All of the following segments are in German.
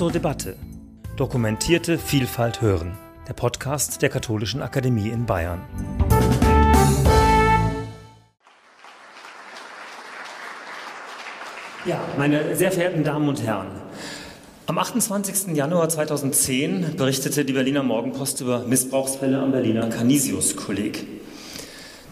zur Debatte. Dokumentierte Vielfalt hören. Der Podcast der Katholischen Akademie in Bayern. Ja, meine sehr verehrten Damen und Herren, am 28. Januar 2010 berichtete die Berliner Morgenpost über Missbrauchsfälle am Berliner Canisius-Kolleg.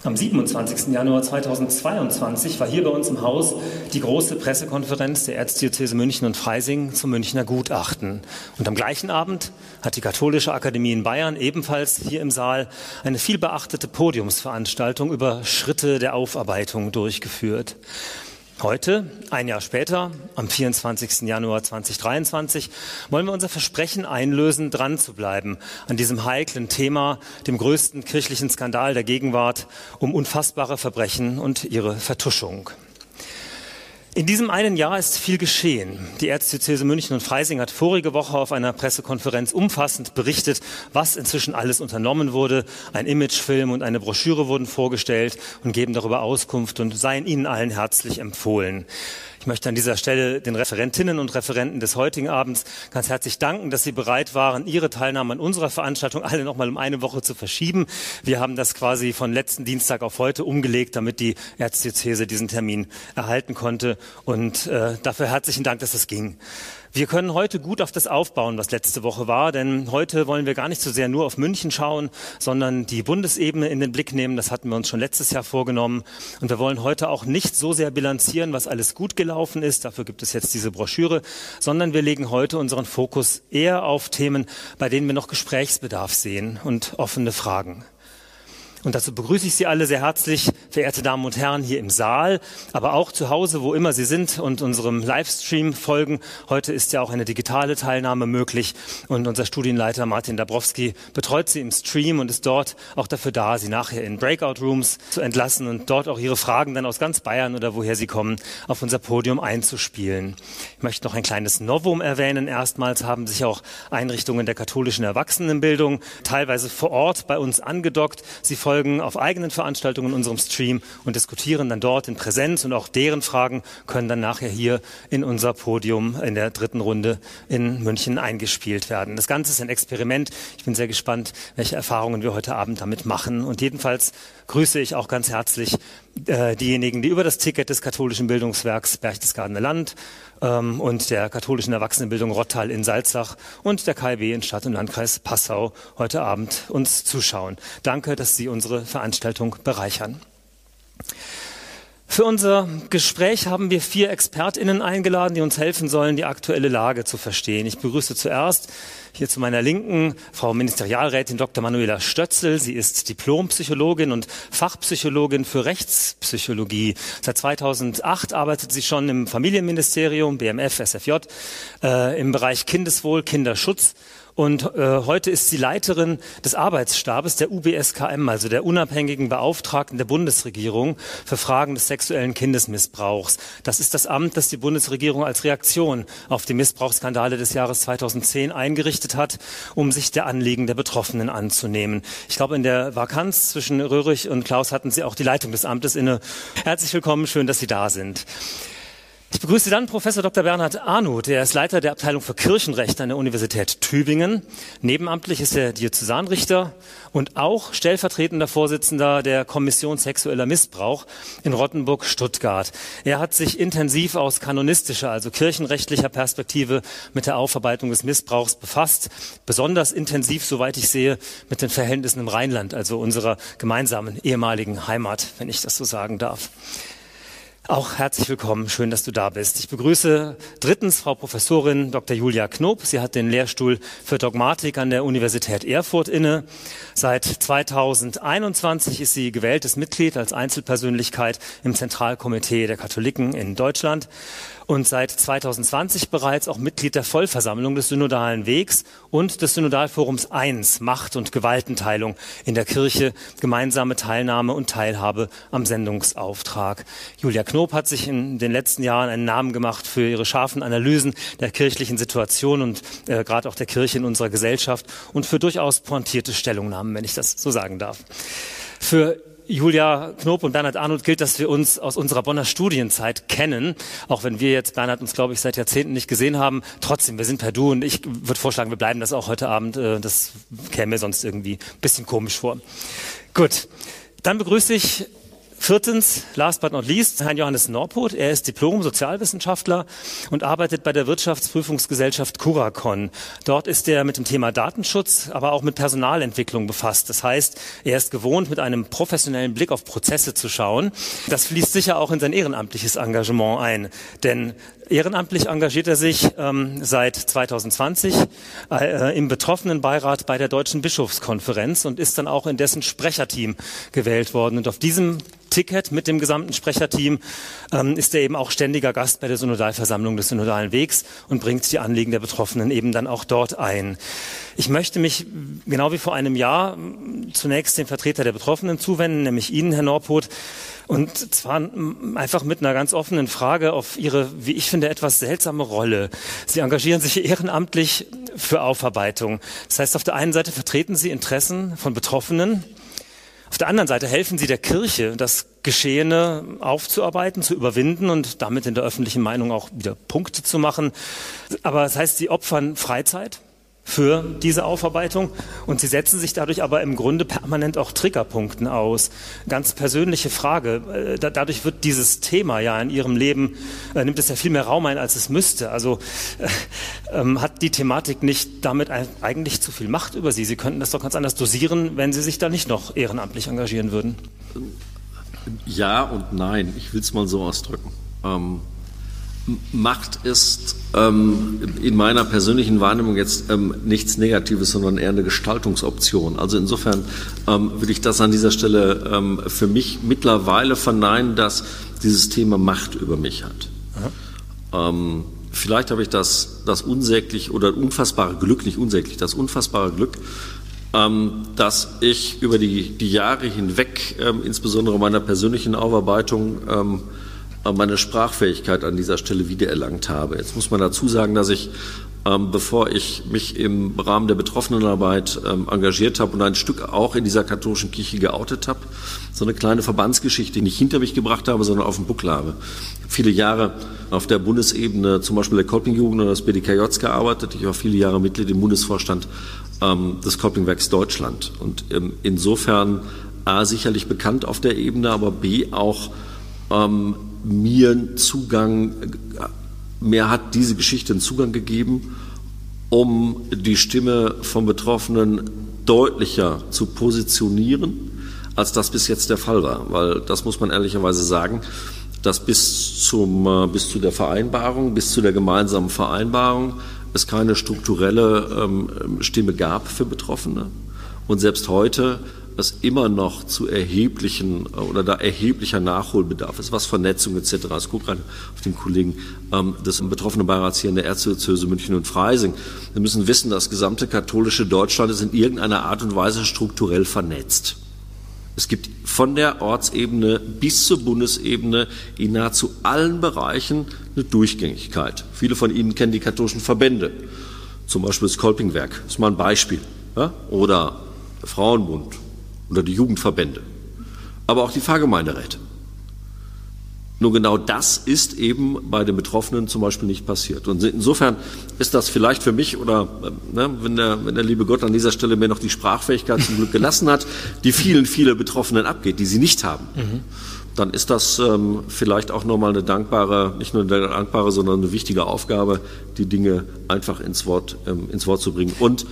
Am 27. Januar 2022 war hier bei uns im Haus die große Pressekonferenz der Erzdiözese München und Freising zum Münchner Gutachten. Und am gleichen Abend hat die Katholische Akademie in Bayern ebenfalls hier im Saal eine vielbeachtete Podiumsveranstaltung über Schritte der Aufarbeitung durchgeführt. Heute, ein Jahr später, am 24. Januar 2023, wollen wir unser Versprechen einlösen, dran zu bleiben an diesem heiklen Thema, dem größten kirchlichen Skandal der Gegenwart um unfassbare Verbrechen und ihre Vertuschung. In diesem einen Jahr ist viel geschehen. Die Erzdiözese München und Freising hat vorige Woche auf einer Pressekonferenz umfassend berichtet, was inzwischen alles unternommen wurde. Ein Imagefilm und eine Broschüre wurden vorgestellt und geben darüber Auskunft und seien Ihnen allen herzlich empfohlen. Ich möchte an dieser Stelle den Referentinnen und Referenten des heutigen Abends ganz herzlich danken, dass Sie bereit waren, Ihre Teilnahme an unserer Veranstaltung alle noch mal um eine Woche zu verschieben. Wir haben das quasi von letzten Dienstag auf heute umgelegt, damit die Erzdiözese diesen Termin erhalten konnte. Und äh, dafür herzlichen Dank, dass es ging. Wir können heute gut auf das aufbauen, was letzte Woche war, denn heute wollen wir gar nicht so sehr nur auf München schauen, sondern die Bundesebene in den Blick nehmen. Das hatten wir uns schon letztes Jahr vorgenommen. Und wir wollen heute auch nicht so sehr bilanzieren, was alles gut gelaufen ist. Dafür gibt es jetzt diese Broschüre, sondern wir legen heute unseren Fokus eher auf Themen, bei denen wir noch Gesprächsbedarf sehen und offene Fragen. Und dazu begrüße ich Sie alle sehr herzlich, verehrte Damen und Herren, hier im Saal, aber auch zu Hause, wo immer Sie sind und unserem Livestream folgen. Heute ist ja auch eine digitale Teilnahme möglich und unser Studienleiter Martin Dabrowski betreut Sie im Stream und ist dort auch dafür da, Sie nachher in Breakout Rooms zu entlassen und dort auch Ihre Fragen dann aus ganz Bayern oder woher Sie kommen, auf unser Podium einzuspielen. Ich möchte noch ein kleines Novum erwähnen. Erstmals haben sich auch Einrichtungen der katholischen Erwachsenenbildung teilweise vor Ort bei uns angedockt. Sie folgen auf eigenen Veranstaltungen in unserem Stream und diskutieren dann dort in Präsenz und auch deren Fragen können dann nachher hier in unser Podium in der dritten Runde in München eingespielt werden. Das Ganze ist ein Experiment. Ich bin sehr gespannt, welche Erfahrungen wir heute Abend damit machen. Und jedenfalls grüße ich auch ganz herzlich äh, diejenigen, die über das Ticket des katholischen Bildungswerks Berchtesgadener Land ähm, und der katholischen Erwachsenenbildung Rottal in Salzach und der KIB in Stadt und Landkreis Passau heute Abend uns zuschauen. Danke, dass Sie unsere Veranstaltung bereichern. Für unser Gespräch haben wir vier ExpertInnen eingeladen, die uns helfen sollen, die aktuelle Lage zu verstehen. Ich begrüße zuerst hier zu meiner Linken Frau Ministerialrätin Dr. Manuela Stötzel. Sie ist Diplompsychologin und Fachpsychologin für Rechtspsychologie. Seit 2008 arbeitet sie schon im Familienministerium, BMF, SFJ, äh, im Bereich Kindeswohl, Kinderschutz und äh, heute ist sie Leiterin des Arbeitsstabes der UBSKM, also der unabhängigen Beauftragten der Bundesregierung für Fragen des sexuellen Kindesmissbrauchs. Das ist das Amt, das die Bundesregierung als Reaktion auf die Missbrauchsskandale des Jahres 2010 eingerichtet hat, um sich der Anliegen der Betroffenen anzunehmen. Ich glaube, in der Vakanz zwischen Röhrig und Klaus hatten Sie auch die Leitung des Amtes inne. Herzlich willkommen, schön, dass Sie da sind. Ich begrüße dann Professor Dr. Bernhard Arnold, der ist Leiter der Abteilung für Kirchenrecht an der Universität Tübingen. Nebenamtlich ist er Diözesanrichter und auch stellvertretender Vorsitzender der Kommission Sexueller Missbrauch in Rottenburg-Stuttgart. Er hat sich intensiv aus kanonistischer, also kirchenrechtlicher Perspektive mit der Aufarbeitung des Missbrauchs befasst. Besonders intensiv, soweit ich sehe, mit den Verhältnissen im Rheinland, also unserer gemeinsamen ehemaligen Heimat, wenn ich das so sagen darf. Auch herzlich willkommen, schön, dass du da bist. Ich begrüße drittens Frau Professorin Dr. Julia Knob. Sie hat den Lehrstuhl für Dogmatik an der Universität Erfurt inne. Seit 2021 ist sie gewähltes Mitglied als Einzelpersönlichkeit im Zentralkomitee der Katholiken in Deutschland und seit 2020 bereits auch Mitglied der Vollversammlung des Synodalen Wegs und des Synodalforums 1, Macht und Gewaltenteilung in der Kirche, gemeinsame Teilnahme und Teilhabe am Sendungsauftrag. Julia Knob hat sich in den letzten Jahren einen Namen gemacht für ihre scharfen Analysen der kirchlichen Situation und äh, gerade auch der Kirche in unserer Gesellschaft und für durchaus pointierte Stellungnahmen, wenn ich das so sagen darf. Für Julia Knob und Bernhard Arnold gilt, dass wir uns aus unserer Bonner Studienzeit kennen. Auch wenn wir jetzt, Bernhard, uns, glaube ich, seit Jahrzehnten nicht gesehen haben. Trotzdem, wir sind per Du und ich würde vorschlagen, wir bleiben das auch heute Abend. Äh, das käme mir sonst irgendwie ein bisschen komisch vor. Gut. Dann begrüße ich Viertens, last but not least, Herrn Johannes Norpot. Er ist Diplom-Sozialwissenschaftler und arbeitet bei der Wirtschaftsprüfungsgesellschaft Curacon. Dort ist er mit dem Thema Datenschutz, aber auch mit Personalentwicklung befasst. Das heißt, er ist gewohnt, mit einem professionellen Blick auf Prozesse zu schauen. Das fließt sicher auch in sein ehrenamtliches Engagement ein. Denn Ehrenamtlich engagiert er sich ähm, seit 2020 äh, im Betroffenenbeirat bei der Deutschen Bischofskonferenz und ist dann auch in dessen Sprecherteam gewählt worden. Und auf diesem Ticket mit dem gesamten Sprecherteam ähm, ist er eben auch ständiger Gast bei der Synodalversammlung des Synodalen Wegs und bringt die Anliegen der Betroffenen eben dann auch dort ein. Ich möchte mich genau wie vor einem Jahr zunächst dem Vertreter der Betroffenen zuwenden, nämlich Ihnen, Herr Norpoth. Und zwar einfach mit einer ganz offenen Frage auf Ihre, wie ich finde, etwas seltsame Rolle. Sie engagieren sich ehrenamtlich für Aufarbeitung. Das heißt, auf der einen Seite vertreten Sie Interessen von Betroffenen, auf der anderen Seite helfen Sie der Kirche, das Geschehene aufzuarbeiten, zu überwinden und damit in der öffentlichen Meinung auch wieder Punkte zu machen. Aber das heißt, Sie opfern Freizeit, für diese Aufarbeitung und sie setzen sich dadurch aber im Grunde permanent auch Triggerpunkten aus. Ganz persönliche Frage. Äh, dadurch wird dieses Thema ja in ihrem Leben, äh, nimmt es ja viel mehr Raum ein, als es müsste. Also äh, ähm, hat die Thematik nicht damit eigentlich zu viel Macht über sie? Sie könnten das doch ganz anders dosieren, wenn sie sich da nicht noch ehrenamtlich engagieren würden. Ja und nein. Ich will es mal so ausdrücken. Ähm Macht ist in meiner persönlichen Wahrnehmung jetzt ähm, nichts Negatives, sondern eher eine Gestaltungsoption. Also insofern ähm, würde ich das an dieser Stelle ähm, für mich mittlerweile verneinen, dass dieses Thema Macht über mich hat. Ähm, vielleicht habe ich das, das unsäglich oder unfassbare Glück, nicht unsäglich, das unfassbare Glück, ähm, dass ich über die, die Jahre hinweg, insbesondere meiner persönlichen Aufarbeitung, meine Sprachfähigkeit an dieser Stelle wiedererlangt habe. Jetzt muss man dazu sagen, dass ich, ähm, bevor ich mich im Rahmen der Betroffenenarbeit ähm, engagiert habe und ein Stück auch in dieser katholischen Kirche geoutet habe, so eine kleine Verbandsgeschichte nicht hinter mich gebracht habe, sondern auf dem Buckel habe. Viele Jahre auf der Bundesebene, zum Beispiel der Kolpingjugend oder des BDKJ gearbeitet. Ich war viele Jahre Mitglied im Bundesvorstand ähm, des Kolpingwerks Deutschland. Und insofern A, sicherlich bekannt auf der Ebene, aber B, auch ähm, mir Zugang, mir hat diese Geschichte einen Zugang gegeben, um die Stimme von Betroffenen deutlicher zu positionieren, als das bis jetzt der Fall war. Weil das muss man ehrlicherweise sagen, dass bis, zum, äh, bis zu der Vereinbarung, bis zu der gemeinsamen Vereinbarung es keine strukturelle ähm, Stimme gab für Betroffene. Und selbst heute es immer noch zu erheblichen äh, oder da erheblicher Nachholbedarf ist, was Vernetzung etc. Ich gucke gerade auf den Kollegen ähm, des betroffenen Beirats hier in der Erzdiözese München und Freising. Wir müssen wissen, das gesamte katholische Deutschland ist in irgendeiner Art und Weise strukturell vernetzt. Es gibt von der Ortsebene bis zur Bundesebene in nahezu allen Bereichen eine Durchgängigkeit. Viele von Ihnen kennen die katholischen Verbände, zum Beispiel das Kolpingwerk, das ist mal ein Beispiel. Ja? Oder Frauenbund oder die Jugendverbände, aber auch die Pfarrgemeinderäte. Nur genau das ist eben bei den Betroffenen zum Beispiel nicht passiert. Und insofern ist das vielleicht für mich oder ne, wenn, der, wenn der liebe Gott an dieser Stelle mir noch die Sprachfähigkeit zum Glück gelassen hat, die vielen, viele Betroffenen abgeht, die sie nicht haben. Mhm dann ist das ähm, vielleicht auch nochmal eine dankbare, nicht nur eine dankbare, sondern eine wichtige Aufgabe, die Dinge einfach ins Wort, ähm, ins Wort zu bringen. Und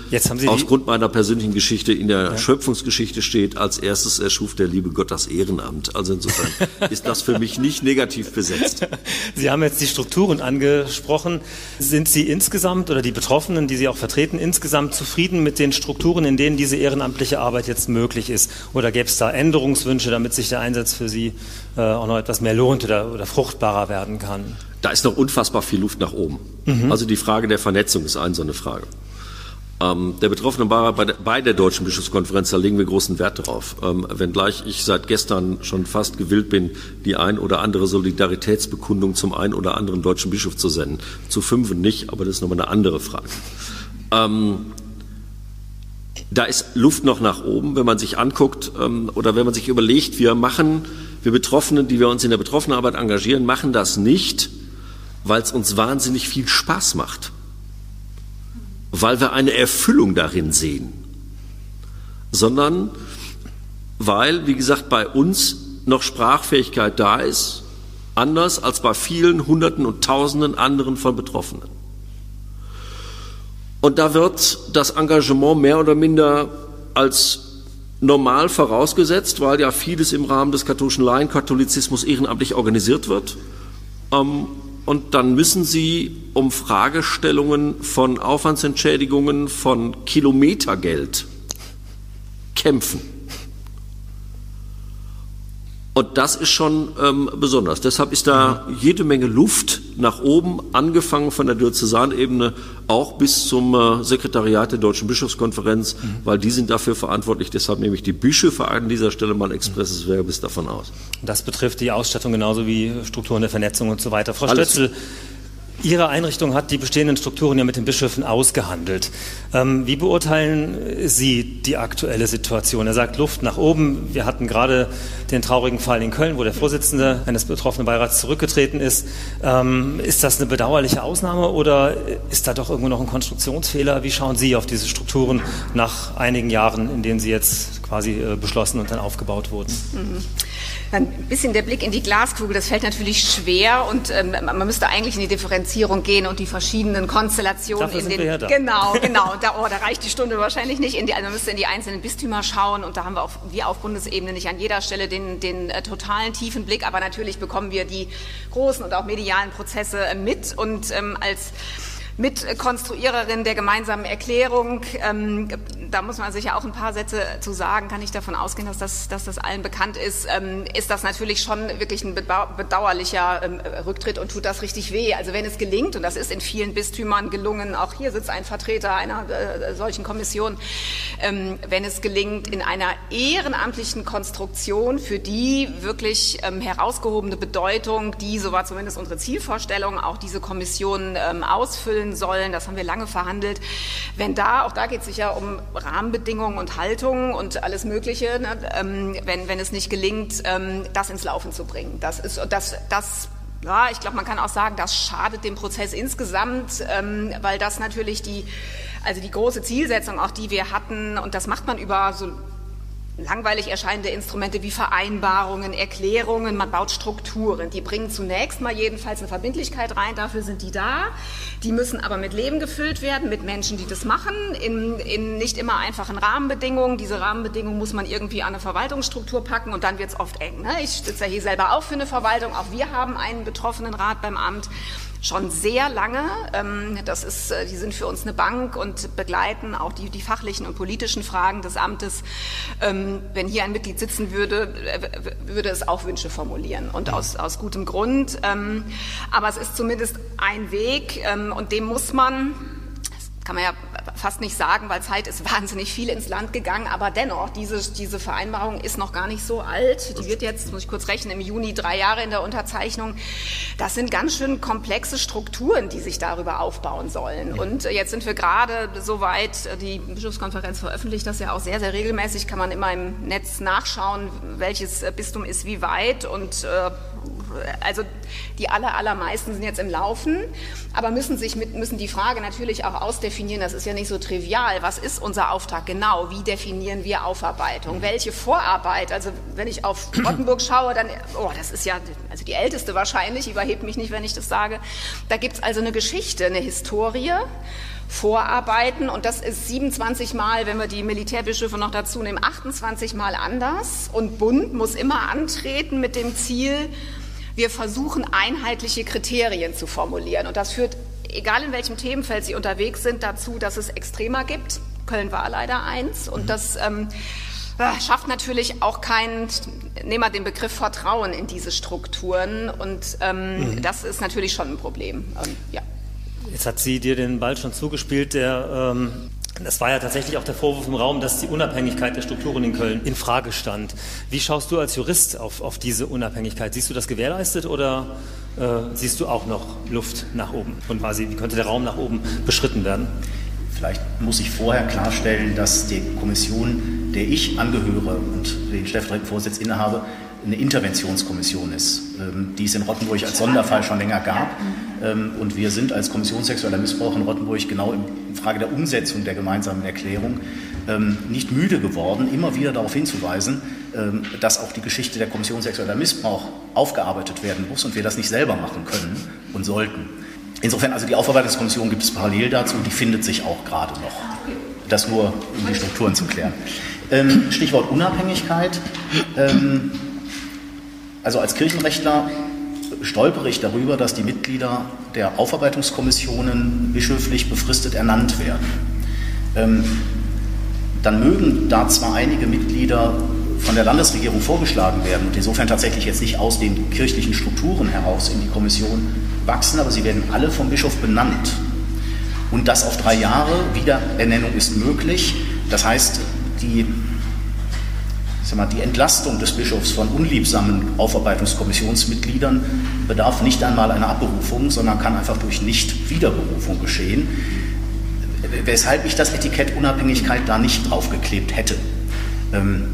aufgrund meiner persönlichen Geschichte in der ja. Schöpfungsgeschichte steht, als erstes erschuf der liebe Gott das Ehrenamt. Also insofern ist das für mich nicht negativ besetzt. Sie haben jetzt die Strukturen angesprochen. Sind Sie insgesamt oder die Betroffenen, die Sie auch vertreten, insgesamt zufrieden mit den Strukturen, in denen diese ehrenamtliche Arbeit jetzt möglich ist? Oder gäbe es da Änderungswünsche, damit sich der Einsatz für Sie äh, auch noch etwas mehr lohnt oder, oder fruchtbarer werden kann. Da ist noch unfassbar viel Luft nach oben. Mhm. Also die Frage der Vernetzung ist eine so eine Frage. Ähm, der Betroffene war bei der, bei der Deutschen Bischofskonferenz, da legen wir großen Wert darauf. Ähm, wenngleich ich seit gestern schon fast gewillt bin, die ein oder andere Solidaritätsbekundung zum ein oder anderen deutschen Bischof zu senden. Zu fünf nicht, aber das ist nochmal eine andere Frage. Ähm, da ist Luft noch nach oben, wenn man sich anguckt ähm, oder wenn man sich überlegt, wir machen, wir Betroffenen, die wir uns in der Betroffenenarbeit engagieren, machen das nicht, weil es uns wahnsinnig viel Spaß macht, weil wir eine Erfüllung darin sehen, sondern weil, wie gesagt, bei uns noch Sprachfähigkeit da ist, anders als bei vielen Hunderten und Tausenden anderen von Betroffenen. Und da wird das Engagement mehr oder minder als normal vorausgesetzt, weil ja vieles im Rahmen des katholischen Laienkatholizismus ehrenamtlich organisiert wird. Ähm, und dann müssen Sie um Fragestellungen von Aufwandsentschädigungen, von Kilometergeld kämpfen. Und das ist schon ähm, besonders. Deshalb ist da jede Menge Luft nach oben, angefangen von der Diözesanebene auch bis zum äh, Sekretariat der Deutschen Bischofskonferenz, mhm. weil die sind dafür verantwortlich. Deshalb nehme ich die Bischöfe an dieser Stelle mal expresses Verbes davon aus. Das betrifft die Ausstattung genauso wie Strukturen der Vernetzung und so weiter. Frau Alles. Stötzel, Ihre Einrichtung hat die bestehenden Strukturen ja mit den Bischöfen ausgehandelt. Ähm, wie beurteilen Sie die aktuelle Situation? Er sagt Luft nach oben. Wir hatten gerade den traurigen Fall in Köln, wo der Vorsitzende eines betroffenen Beirats zurückgetreten ist. Ähm, ist das eine bedauerliche Ausnahme oder ist da doch irgendwo noch ein Konstruktionsfehler? Wie schauen Sie auf diese Strukturen nach einigen Jahren, in denen sie jetzt quasi äh, beschlossen und dann aufgebaut wurden? Mhm ein bisschen der Blick in die Glaskugel, das fällt natürlich schwer und ähm, man müsste eigentlich in die Differenzierung gehen und die verschiedenen Konstellationen Dafür in den ja da. genau genau da, oh, da reicht die Stunde wahrscheinlich nicht die, also man müsste in die einzelnen Bistümer schauen und da haben wir auch wir auf Bundesebene nicht an jeder Stelle den, den äh, totalen tiefen Blick, aber natürlich bekommen wir die großen und auch medialen Prozesse äh, mit und ähm, als Mitkonstruiererin der gemeinsamen Erklärung. Ähm, da muss man sicher auch ein paar Sätze zu sagen, kann ich davon ausgehen, dass das, dass das allen bekannt ist, ähm, ist das natürlich schon wirklich ein bedauerlicher ähm, Rücktritt und tut das richtig weh. Also wenn es gelingt, und das ist in vielen Bistümern gelungen, auch hier sitzt ein Vertreter einer äh, solchen Kommission, ähm, wenn es gelingt, in einer ehrenamtlichen Konstruktion, für die wirklich ähm, herausgehobene Bedeutung, die, so war zumindest unsere Zielvorstellung, auch diese Kommission ähm, ausfüllen, sollen. Das haben wir lange verhandelt. Wenn da, auch da geht es sicher um Rahmenbedingungen und Haltungen und alles Mögliche, ne, ähm, wenn, wenn es nicht gelingt, ähm, das ins Laufen zu bringen. Das ist, das, das ja, ich glaube, man kann auch sagen, das schadet dem Prozess insgesamt, ähm, weil das natürlich die, also die große Zielsetzung, auch die wir hatten, und das macht man über so langweilig erscheinende Instrumente wie Vereinbarungen, Erklärungen, man baut Strukturen. Die bringen zunächst mal jedenfalls eine Verbindlichkeit rein, dafür sind die da. Die müssen aber mit Leben gefüllt werden, mit Menschen, die das machen, in, in nicht immer einfachen Rahmenbedingungen. Diese Rahmenbedingungen muss man irgendwie an eine Verwaltungsstruktur packen und dann wird es oft eng. Ne? Ich sitze ja hier selber auch für eine Verwaltung, auch wir haben einen betroffenen Rat beim Amt schon sehr lange. Ähm, das ist, äh, die sind für uns eine Bank und begleiten auch die, die fachlichen und politischen Fragen des Amtes. Ähm, wenn hier ein Mitglied sitzen würde, äh, würde es auch Wünsche formulieren und aus, aus gutem Grund. Ähm, aber es ist zumindest ein Weg und dem muss man kann man ja fast nicht sagen, weil Zeit ist wahnsinnig viel ins Land gegangen, aber dennoch, diese, diese Vereinbarung ist noch gar nicht so alt. Die wird jetzt, muss ich kurz rechnen, im Juni drei Jahre in der Unterzeichnung. Das sind ganz schön komplexe Strukturen, die sich darüber aufbauen sollen. Und jetzt sind wir gerade so weit, die Bischofskonferenz veröffentlicht das ja auch sehr, sehr regelmäßig, kann man immer im Netz nachschauen, welches Bistum ist wie weit und äh, also die aller, allermeisten sind jetzt im Laufen, aber müssen sich mit, müssen die Frage natürlich auch ausdefinieren. Das ist ja nicht so trivial. Was ist unser Auftrag genau? Wie definieren wir Aufarbeitung? Welche Vorarbeit? Also wenn ich auf Rottenburg schaue, dann, oh, das ist ja, also die älteste wahrscheinlich, überhebt mich nicht, wenn ich das sage. Da gibt es also eine Geschichte, eine Historie. Vorarbeiten und das ist 27 Mal, wenn wir die Militärbischöfe noch dazu nehmen, 28 Mal anders und Bund muss immer antreten mit dem Ziel, wir versuchen einheitliche Kriterien zu formulieren. Und das führt, egal in welchem Themenfeld Sie unterwegs sind, dazu, dass es Extremer gibt. Köln war leider eins. Und mhm. das ähm, äh, schafft natürlich auch keinen, nehmen wir den Begriff Vertrauen in diese Strukturen. Und ähm, mhm. das ist natürlich schon ein Problem. Ähm, ja. Jetzt hat sie dir den Ball schon zugespielt, der ähm, es war ja tatsächlich auch der Vorwurf im Raum, dass die Unabhängigkeit der Strukturen in Köln in Frage stand. Wie schaust du als Jurist auf, auf diese Unabhängigkeit? Siehst du das gewährleistet oder äh, siehst du auch noch Luft nach oben? Und quasi, wie könnte der Raum nach oben beschritten werden? Vielleicht muss ich vorher klarstellen, dass die Kommission, der ich angehöre und den stellvertretenden Vorsitz innehabe, eine Interventionskommission ist, ähm, die es in Rottenburg als Sonderfall schon länger gab. Ähm, und wir sind als Kommission sexueller Missbrauch in Rottenburg genau in Frage der Umsetzung der gemeinsamen Erklärung ähm, nicht müde geworden, immer wieder darauf hinzuweisen, dass auch die Geschichte der Kommission sexueller Missbrauch aufgearbeitet werden muss und wir das nicht selber machen können und sollten. Insofern, also die Aufarbeitungskommission gibt es parallel dazu, die findet sich auch gerade noch. Das nur, um die Strukturen zu klären. Stichwort Unabhängigkeit. Also als Kirchenrechtler stolpere ich darüber, dass die Mitglieder der Aufarbeitungskommissionen bischöflich befristet ernannt werden. Ähm, dann mögen da zwar einige Mitglieder von der Landesregierung vorgeschlagen werden und insofern tatsächlich jetzt nicht aus den kirchlichen Strukturen heraus in die Kommission wachsen, aber sie werden alle vom Bischof benannt. Und das auf drei Jahre, Wiederernennung ist möglich. Das heißt, die mal, die Entlastung des Bischofs von unliebsamen Aufarbeitungskommissionsmitgliedern bedarf nicht einmal einer Abberufung, sondern kann einfach durch Nicht-Wiederberufung geschehen, weshalb ich das Etikett Unabhängigkeit da nicht draufgeklebt hätte. Ähm,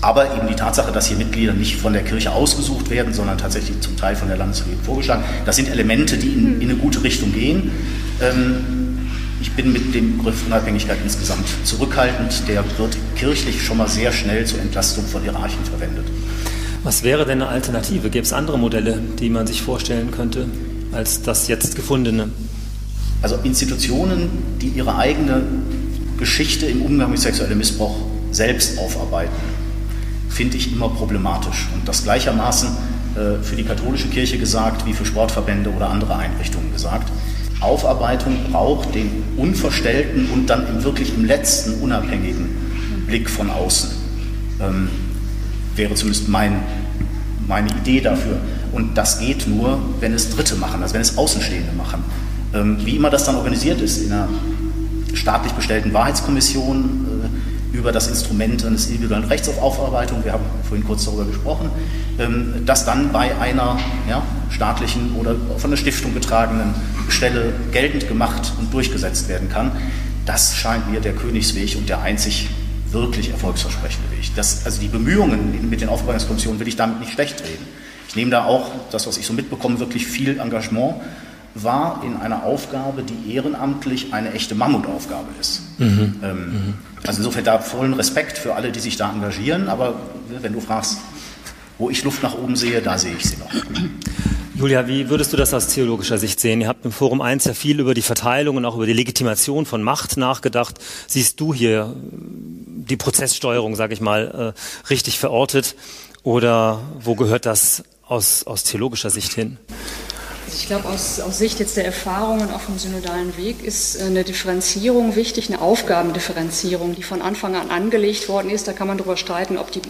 aber eben die Tatsache, dass hier Mitglieder nicht von der Kirche ausgesucht werden, sondern tatsächlich zum Teil von der Landesregierung vorgeschlagen, das sind Elemente, die in, in eine gute Richtung gehen. Ich bin mit dem Begriff Unabhängigkeit insgesamt zurückhaltend. Der wird kirchlich schon mal sehr schnell zur Entlastung von Hierarchien verwendet. Was wäre denn eine Alternative? Gäbe es andere Modelle, die man sich vorstellen könnte, als das jetzt gefundene? Also Institutionen, die ihre eigene Geschichte im Umgang mit sexuellem Missbrauch selbst aufarbeiten, finde ich immer problematisch. Und das gleichermaßen äh, für die katholische Kirche gesagt wie für Sportverbände oder andere Einrichtungen gesagt. Aufarbeitung braucht den unverstellten und dann im wirklich im letzten unabhängigen Blick von außen. Ähm, wäre zumindest mein, meine Idee dafür. Und das geht nur, wenn es Dritte machen, also wenn es Außenstehende machen. Ähm, wie immer das dann organisiert ist, in einer staatlich bestellten Wahrheitskommission, über das Instrument eines individuellen Rechts auf Aufarbeitung, wir haben vorhin kurz darüber gesprochen, ähm, das dann bei einer ja, staatlichen oder von der Stiftung getragenen Stelle geltend gemacht und durchgesetzt werden kann. Das scheint mir der Königsweg und der einzig wirklich erfolgsversprechende Weg. Das, also die Bemühungen mit den Aufarbeitungskommissionen will ich damit nicht schlecht reden. Ich nehme da auch, das, was ich so mitbekomme, wirklich viel Engagement war in einer Aufgabe, die ehrenamtlich eine echte Mammutaufgabe ist. Mhm. Ähm, mhm. Also insofern da vollen Respekt für alle, die sich da engagieren, aber wenn du fragst, wo ich Luft nach oben sehe, da sehe ich sie noch. Julia, wie würdest du das aus theologischer Sicht sehen? Ihr habt im Forum 1 ja viel über die Verteilung und auch über die Legitimation von Macht nachgedacht. Siehst du hier die Prozesssteuerung, sage ich mal, äh, richtig verortet? Oder wo gehört das aus, aus theologischer Sicht hin? Ich glaube, aus, aus, Sicht jetzt der Erfahrungen auch vom synodalen Weg ist eine Differenzierung wichtig, eine Aufgabendifferenzierung, die von Anfang an angelegt worden ist. Da kann man darüber streiten, ob die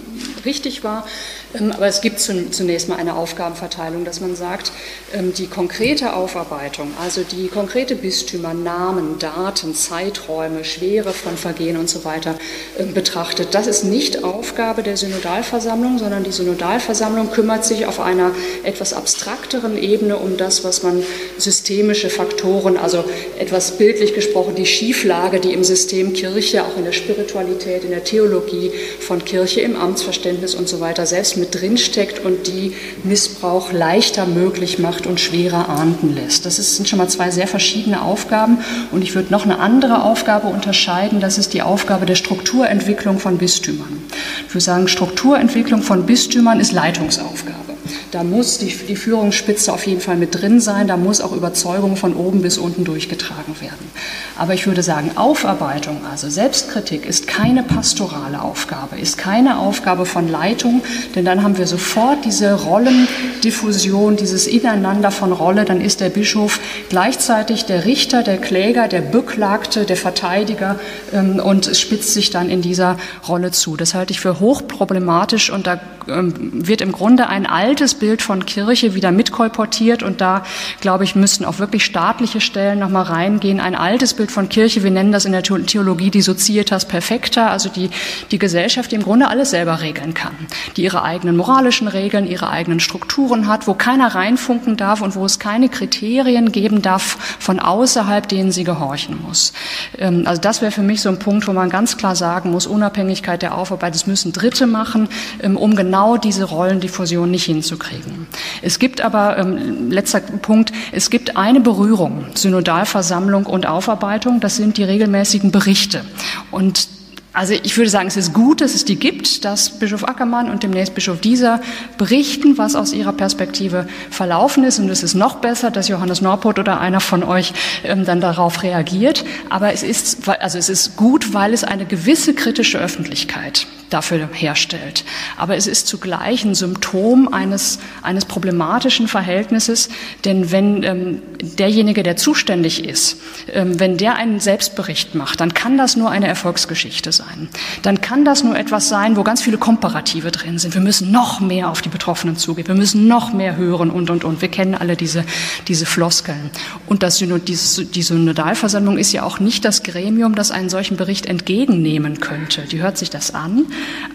richtig war. Ähm, aber es gibt zunächst mal eine Aufgabenverteilung, dass man sagt, ähm, die konkrete Aufarbeitung, also die konkrete Bistümer, Namen, Daten, Zeiträume, Schwere von Vergehen und so weiter ähm, betrachtet, das ist nicht Aufgabe der Synodalversammlung, sondern die Synodalversammlung kümmert sich auf einer etwas abstrakteren Ebene um das, das, was man systemische Faktoren, also etwas bildlich gesprochen, die Schieflage, die im System Kirche, auch in der Spiritualität, in der Theologie von Kirche, im Amtsverständnis und so weiter selbst mit drinsteckt und die Missbrauch leichter möglich macht und schwerer ahnden lässt. Das sind schon mal zwei sehr verschiedene Aufgaben und ich würde noch eine andere Aufgabe unterscheiden, das ist die Aufgabe der Strukturentwicklung von Bistümern. Ich würde sagen, Strukturentwicklung von Bistümern ist Leitungsaufgabe. Da muss die, die Führungsspitze auf jeden Fall mit drin sein, da muss auch Überzeugung von oben bis unten durchgetragen werden. Aber ich würde sagen, Aufarbeitung, also Selbstkritik, ist keine pastorale Aufgabe, ist keine Aufgabe von Leitung, denn dann haben wir sofort diese Rollendiffusion, dieses Ineinander von Rolle, dann ist der Bischof gleichzeitig der Richter, der Kläger, der Beklagte, der Verteidiger ähm, und spitzt sich dann in dieser Rolle zu. Das halte ich für hochproblematisch und da ähm, wird im Grunde ein altes Bild von Kirche wieder mitkolportiert und da, glaube ich, müssten auch wirklich staatliche Stellen nochmal reingehen. Ein altes Bild von Kirche, wir nennen das in der Theologie die Societas Perfecta, also die, die Gesellschaft, die im Grunde alles selber regeln kann, die ihre eigenen moralischen Regeln, ihre eigenen Strukturen hat, wo keiner reinfunken darf und wo es keine Kriterien geben darf von außerhalb, denen sie gehorchen muss. Ähm, also das wäre für mich so ein Punkt, wo man ganz klar sagen muss, Unabhängigkeit der Aufarbeit, das müssen Dritte machen, ähm, um genau diese Rollendiffusion nicht hinzukriegen. Es gibt aber, ähm, letzter Punkt, es gibt eine Berührung, Synodalversammlung und Aufarbeitung, das sind die regelmäßigen Berichte. Und also ich würde sagen, es ist gut, dass es die gibt, dass Bischof Ackermann und demnächst Bischof Dieser berichten, was aus ihrer Perspektive verlaufen ist. Und es ist noch besser, dass Johannes Norpot oder einer von euch ähm, dann darauf reagiert. Aber es ist, also es ist gut, weil es eine gewisse kritische Öffentlichkeit dafür herstellt. Aber es ist zugleich ein Symptom eines, eines problematischen Verhältnisses, denn wenn ähm, derjenige, der zuständig ist, ähm, wenn der einen Selbstbericht macht, dann kann das nur eine Erfolgsgeschichte sein. Dann kann das nur etwas sein, wo ganz viele Komparative drin sind. Wir müssen noch mehr auf die Betroffenen zugehen, wir müssen noch mehr hören und, und, und. Wir kennen alle diese, diese Floskeln. Und das die Synodalversammlung ist ja auch nicht das Gremium, das einen solchen Bericht entgegennehmen könnte. Die hört sich das an,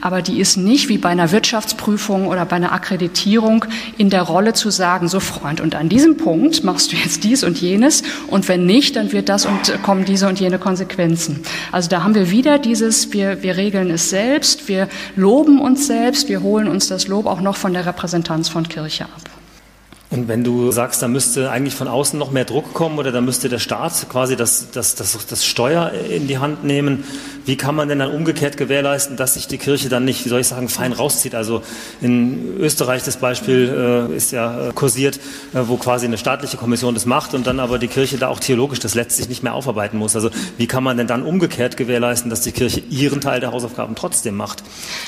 aber die ist nicht wie bei einer Wirtschaftsprüfung oder bei einer Akkreditierung in der Rolle zu sagen, so Freund, und an diesem Punkt machst du jetzt dies und jenes und wenn nicht, dann wird das und kommen diese und jene Konsequenzen. Also da haben wir wieder dieses, wir, wir regeln es selbst, wir loben uns selbst, wir holen uns das Lob auch noch von der Repräsentanz von Kirche ab. Und wenn du sagst, da müsste eigentlich von außen noch mehr Druck kommen oder da müsste der Staat quasi das, das, das, das Steuer in die Hand nehmen, wie kann man denn dann umgekehrt gewährleisten, dass sich die Kirche dann nicht, wie soll ich sagen, fein rauszieht? Also in Österreich das Beispiel äh, ist ja äh, kursiert, äh, wo quasi eine staatliche Kommission das macht und dann aber die Kirche da auch theologisch das letztlich nicht mehr aufarbeiten muss. Also wie kann man denn dann umgekehrt gewährleisten, dass die Kirche ihren Teil der Hausaufgaben trotzdem macht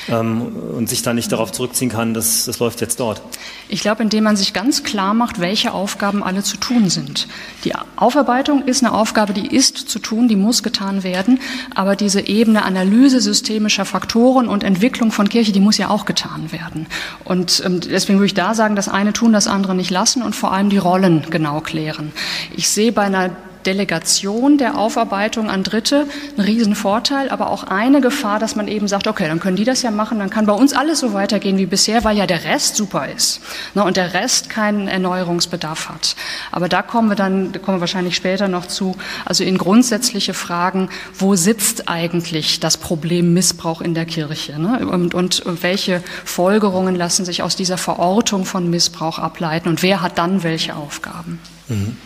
ähm, und sich dann nicht darauf zurückziehen kann, dass das läuft jetzt dort? Ich glaube, indem man sich ganz klar macht, welche Aufgaben alle zu tun sind. Die Aufarbeitung ist eine Aufgabe, die ist zu tun, die muss getan werden, aber diese Ebene Analyse systemischer Faktoren und Entwicklung von Kirche, die muss ja auch getan werden. Und ähm, deswegen würde ich da sagen, das eine tun, das andere nicht lassen und vor allem die Rollen genau klären. Ich sehe bei einer Delegation der Aufarbeitung an Dritte ein Riesenvorteil, aber auch eine Gefahr, dass man eben sagt, okay, dann können die das ja machen, dann kann bei uns alles so weitergehen wie bisher, weil ja der Rest super ist ne, und der Rest keinen Erneuerungsbedarf hat. Aber da kommen wir dann, da kommen wir wahrscheinlich später noch zu, also in grundsätzliche Fragen, wo sitzt eigentlich das Problem Missbrauch in der Kirche ne, und, und welche Folgerungen lassen sich aus dieser Verortung von Missbrauch ableiten und wer hat dann welche Aufgaben. Mhm.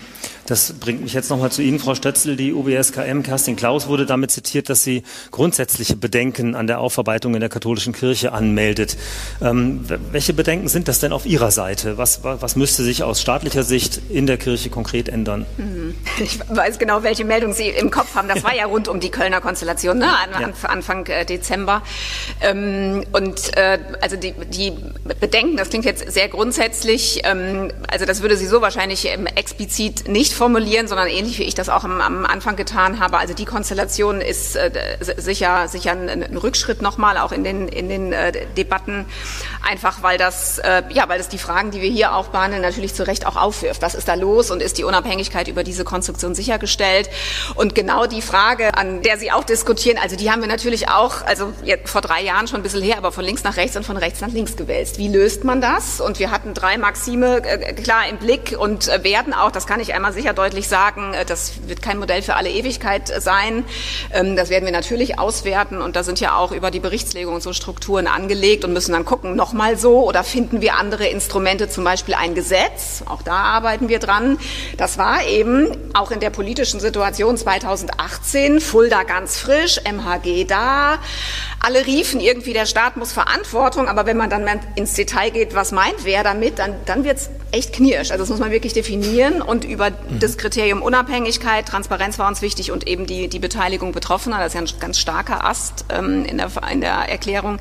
Das bringt mich jetzt nochmal zu Ihnen, Frau Stötzel. Die UBSKM, Kerstin Klaus, wurde damit zitiert, dass sie grundsätzliche Bedenken an der Aufarbeitung in der katholischen Kirche anmeldet. Ähm, welche Bedenken sind das denn auf Ihrer Seite? Was, was müsste sich aus staatlicher Sicht in der Kirche konkret ändern? Mhm. Ich weiß genau, welche Meldung Sie im Kopf haben. Das war ja rund um die Kölner Konstellation, ne? An, ja. Anfang äh, Dezember. Ähm, und äh, also die, die, Bedenken, das klingt jetzt sehr grundsätzlich, ähm, also das würde sie so wahrscheinlich ähm, explizit nicht formulieren, sondern ähnlich wie ich das auch am, am Anfang getan habe. Also die Konstellation ist äh, sicher, sicher ein, ein Rückschritt nochmal auch in den, in den äh, Debatten, einfach weil das, äh, ja, weil das die Fragen, die wir hier auch behandeln, natürlich zu Recht auch aufwirft. Was ist da los und ist die Unabhängigkeit über diese Konstruktion sichergestellt? Und genau die Frage, an der Sie auch diskutieren, also die haben wir natürlich auch, also vor drei Jahren schon ein bisschen her, aber von links nach rechts und von rechts nach links gewälzt. Wie löst man das? Und wir hatten drei Maxime äh, klar im Blick und äh, werden auch, das kann ich einmal sicher sicher deutlich sagen, äh, das wird kein Modell für alle Ewigkeit sein. Ähm, das werden wir natürlich auswerten und da sind ja auch über die Berichtslegung so Strukturen angelegt und müssen dann gucken, nochmal so oder finden wir andere Instrumente, zum Beispiel ein Gesetz. Auch da arbeiten wir dran. Das war eben auch in der politischen Situation 2018, Fulda ganz frisch, MHG da. Alle riefen irgendwie, der Staat muss Verantwortung, aber wenn man dann ins Detail geht, was meint wer damit, dann, dann wird es echt knirsch. Also das muss man wirklich definieren und über mhm. das Kriterium Unabhängigkeit, Transparenz war uns wichtig und eben die, die Beteiligung Betroffener, das ist ja ein ganz starker Ast ähm, in, der, in der Erklärung.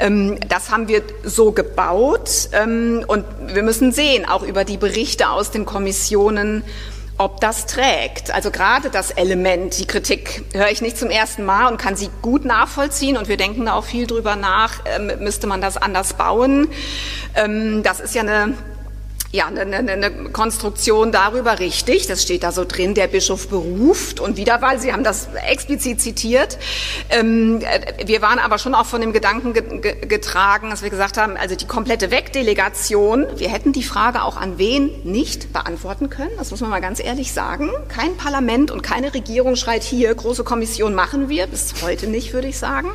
Ähm, das haben wir so gebaut ähm, und wir müssen sehen, auch über die Berichte aus den Kommissionen, ob das trägt. Also gerade das Element, die Kritik höre ich nicht zum ersten Mal und kann sie gut nachvollziehen und wir denken da auch viel drüber nach, ähm, müsste man das anders bauen. Ähm, das ist ja eine ja, eine, eine, eine Konstruktion darüber richtig, das steht da so drin, der Bischof beruft und Wiederwahl, Sie haben das explizit zitiert. Ähm, äh, wir waren aber schon auch von dem Gedanken getragen, dass wir gesagt haben, also die komplette Wegdelegation, wir hätten die Frage auch an wen nicht beantworten können, das muss man mal ganz ehrlich sagen. Kein Parlament und keine Regierung schreit hier, große Kommission machen wir, bis heute nicht, würde ich sagen.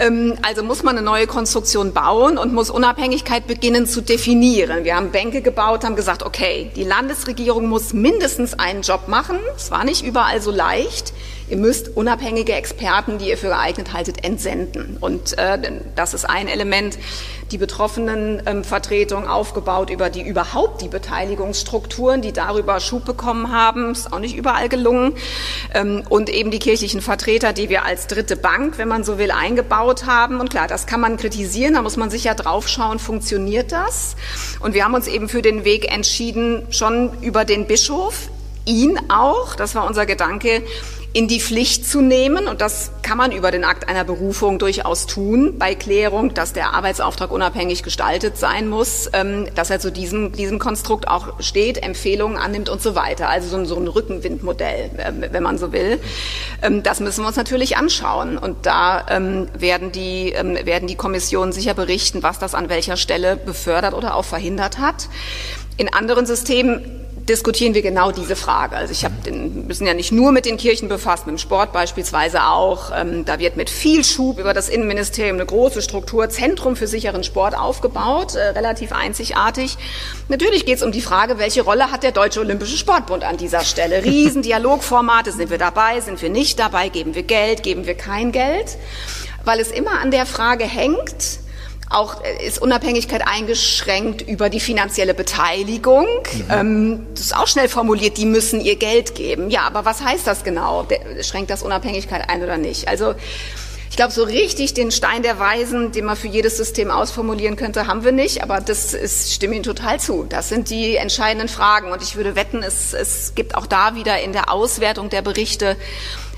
Ähm, also muss man eine neue Konstruktion bauen und muss Unabhängigkeit beginnen zu definieren. Wir haben Bänke gebaut, haben gesagt, okay, die Landesregierung muss mindestens einen Job machen. Es war nicht überall so leicht. Ihr müsst unabhängige Experten, die ihr für geeignet haltet, entsenden. Und äh, das ist ein Element, die betroffenen ähm, aufgebaut über die überhaupt die Beteiligungsstrukturen, die darüber Schub bekommen haben, ist auch nicht überall gelungen. Ähm, und eben die kirchlichen Vertreter, die wir als dritte Bank, wenn man so will, eingebaut haben. Und klar, das kann man kritisieren, da muss man sicher drauf schauen, funktioniert das? Und wir haben uns eben für den Weg entschieden, schon über den Bischof, ihn auch, das war unser Gedanke, in die Pflicht zu nehmen. Und das kann man über den Akt einer Berufung durchaus tun, bei Klärung, dass der Arbeitsauftrag unabhängig gestaltet sein muss, ähm, dass er zu diesem, diesem Konstrukt auch steht, Empfehlungen annimmt und so weiter. Also so ein, so ein Rückenwindmodell, äh, wenn man so will. Ähm, das müssen wir uns natürlich anschauen. Und da ähm, werden, die, ähm, werden die Kommissionen sicher berichten, was das an welcher Stelle befördert oder auch verhindert hat. In anderen Systemen diskutieren wir genau diese Frage. Also ich habe den, wir sind ja nicht nur mit den Kirchen befasst, mit dem Sport beispielsweise auch. Ähm, da wird mit viel Schub über das Innenministerium eine große Struktur, Zentrum für sicheren Sport aufgebaut, äh, relativ einzigartig. Natürlich geht es um die Frage, welche Rolle hat der Deutsche Olympische Sportbund an dieser Stelle? Riesendialogformate, sind wir dabei, sind wir nicht dabei, geben wir Geld, geben wir kein Geld? Weil es immer an der Frage hängt, auch äh, ist Unabhängigkeit eingeschränkt über die finanzielle Beteiligung. Mhm. Ähm, das ist auch schnell formuliert, die müssen ihr Geld geben. Ja, aber was heißt das genau? schränkt das Unabhängigkeit ein oder nicht? Also ich glaube, so richtig den Stein der Weisen, den man für jedes System ausformulieren könnte, haben wir nicht. Aber das ist, stimme Ihnen total zu. Das sind die entscheidenden Fragen. Und ich würde wetten, es, es gibt auch da wieder in der Auswertung der Berichte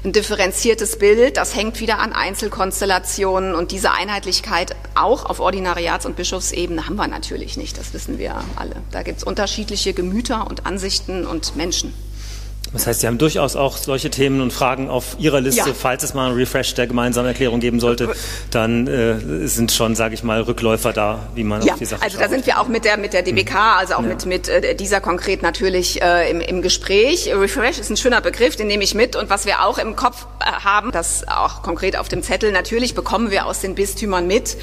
ein differenziertes Bild. Das hängt wieder an Einzelkonstellationen und diese Einheitlichkeit auch auf Ordinariats- und Bischofsebene haben wir natürlich nicht. Das wissen wir alle. Da gibt es unterschiedliche Gemüter und Ansichten und Menschen. Das heißt, Sie haben durchaus auch solche Themen und Fragen auf Ihrer Liste. Ja. Falls es mal einen Refresh der gemeinsamen Erklärung geben sollte, dann äh, sind schon, sage ich mal, Rückläufer da, wie man ja, auf die Sache Also schaut. da sind wir auch mit der mit der DBK, hm. also auch ja. mit mit äh, dieser konkret natürlich äh, im, im Gespräch. Refresh ist ein schöner Begriff, den nehme ich mit. Und was wir auch im Kopf äh, haben, das auch konkret auf dem Zettel, natürlich bekommen wir aus den Bistümern mit.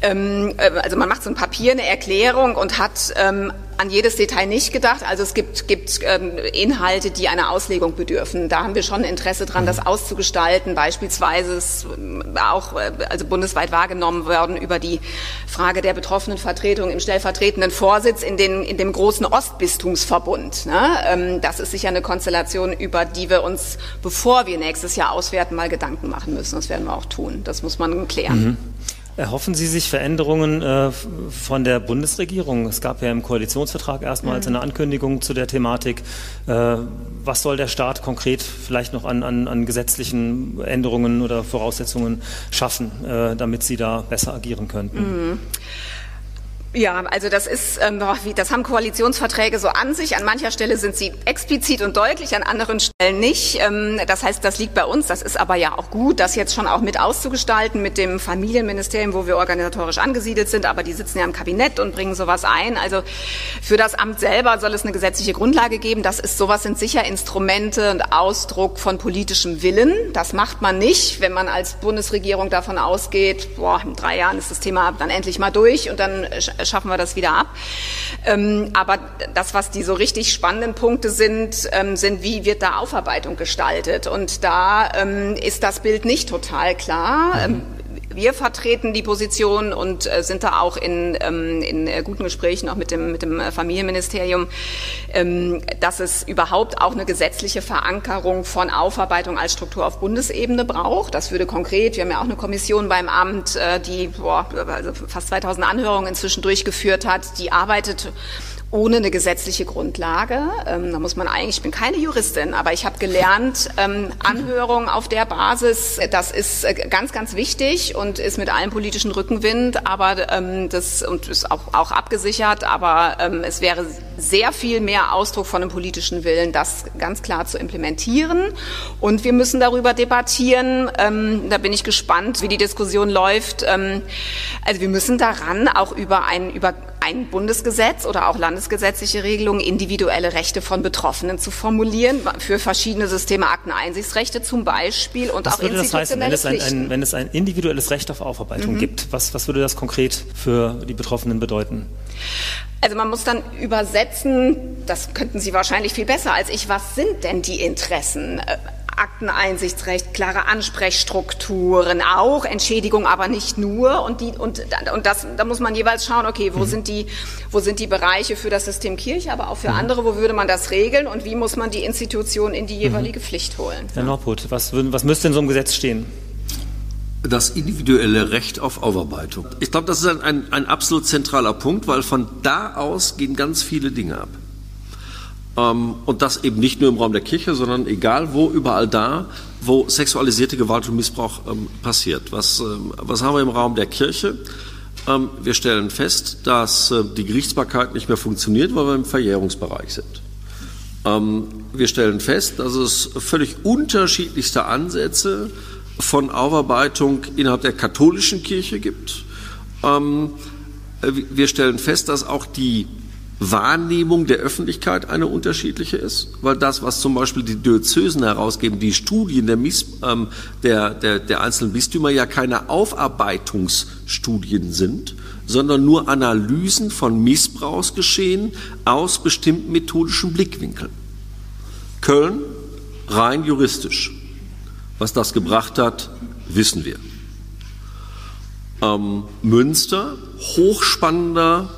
Ähm, äh, also man macht so ein Papier, eine Erklärung und hat ähm, an jedes Detail nicht gedacht. Also es gibt, gibt ähm, Inhalte, die einer Auslegung bedürfen. Da haben wir schon Interesse dran, das mhm. auszugestalten. Beispielsweise ist äh, auch äh, also bundesweit wahrgenommen worden über die Frage der betroffenen Vertretung im stellvertretenden Vorsitz in, den, in dem großen Ostbistumsverbund. Ne? Ähm, das ist sicher eine Konstellation, über die wir uns, bevor wir nächstes Jahr auswerten, mal Gedanken machen müssen. Das werden wir auch tun. Das muss man klären. Mhm. Erhoffen Sie sich Veränderungen äh, von der Bundesregierung? Es gab ja im Koalitionsvertrag erstmals mhm. eine Ankündigung zu der Thematik. Äh, was soll der Staat konkret vielleicht noch an, an, an gesetzlichen Änderungen oder Voraussetzungen schaffen, äh, damit Sie da besser agieren könnten? Mhm. Ja, also das ist, ähm, das haben Koalitionsverträge so an sich. An mancher Stelle sind sie explizit und deutlich, an anderen Stellen nicht. Ähm, das heißt, das liegt bei uns. Das ist aber ja auch gut, das jetzt schon auch mit auszugestalten mit dem Familienministerium, wo wir organisatorisch angesiedelt sind. Aber die sitzen ja im Kabinett und bringen sowas ein. Also für das Amt selber soll es eine gesetzliche Grundlage geben. Das ist sowas sind sicher Instrumente und Ausdruck von politischem Willen. Das macht man nicht, wenn man als Bundesregierung davon ausgeht, boah, in drei Jahren ist das Thema dann endlich mal durch und dann schaffen wir das wieder ab. Ähm, aber das, was die so richtig spannenden Punkte sind, ähm, sind, wie wird da Aufarbeitung gestaltet? Und da ähm, ist das Bild nicht total klar. Mhm. Wir vertreten die Position und äh, sind da auch in, ähm, in äh, guten Gesprächen auch mit dem, mit dem äh, Familienministerium, ähm, dass es überhaupt auch eine gesetzliche Verankerung von Aufarbeitung als Struktur auf Bundesebene braucht. Das würde konkret, wir haben ja auch eine Kommission beim Amt, äh, die boah, also fast 2000 Anhörungen inzwischen durchgeführt hat, die arbeitet ohne eine gesetzliche Grundlage. Ähm, da muss man eigentlich, ich bin keine Juristin, aber ich habe gelernt, ähm, Anhörung auf der Basis, das ist äh, ganz, ganz wichtig und ist mit allem politischen Rückenwind, aber ähm, das und ist auch, auch abgesichert, aber ähm, es wäre sehr viel mehr Ausdruck von einem politischen Willen, das ganz klar zu implementieren. Und wir müssen darüber debattieren. Ähm, da bin ich gespannt, wie die Diskussion läuft. Ähm, also wir müssen daran auch über ein, über ein Bundesgesetz oder auch landesgesetzliche Regelungen individuelle Rechte von Betroffenen zu formulieren für verschiedene Systeme Akteneinsichtsrechte zum Beispiel und was auch würde das heißen, wenn es, ein, ein, wenn es ein individuelles Recht auf Aufarbeitung mhm. gibt? Was, was würde das konkret für die Betroffenen bedeuten? Also man muss dann übersetzen, das könnten Sie wahrscheinlich viel besser als ich, was sind denn die Interessen? Akteneinsichtsrecht, klare Ansprechstrukturen, auch Entschädigung, aber nicht nur. Und, die, und, und das, da muss man jeweils schauen, okay, wo, mhm. sind die, wo sind die Bereiche für das System Kirche, aber auch für mhm. andere, wo würde man das regeln und wie muss man die Institution in die jeweilige mhm. Pflicht holen. Herr Norput, was, was müsste in so einem Gesetz stehen? Das individuelle Recht auf Aufarbeitung. Ich glaube, das ist ein, ein, ein absolut zentraler Punkt, weil von da aus gehen ganz viele Dinge ab. Ähm, und das eben nicht nur im Raum der Kirche, sondern egal wo, überall da, wo sexualisierte Gewalt und Missbrauch ähm, passiert. Was, ähm, was haben wir im Raum der Kirche? Wir stellen fest, dass äh, die Gerichtsbarkeit nicht mehr funktioniert, weil wir im Verjährungsbereich sind. Wir stellen fest, dass es völlig unterschiedlichste Ansätze von Aufarbeitung innerhalb der katholischen Kirche gibt. Äh, wir stellen fest, dass auch die Wahrnehmung der Öffentlichkeit eine unterschiedliche ist, weil das, was zum Beispiel die Diözesen herausgeben, die Studien der, ähm, der, der, der einzelnen Bistümer ja keine Aufarbeitungsstudien sind, sondern nur Analysen von Missbrauchsgeschehen aus bestimmten methodischen Blickwinkeln. Köln rein juristisch. Was das gebracht hat, wissen wir. Ähm, Münster, hochspannender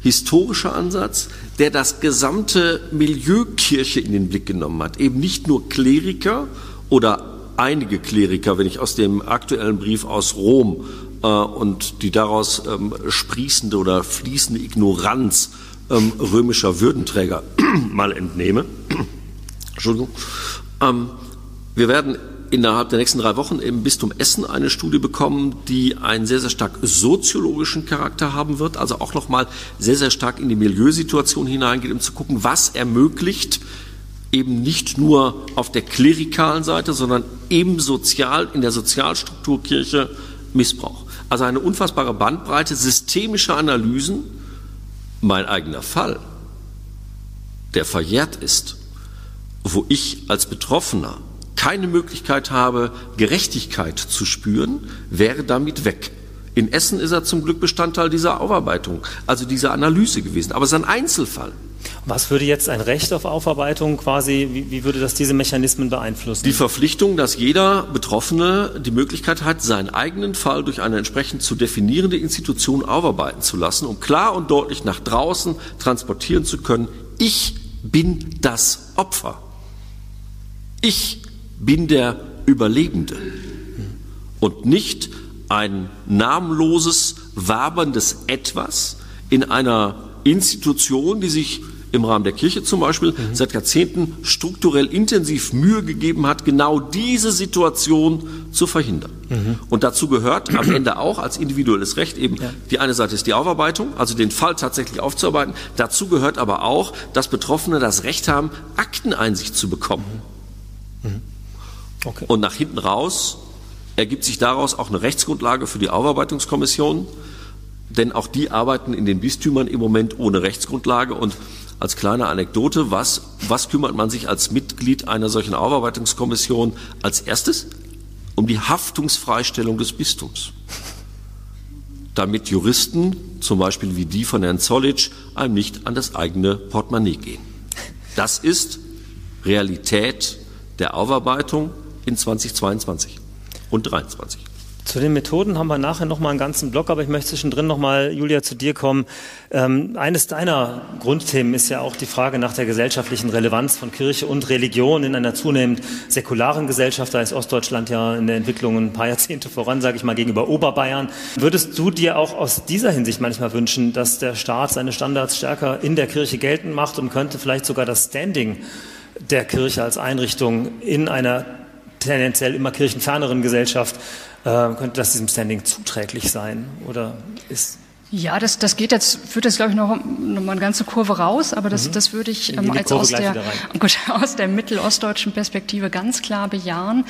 historischer Ansatz, der das gesamte Milieu Kirche in den Blick genommen hat. Eben nicht nur Kleriker oder einige Kleriker, wenn ich aus dem aktuellen Brief aus Rom äh, und die daraus ähm, sprießende oder fließende Ignoranz ähm, römischer Würdenträger mal entnehme. Entschuldigung. Ähm, wir werden innerhalb der nächsten drei Wochen im Bistum Essen eine Studie bekommen, die einen sehr, sehr stark soziologischen Charakter haben wird, also auch nochmal sehr, sehr stark in die Milieusituation hineingeht, um zu gucken, was ermöglicht, eben nicht nur auf der klerikalen Seite, sondern eben sozial, in der Sozialstruktur Kirche Missbrauch. Also eine unfassbare Bandbreite systemischer Analysen. Mein eigener Fall, der verjährt ist, wo ich als Betroffener keine Möglichkeit habe, Gerechtigkeit zu spüren, wäre damit weg. In Essen ist er zum Glück Bestandteil dieser Aufarbeitung, also dieser Analyse gewesen. Aber es ist ein Einzelfall. Was würde jetzt ein Recht auf Aufarbeitung quasi, wie, wie, würde das diese Mechanismen beeinflussen? Die Verpflichtung, dass jeder Betroffene die Möglichkeit hat, seinen eigenen Fall durch eine entsprechend zu definierende Institution aufarbeiten zu lassen, um klar und deutlich nach draußen transportieren zu können, ich bin das Opfer. Ich bin der Überlebende und nicht ein namenloses, waberndes Etwas in einer Institution, die sich im Rahmen der Kirche zum Beispiel mhm. seit Jahrzehnten strukturell intensiv Mühe gegeben hat, genau diese Situation zu verhindern. Mhm. Und dazu gehört am Ende auch als individuelles Recht eben, ja. die eine Seite ist die Aufarbeitung, also den Fall tatsächlich aufzuarbeiten. Dazu gehört aber auch, dass Betroffene das Recht haben, Akteneinsicht zu bekommen. Mhm. Okay. Und nach hinten raus ergibt sich daraus auch eine Rechtsgrundlage für die Aufarbeitungskommission, denn auch die arbeiten in den Bistümern im Moment ohne Rechtsgrundlage. Und als kleine Anekdote, was, was kümmert man sich als Mitglied einer solchen Aufarbeitungskommission als erstes? Um die Haftungsfreistellung des Bistums. Damit Juristen, zum Beispiel wie die von Herrn Zollitsch, einem nicht an das eigene Portemonnaie gehen. Das ist Realität der Aufarbeitung in 2022 und 2023. Zu den Methoden haben wir nachher noch mal einen ganzen Block, aber ich möchte zwischendrin noch mal, Julia, zu dir kommen. Ähm, eines deiner Grundthemen ist ja auch die Frage nach der gesellschaftlichen Relevanz von Kirche und Religion in einer zunehmend säkularen Gesellschaft. Da ist Ostdeutschland ja in der Entwicklung ein paar Jahrzehnte voran, sage ich mal, gegenüber Oberbayern. Würdest du dir auch aus dieser Hinsicht manchmal wünschen, dass der Staat seine Standards stärker in der Kirche geltend macht und könnte vielleicht sogar das Standing der Kirche als Einrichtung in einer tendenziell immer kirchenferneren Gesellschaft äh, könnte das diesem Standing zuträglich sein? Oder ist ja, das, das geht jetzt, führt jetzt, glaube ich, noch, noch mal eine ganze Kurve raus, aber das, mhm. das würde ich ähm, als aus der, gut, aus der mittelostdeutschen Perspektive ganz klar bejahen.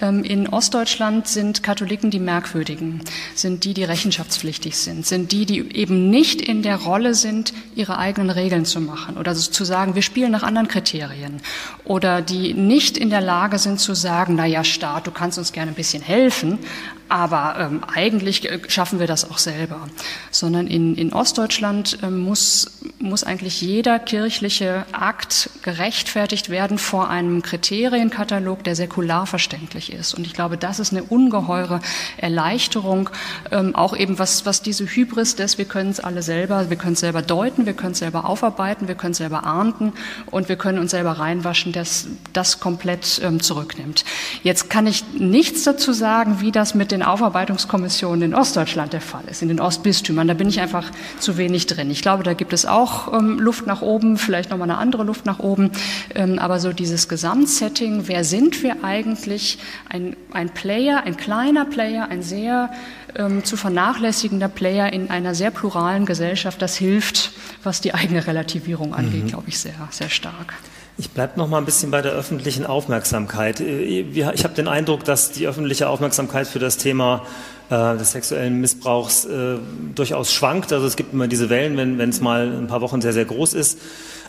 Ähm, in Ostdeutschland sind Katholiken die Merkwürdigen, sind die, die rechenschaftspflichtig sind, sind die, die eben nicht in der Rolle sind, ihre eigenen Regeln zu machen oder zu sagen, wir spielen nach anderen Kriterien oder die nicht in der Lage sind zu sagen, na ja, Staat, du kannst uns gerne ein bisschen helfen, aber ähm, eigentlich äh, schaffen wir das auch selber. Sondern in, in Ostdeutschland ähm, muss, muss eigentlich jeder kirchliche Akt gerechtfertigt werden vor einem Kriterienkatalog, der säkular verständlich ist. Und ich glaube, das ist eine ungeheure Erleichterung, ähm, auch eben was, was diese Hybris des, wir können es alle selber, wir können es selber deuten, wir können es selber aufarbeiten, wir können es selber ahnden und wir können uns selber reinwaschen, dass das komplett ähm, zurücknimmt. Jetzt kann ich nichts dazu sagen, wie das mit den Aufarbeitungskommissionen in Ostdeutschland der Fall ist, in den Ostbistümern. Da bin ich einfach zu wenig drin. Ich glaube, da gibt es auch ähm, Luft nach oben, vielleicht nochmal eine andere Luft nach oben. Ähm, aber so dieses Gesamtsetting, wer sind wir eigentlich? Ein, ein Player, ein kleiner Player, ein sehr ähm, zu vernachlässigender Player in einer sehr pluralen Gesellschaft, das hilft, was die eigene Relativierung angeht, mhm. glaube ich, sehr, sehr stark. Ich bleibe noch mal ein bisschen bei der öffentlichen Aufmerksamkeit. Äh, ich habe den Eindruck, dass die öffentliche Aufmerksamkeit für das Thema äh, des sexuellen Missbrauchs äh, durchaus schwankt. Also es gibt immer diese Wellen, wenn es mal ein paar Wochen sehr, sehr groß ist.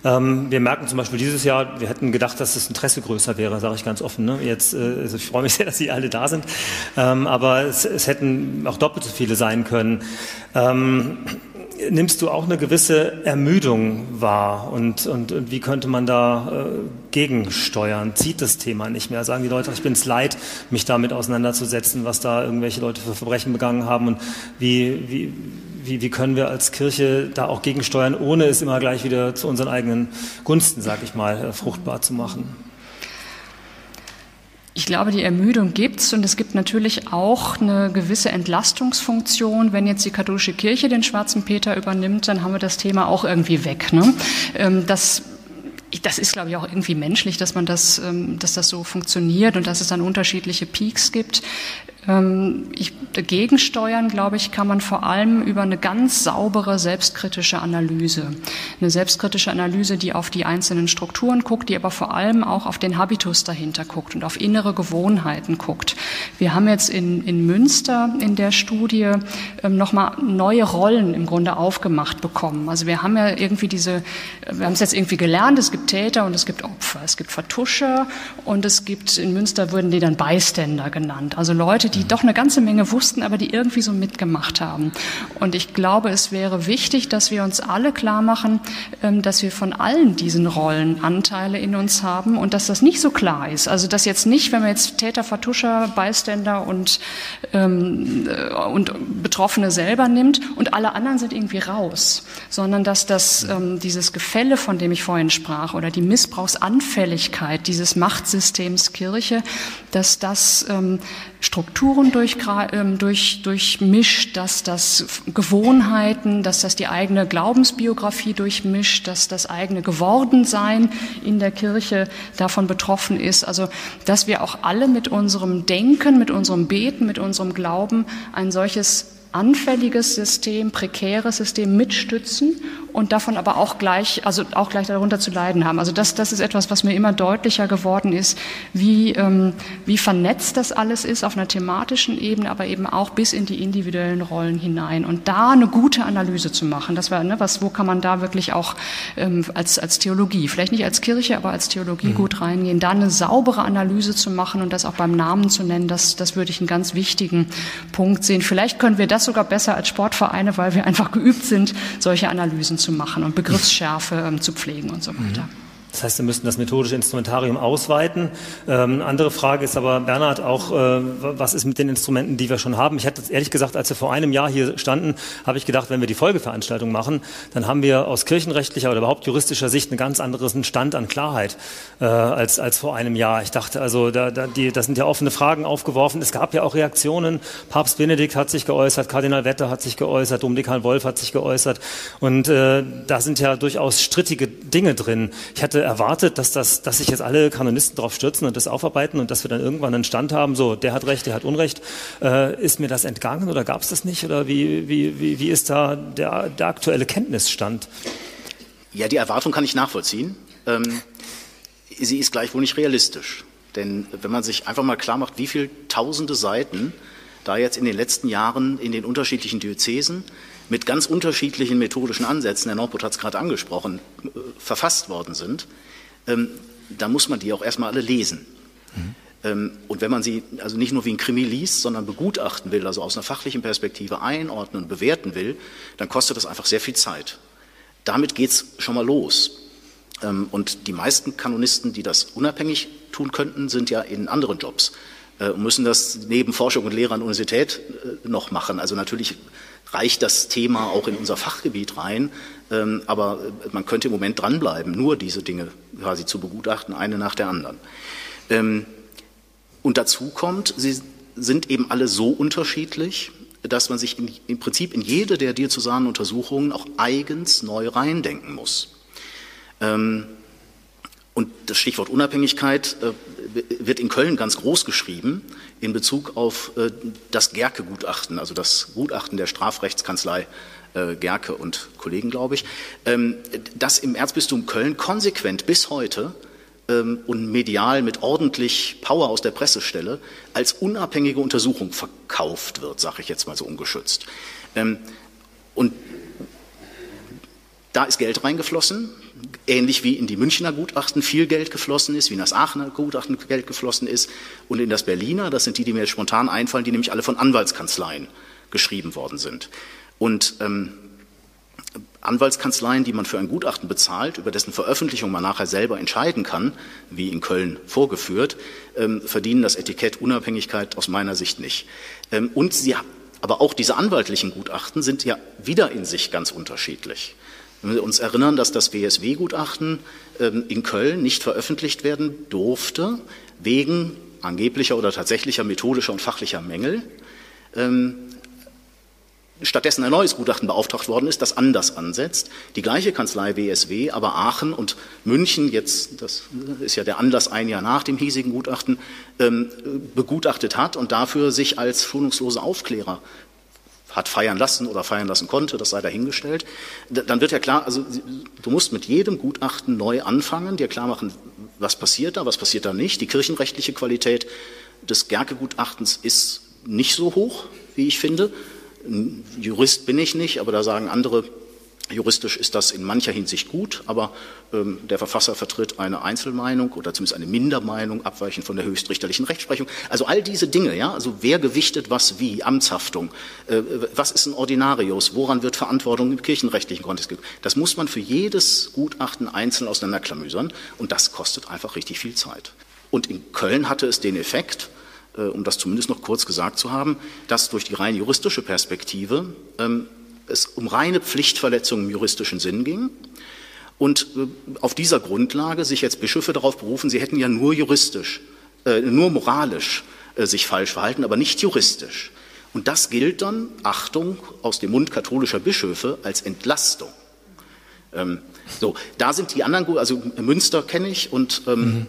Ähm, wir merken zum Beispiel dieses Jahr, wir hätten gedacht, dass das Interesse größer wäre, sage ich ganz offen. Ne? Jetzt, also ich freue mich sehr, dass Sie alle da sind, ähm, aber es, es hätten auch doppelt so viele sein können. Ähm, nimmst du auch eine gewisse Ermüdung wahr und, und, und wie könnte man da äh, gegensteuern? Zieht das Thema nicht mehr? Sagen die Leute, ich bin es leid, mich damit auseinanderzusetzen, was da irgendwelche Leute für Verbrechen begangen haben und wie, wie, wie, wie können wir als Kirche da auch gegensteuern, ohne es immer gleich wieder zu unseren eigenen Gunsten, sag ich mal, äh, fruchtbar zu machen? Ich glaube, die Ermüdung gibt's und es gibt natürlich auch eine gewisse Entlastungsfunktion. Wenn jetzt die katholische Kirche den schwarzen Peter übernimmt, dann haben wir das Thema auch irgendwie weg. Ne? Ähm, das das ist, glaube ich, auch irgendwie menschlich, dass man das, ähm, dass das so funktioniert und dass es dann unterschiedliche Peaks gibt. Ähm, ich, dagegen steuern, glaube ich, kann man vor allem über eine ganz saubere selbstkritische Analyse. Eine selbstkritische Analyse, die auf die einzelnen Strukturen guckt, die aber vor allem auch auf den Habitus dahinter guckt und auf innere Gewohnheiten guckt. Wir haben jetzt in, in Münster in der Studie ähm, nochmal neue Rollen im Grunde aufgemacht bekommen. Also wir haben ja irgendwie diese, wir haben es jetzt irgendwie gelernt, es gibt Täter und es gibt Opfer, es gibt Vertuscher und es gibt, in Münster wurden die dann Beiständer genannt. Also Leute, die doch eine ganze Menge wussten, aber die irgendwie so mitgemacht haben. Und ich glaube, es wäre wichtig, dass wir uns alle klar machen, ähm, dass wir von allen diesen Rollen Anteile in uns haben und dass das nicht so klar ist. Also dass jetzt nicht, wenn man jetzt Täter, Vertuscher, Beiständer und, ähm, äh, und Betroffene selber nimmt und alle anderen sind irgendwie raus, sondern dass das ähm, dieses Gefälle, von dem ich vorhin sprach, oder die Missbrauchsanfälligkeit dieses Machtsystems Kirche, dass das ähm, Strukturen durch, ähm, durch, durchmischt, dass das Gewohnheiten, dass das die eigene Glaubensbiografie durchmischt, dass das eigene Gewordensein in der Kirche davon betroffen ist. Also, dass wir auch alle mit unserem Denken, mit unserem Beten, mit unserem Glauben ein solches anfälliges System, prekäres System mitstützen und davon aber auch gleich, also auch gleich darunter zu leiden haben. Also das, das ist etwas, was mir immer deutlicher geworden ist, wie, ähm, wie vernetzt das alles ist auf einer thematischen Ebene, aber eben auch bis in die individuellen Rollen hinein. Und da eine gute Analyse zu machen, das war, ne, was, wo kann man da wirklich auch ähm, als, als Theologie, vielleicht nicht als Kirche, aber als Theologie mhm. gut reingehen, da eine saubere Analyse zu machen und das auch beim Namen zu nennen, das, das würde ich einen ganz wichtigen Punkt sehen. Vielleicht können wir das sogar besser als Sportvereine, weil wir einfach geübt sind, solche Analysen zu machen und Begriffsschärfe ähm, zu pflegen und so weiter. Das heißt, wir müssten das methodische Instrumentarium ausweiten. Ähm, andere Frage ist aber, Bernhard, auch, äh, was ist mit den Instrumenten, die wir schon haben? Ich hatte ehrlich gesagt, als wir vor einem Jahr hier standen, habe ich gedacht, wenn wir die Folgeveranstaltung machen, dann haben wir aus kirchenrechtlicher oder überhaupt juristischer Sicht einen ganz anderen Stand an Klarheit äh, als, als vor einem Jahr. Ich dachte also, da, da, die, da sind ja offene Fragen aufgeworfen. Es gab ja auch Reaktionen. Papst Benedikt hat sich geäußert, Kardinal Wetter hat sich geäußert, Dominikan Wolf hat sich geäußert. Und äh, da sind ja durchaus strittige Dinge drin. Ich hatte erwartet, dass, das, dass sich jetzt alle Kanonisten darauf stürzen und das aufarbeiten und dass wir dann irgendwann einen Stand haben, so, der hat Recht, der hat Unrecht. Äh, ist mir das entgangen oder gab es das nicht? Oder wie, wie, wie, wie ist da der, der aktuelle Kenntnisstand? Ja, die Erwartung kann ich nachvollziehen. Ähm, sie ist gleichwohl nicht realistisch. Denn wenn man sich einfach mal klar macht, wie viele tausende Seiten da jetzt in den letzten Jahren in den unterschiedlichen Diözesen mit ganz unterschiedlichen methodischen Ansätzen, Herr Norput hat es gerade angesprochen, äh, verfasst worden sind, ähm, da muss man die auch erstmal alle lesen. Mhm. Ähm, und wenn man sie also nicht nur wie ein Krimi liest, sondern begutachten will, also aus einer fachlichen Perspektive einordnen und bewerten will, dann kostet das einfach sehr viel Zeit. Damit geht es schon mal los. Ähm, und die meisten Kanonisten, die das unabhängig tun könnten, sind ja in anderen Jobs äh, und müssen das neben Forschung und Lehre an der Universität äh, noch machen. Also natürlich reicht das Thema auch in unser Fachgebiet rein, ähm, aber äh, man könnte im Moment dranbleiben, nur diese Dinge quasi zu begutachten, eine nach der anderen. Ähm, und dazu kommt, sie sind eben alle so unterschiedlich, dass man sich im Prinzip in jede der diözesanen Untersuchungen auch eigens neu reindenken muss. Ähm, und das Stichwort Unabhängigkeit äh, wird in Köln ganz groß geschrieben in Bezug auf äh, das Gerke-Gutachten, also das Gutachten der Strafrechtskanzlei äh, Gerke und Kollegen, glaube ich, ähm, das im Erzbistum Köln konsequent bis heute ähm, und medial mit ordentlich Power aus der Pressestelle als unabhängige Untersuchung verkauft wird, sage ich jetzt mal so ungeschützt. Ähm, und da ist Geld reingeflossen, ähnlich wie in die Münchner Gutachten viel Geld geflossen ist, wie in das Aachener Gutachten Geld geflossen ist und in das Berliner, das sind die, die mir spontan einfallen, die nämlich alle von Anwaltskanzleien geschrieben worden sind. Und ähm, Anwaltskanzleien, die man für ein Gutachten bezahlt, über dessen Veröffentlichung man nachher selber entscheiden kann, wie in Köln vorgeführt, ähm, verdienen das Etikett Unabhängigkeit aus meiner Sicht nicht. Ähm, und sie, aber auch diese anwaltlichen Gutachten sind ja wieder in sich ganz unterschiedlich. Wenn wir uns erinnern, dass das WSW-Gutachten ähm, in Köln nicht veröffentlicht werden durfte, wegen angeblicher oder tatsächlicher methodischer und fachlicher Mängel, ähm, stattdessen ein neues Gutachten beauftragt worden ist, das anders ansetzt. Die gleiche Kanzlei WSW, aber Aachen und München, jetzt, das ist ja der Anlass ein Jahr nach dem hiesigen Gutachten, ähm, begutachtet hat und dafür sich als schonungslose Aufklärer hat feiern lassen oder feiern lassen konnte, das sei dahingestellt, dann wird ja klar, also du musst mit jedem Gutachten neu anfangen, dir klar machen, was passiert da, was passiert da nicht. Die kirchenrechtliche Qualität des Gerke-Gutachtens ist nicht so hoch, wie ich finde. Jurist bin ich nicht, aber da sagen andere Juristisch ist das in mancher Hinsicht gut, aber ähm, der Verfasser vertritt eine Einzelmeinung oder zumindest eine Mindermeinung, abweichend von der höchstrichterlichen Rechtsprechung. Also all diese Dinge, ja, also wer gewichtet was wie, Amtshaftung, äh, was ist ein Ordinarius, woran wird Verantwortung im kirchenrechtlichen Kontext gegeben, das muss man für jedes Gutachten einzeln auseinanderklamüsern und das kostet einfach richtig viel Zeit. Und in Köln hatte es den Effekt, äh, um das zumindest noch kurz gesagt zu haben, dass durch die rein juristische Perspektive ähm, es um reine Pflichtverletzungen im juristischen Sinn ging. Und äh, auf dieser Grundlage sich jetzt Bischöfe darauf berufen, sie hätten ja nur juristisch, äh, nur moralisch äh, sich falsch verhalten, aber nicht juristisch. Und das gilt dann, Achtung, aus dem Mund katholischer Bischöfe als Entlastung. Ähm, so, da sind die anderen, also Münster kenne ich und ähm, mhm.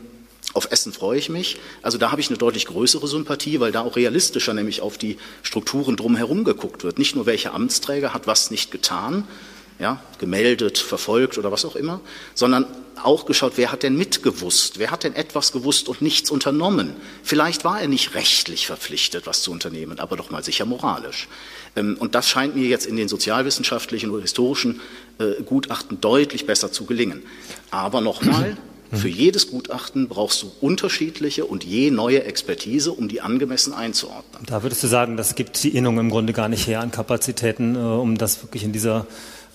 Auf Essen freue ich mich. Also da habe ich eine deutlich größere Sympathie, weil da auch realistischer nämlich auf die Strukturen drumherum geguckt wird. Nicht nur welcher Amtsträger hat was nicht getan, ja, gemeldet, verfolgt oder was auch immer, sondern auch geschaut, wer hat denn mitgewusst, wer hat denn etwas gewusst und nichts unternommen. Vielleicht war er nicht rechtlich verpflichtet, was zu unternehmen, aber doch mal sicher moralisch. Ähm, und das scheint mir jetzt in den sozialwissenschaftlichen oder historischen äh, Gutachten deutlich besser zu gelingen. Aber nochmal, für jedes Gutachten brauchst du unterschiedliche und je neue Expertise, um die angemessen einzuordnen. Da würdest du sagen, das gibt die Innung im Grunde gar nicht her an Kapazitäten, äh, um das wirklich in dieser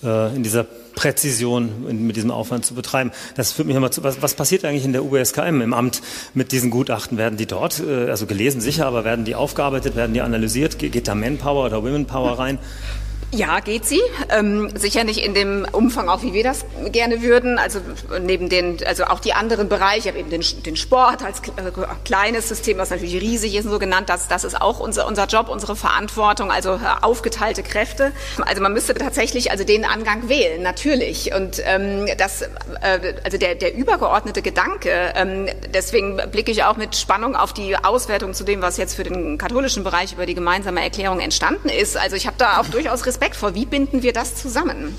äh, in dieser Präzision mit diesem Aufwand zu betreiben. Das führt mich nochmal zu, was, was passiert eigentlich in der UBSKM im Amt mit diesen Gutachten? Werden die dort, äh, also gelesen sicher, aber werden die aufgearbeitet, werden die analysiert? Geht da Manpower oder Womenpower rein? Ja, geht sie. Ähm, sicher nicht in dem Umfang, auch wie wir das gerne würden. Also neben den, also auch die anderen Bereiche, eben den, den Sport als äh, kleines System, was natürlich riesig ist, so genannt, das, das ist auch unser, unser Job, unsere Verantwortung, also aufgeteilte Kräfte. Also man müsste tatsächlich also den Angang wählen, natürlich. Und ähm, das, äh, also der, der übergeordnete Gedanke, ähm, deswegen blicke ich auch mit Spannung auf die Auswertung zu dem, was jetzt für den katholischen Bereich über die gemeinsame Erklärung entstanden ist. Also ich habe da auch durchaus Respekt Respekt vor. Wie binden wir das zusammen?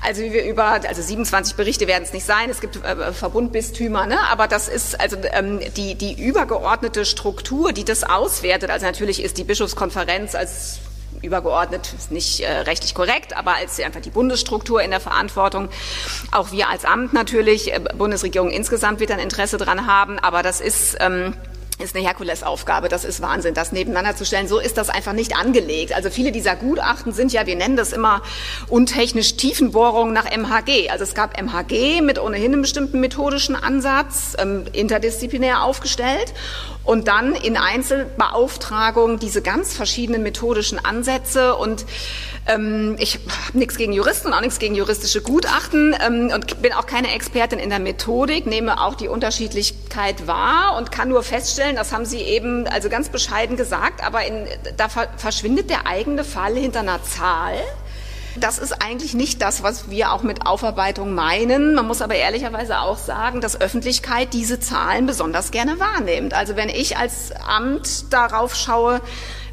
Also wir über, also 27 Berichte werden es nicht sein, es gibt äh, Verbundbistümer, ne? aber das ist also ähm, die, die übergeordnete Struktur, die das auswertet. Also natürlich ist die Bischofskonferenz als übergeordnet ist nicht äh, rechtlich korrekt, aber als einfach die Bundesstruktur in der Verantwortung. Auch wir als Amt natürlich, äh, Bundesregierung insgesamt wird ein Interesse dran haben, aber das ist ähm, ist eine Herkulesaufgabe, das ist Wahnsinn, das nebeneinander zu stellen. So ist das einfach nicht angelegt. Also viele dieser Gutachten sind ja, wir nennen das immer untechnisch Tiefenbohrungen nach MHG. Also es gab MHG mit ohnehin einem bestimmten methodischen Ansatz, ähm, interdisziplinär aufgestellt und dann in Einzelbeauftragung diese ganz verschiedenen methodischen Ansätze und ähm, ich habe nichts gegen Juristen und auch nichts gegen juristische Gutachten ähm, und bin auch keine Expertin in der Methodik, nehme auch die Unterschiedlichkeit wahr und kann nur feststellen, das haben Sie eben also ganz bescheiden gesagt, aber in, da verschwindet der eigene Fall hinter einer Zahl. Das ist eigentlich nicht das, was wir auch mit Aufarbeitung meinen. Man muss aber ehrlicherweise auch sagen, dass Öffentlichkeit diese Zahlen besonders gerne wahrnimmt. Also wenn ich als Amt darauf schaue,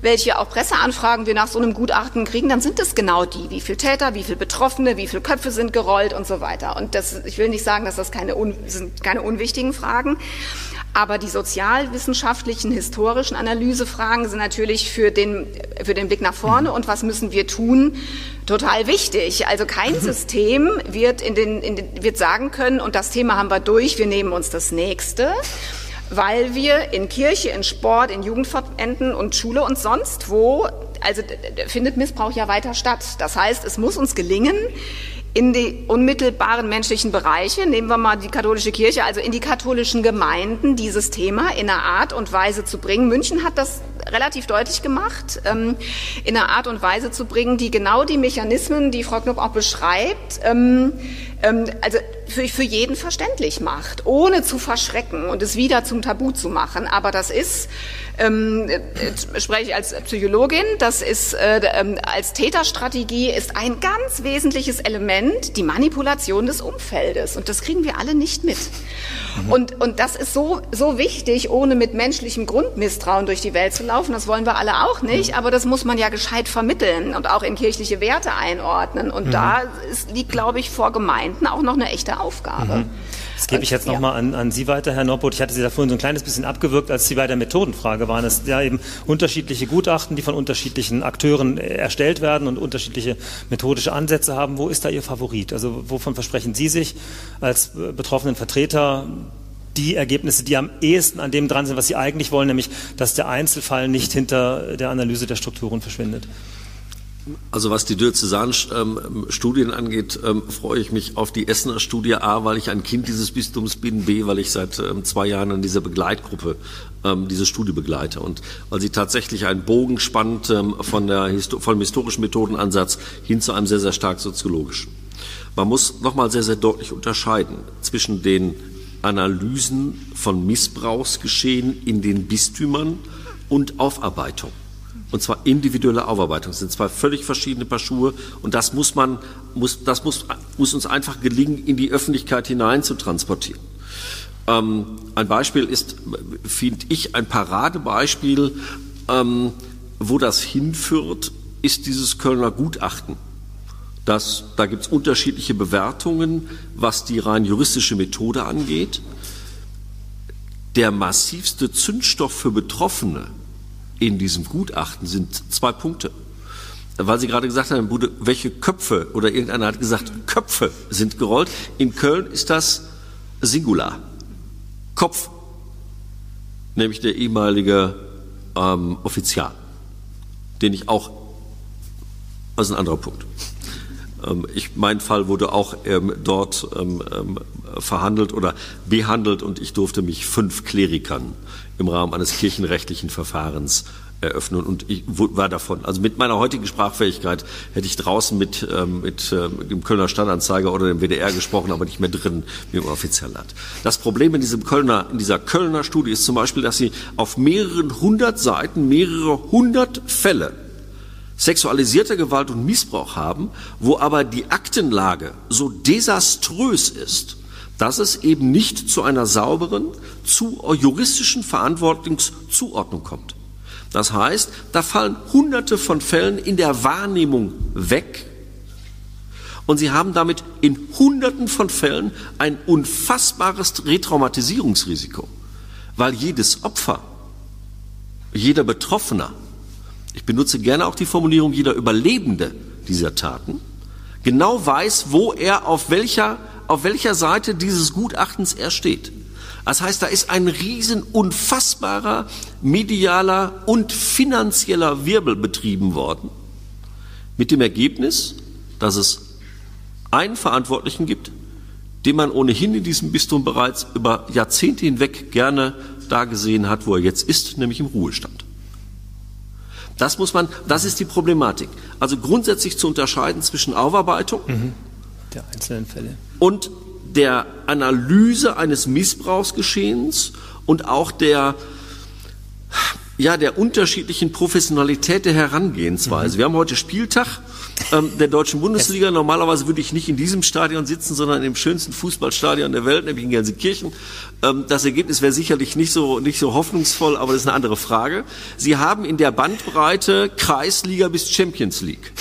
welche auch Presseanfragen wir nach so einem Gutachten kriegen, dann sind es genau die. Wie viele Täter, wie viele Betroffene, wie viele Köpfe sind gerollt und so weiter. Und das, ich will nicht sagen, dass das keine, un, sind keine unwichtigen Fragen. Aber die sozialwissenschaftlichen, historischen Analysefragen sind natürlich für den, für den Blick nach vorne und was müssen wir tun, total wichtig. Also kein System wird, in den, in den, wird sagen können, und das Thema haben wir durch, wir nehmen uns das nächste weil wir in Kirche, in Sport, in Jugendverbänden und Schule und sonst wo, also findet Missbrauch ja weiter statt. Das heißt, es muss uns gelingen, in die unmittelbaren menschlichen Bereiche, nehmen wir mal die katholische Kirche, also in die katholischen Gemeinden, dieses Thema in einer Art und Weise zu bringen. München hat das relativ deutlich gemacht, ähm, in einer Art und Weise zu bringen, die genau die Mechanismen, die Frau Knopp auch beschreibt, ähm, ähm, also für, für jeden verständlich macht, ohne zu verschrecken und es wieder zum Tabu zu machen. Aber das ist, ähm, äh, spreche ich als Psychologin, das ist äh, äh, als Täterstrategie ist ein ganz wesentliches Element die Manipulation des Umfeldes und das kriegen wir alle nicht mit. Mhm. Und, und das ist so, so wichtig, ohne mit menschlichem Grundmisstrauen durch die Welt zu laufen. Das wollen wir alle auch nicht, mhm. aber das muss man ja gescheit vermitteln und auch in kirchliche Werte einordnen. Und mhm. da ist, liegt, glaube ich, vor Gemeinden auch noch eine echte Aufgabe. Mhm. Das gebe ich jetzt ja. nochmal an, an Sie weiter, Herr Norbot. Ich hatte Sie da vorhin so ein kleines bisschen abgewürgt, als Sie bei der Methodenfrage waren. Es ja eben unterschiedliche Gutachten, die von unterschiedlichen Akteuren erstellt werden und unterschiedliche methodische Ansätze haben. Wo ist da Ihr Favorit? Also wovon versprechen Sie sich als betroffenen Vertreter die Ergebnisse, die am ehesten an dem dran sind, was Sie eigentlich wollen, nämlich dass der Einzelfall nicht hinter der Analyse der Strukturen verschwindet? Also was die Diözesan-Studien angeht, ähm, freue ich mich auf die Essener Studie A, weil ich ein Kind dieses Bistums bin, B, weil ich seit ähm, zwei Jahren in dieser Begleitgruppe ähm, diese Studie begleite und weil sie tatsächlich einen Bogen spannt von der, vom historischen Methodenansatz hin zu einem sehr, sehr stark soziologischen. Man muss nochmal sehr, sehr deutlich unterscheiden zwischen den Analysen von Missbrauchsgeschehen in den Bistümern und Aufarbeitung. Und zwar individuelle Aufarbeitung. Das sind zwei völlig verschiedene Paar Schuhe. Und das muss man, muss, das muss, muss uns einfach gelingen, in die Öffentlichkeit hinein zu transportieren. Ähm, ein Beispiel ist, finde ich, ein Paradebeispiel, ähm, wo das hinführt, ist dieses Kölner Gutachten. Das, da gibt es unterschiedliche Bewertungen, was die rein juristische Methode angeht. Der massivste Zündstoff für Betroffene in diesem Gutachten sind zwei Punkte. Weil Sie gerade gesagt haben, welche Köpfe oder irgendeiner hat gesagt, Köpfe sind gerollt. In Köln ist das Singular. Kopf, nämlich der ehemalige ähm, Offizial, den ich auch, das ist ein anderer Punkt. Ähm, ich, mein Fall wurde auch ähm, dort ähm, ähm, verhandelt oder behandelt und ich durfte mich fünf Klerikern im Rahmen eines kirchenrechtlichen Verfahrens eröffnen und ich war davon. Also mit meiner heutigen Sprachfähigkeit hätte ich draußen mit, ähm, mit ähm, dem Kölner Stadtanzeiger oder dem WDR gesprochen, aber nicht mehr drin wie im Offiziellamt. Das Problem in diesem Kölner, in dieser Kölner Studie ist zum Beispiel, dass sie auf mehreren hundert Seiten mehrere hundert Fälle sexualisierter Gewalt und Missbrauch haben, wo aber die Aktenlage so desaströs ist, dass es eben nicht zu einer sauberen, zu juristischen Verantwortungszuordnung kommt. Das heißt, da fallen Hunderte von Fällen in der Wahrnehmung weg und Sie haben damit in Hunderten von Fällen ein unfassbares Retraumatisierungsrisiko, weil jedes Opfer, jeder Betroffener, ich benutze gerne auch die Formulierung jeder Überlebende dieser Taten, genau weiß, wo er auf welcher, auf welcher Seite dieses Gutachtens er steht. Das heißt, da ist ein riesen unfassbarer medialer und finanzieller Wirbel betrieben worden, mit dem Ergebnis, dass es einen Verantwortlichen gibt, den man ohnehin in diesem Bistum bereits über Jahrzehnte hinweg gerne da gesehen hat, wo er jetzt ist, nämlich im Ruhestand. Das muss man, das ist die Problematik. Also grundsätzlich zu unterscheiden zwischen Aufarbeitung mhm. der einzelnen Fälle und der Analyse eines Missbrauchsgeschehens und auch der ja, der unterschiedlichen Professionalität der Herangehensweise. Mhm. Wir haben heute Spieltag ähm, der deutschen Bundesliga. Normalerweise würde ich nicht in diesem Stadion sitzen, sondern im schönsten Fußballstadion der Welt, nämlich in Gelsenkirchen. Ähm, das Ergebnis wäre sicherlich nicht so, nicht so hoffnungsvoll, aber das ist eine andere Frage. Sie haben in der Bandbreite Kreisliga bis Champions League.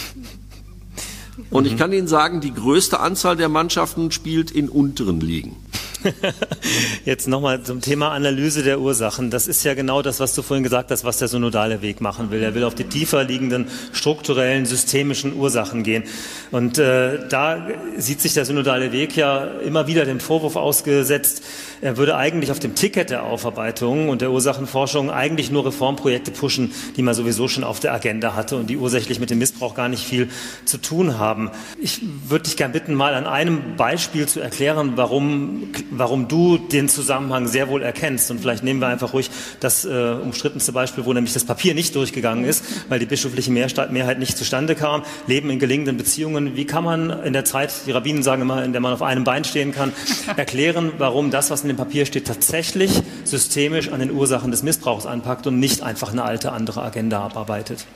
Und ich mhm. kann Ihnen sagen, die größte Anzahl der Mannschaften spielt in unteren Ligen. Jetzt nochmal zum Thema Analyse der Ursachen. Das ist ja genau das, was du vorhin gesagt hast, was der synodale Weg machen will. Er will auf die tiefer liegenden strukturellen, systemischen Ursachen gehen. Und äh, da sieht sich der synodale Weg ja immer wieder dem Vorwurf ausgesetzt, er würde eigentlich auf dem Ticket der Aufarbeitung und der Ursachenforschung eigentlich nur Reformprojekte pushen, die man sowieso schon auf der Agenda hatte und die ursächlich mit dem Missbrauch gar nicht viel zu tun haben. Ich würde dich gerne bitten, mal an einem Beispiel zu erklären, warum, warum du den Zusammenhang sehr wohl erkennst. Und vielleicht nehmen wir einfach ruhig das äh, umstrittenste Beispiel, wo nämlich das Papier nicht durchgegangen ist, weil die bischöfliche Mehrheit nicht zustande kam. Leben in gelingenden Beziehungen. Wie kann man in der Zeit, die Rabbinen sagen immer, in der man auf einem Bein stehen kann, erklären, warum das, was in dem Papier steht, tatsächlich systemisch an den Ursachen des Missbrauchs anpackt und nicht einfach eine alte andere Agenda abarbeitet.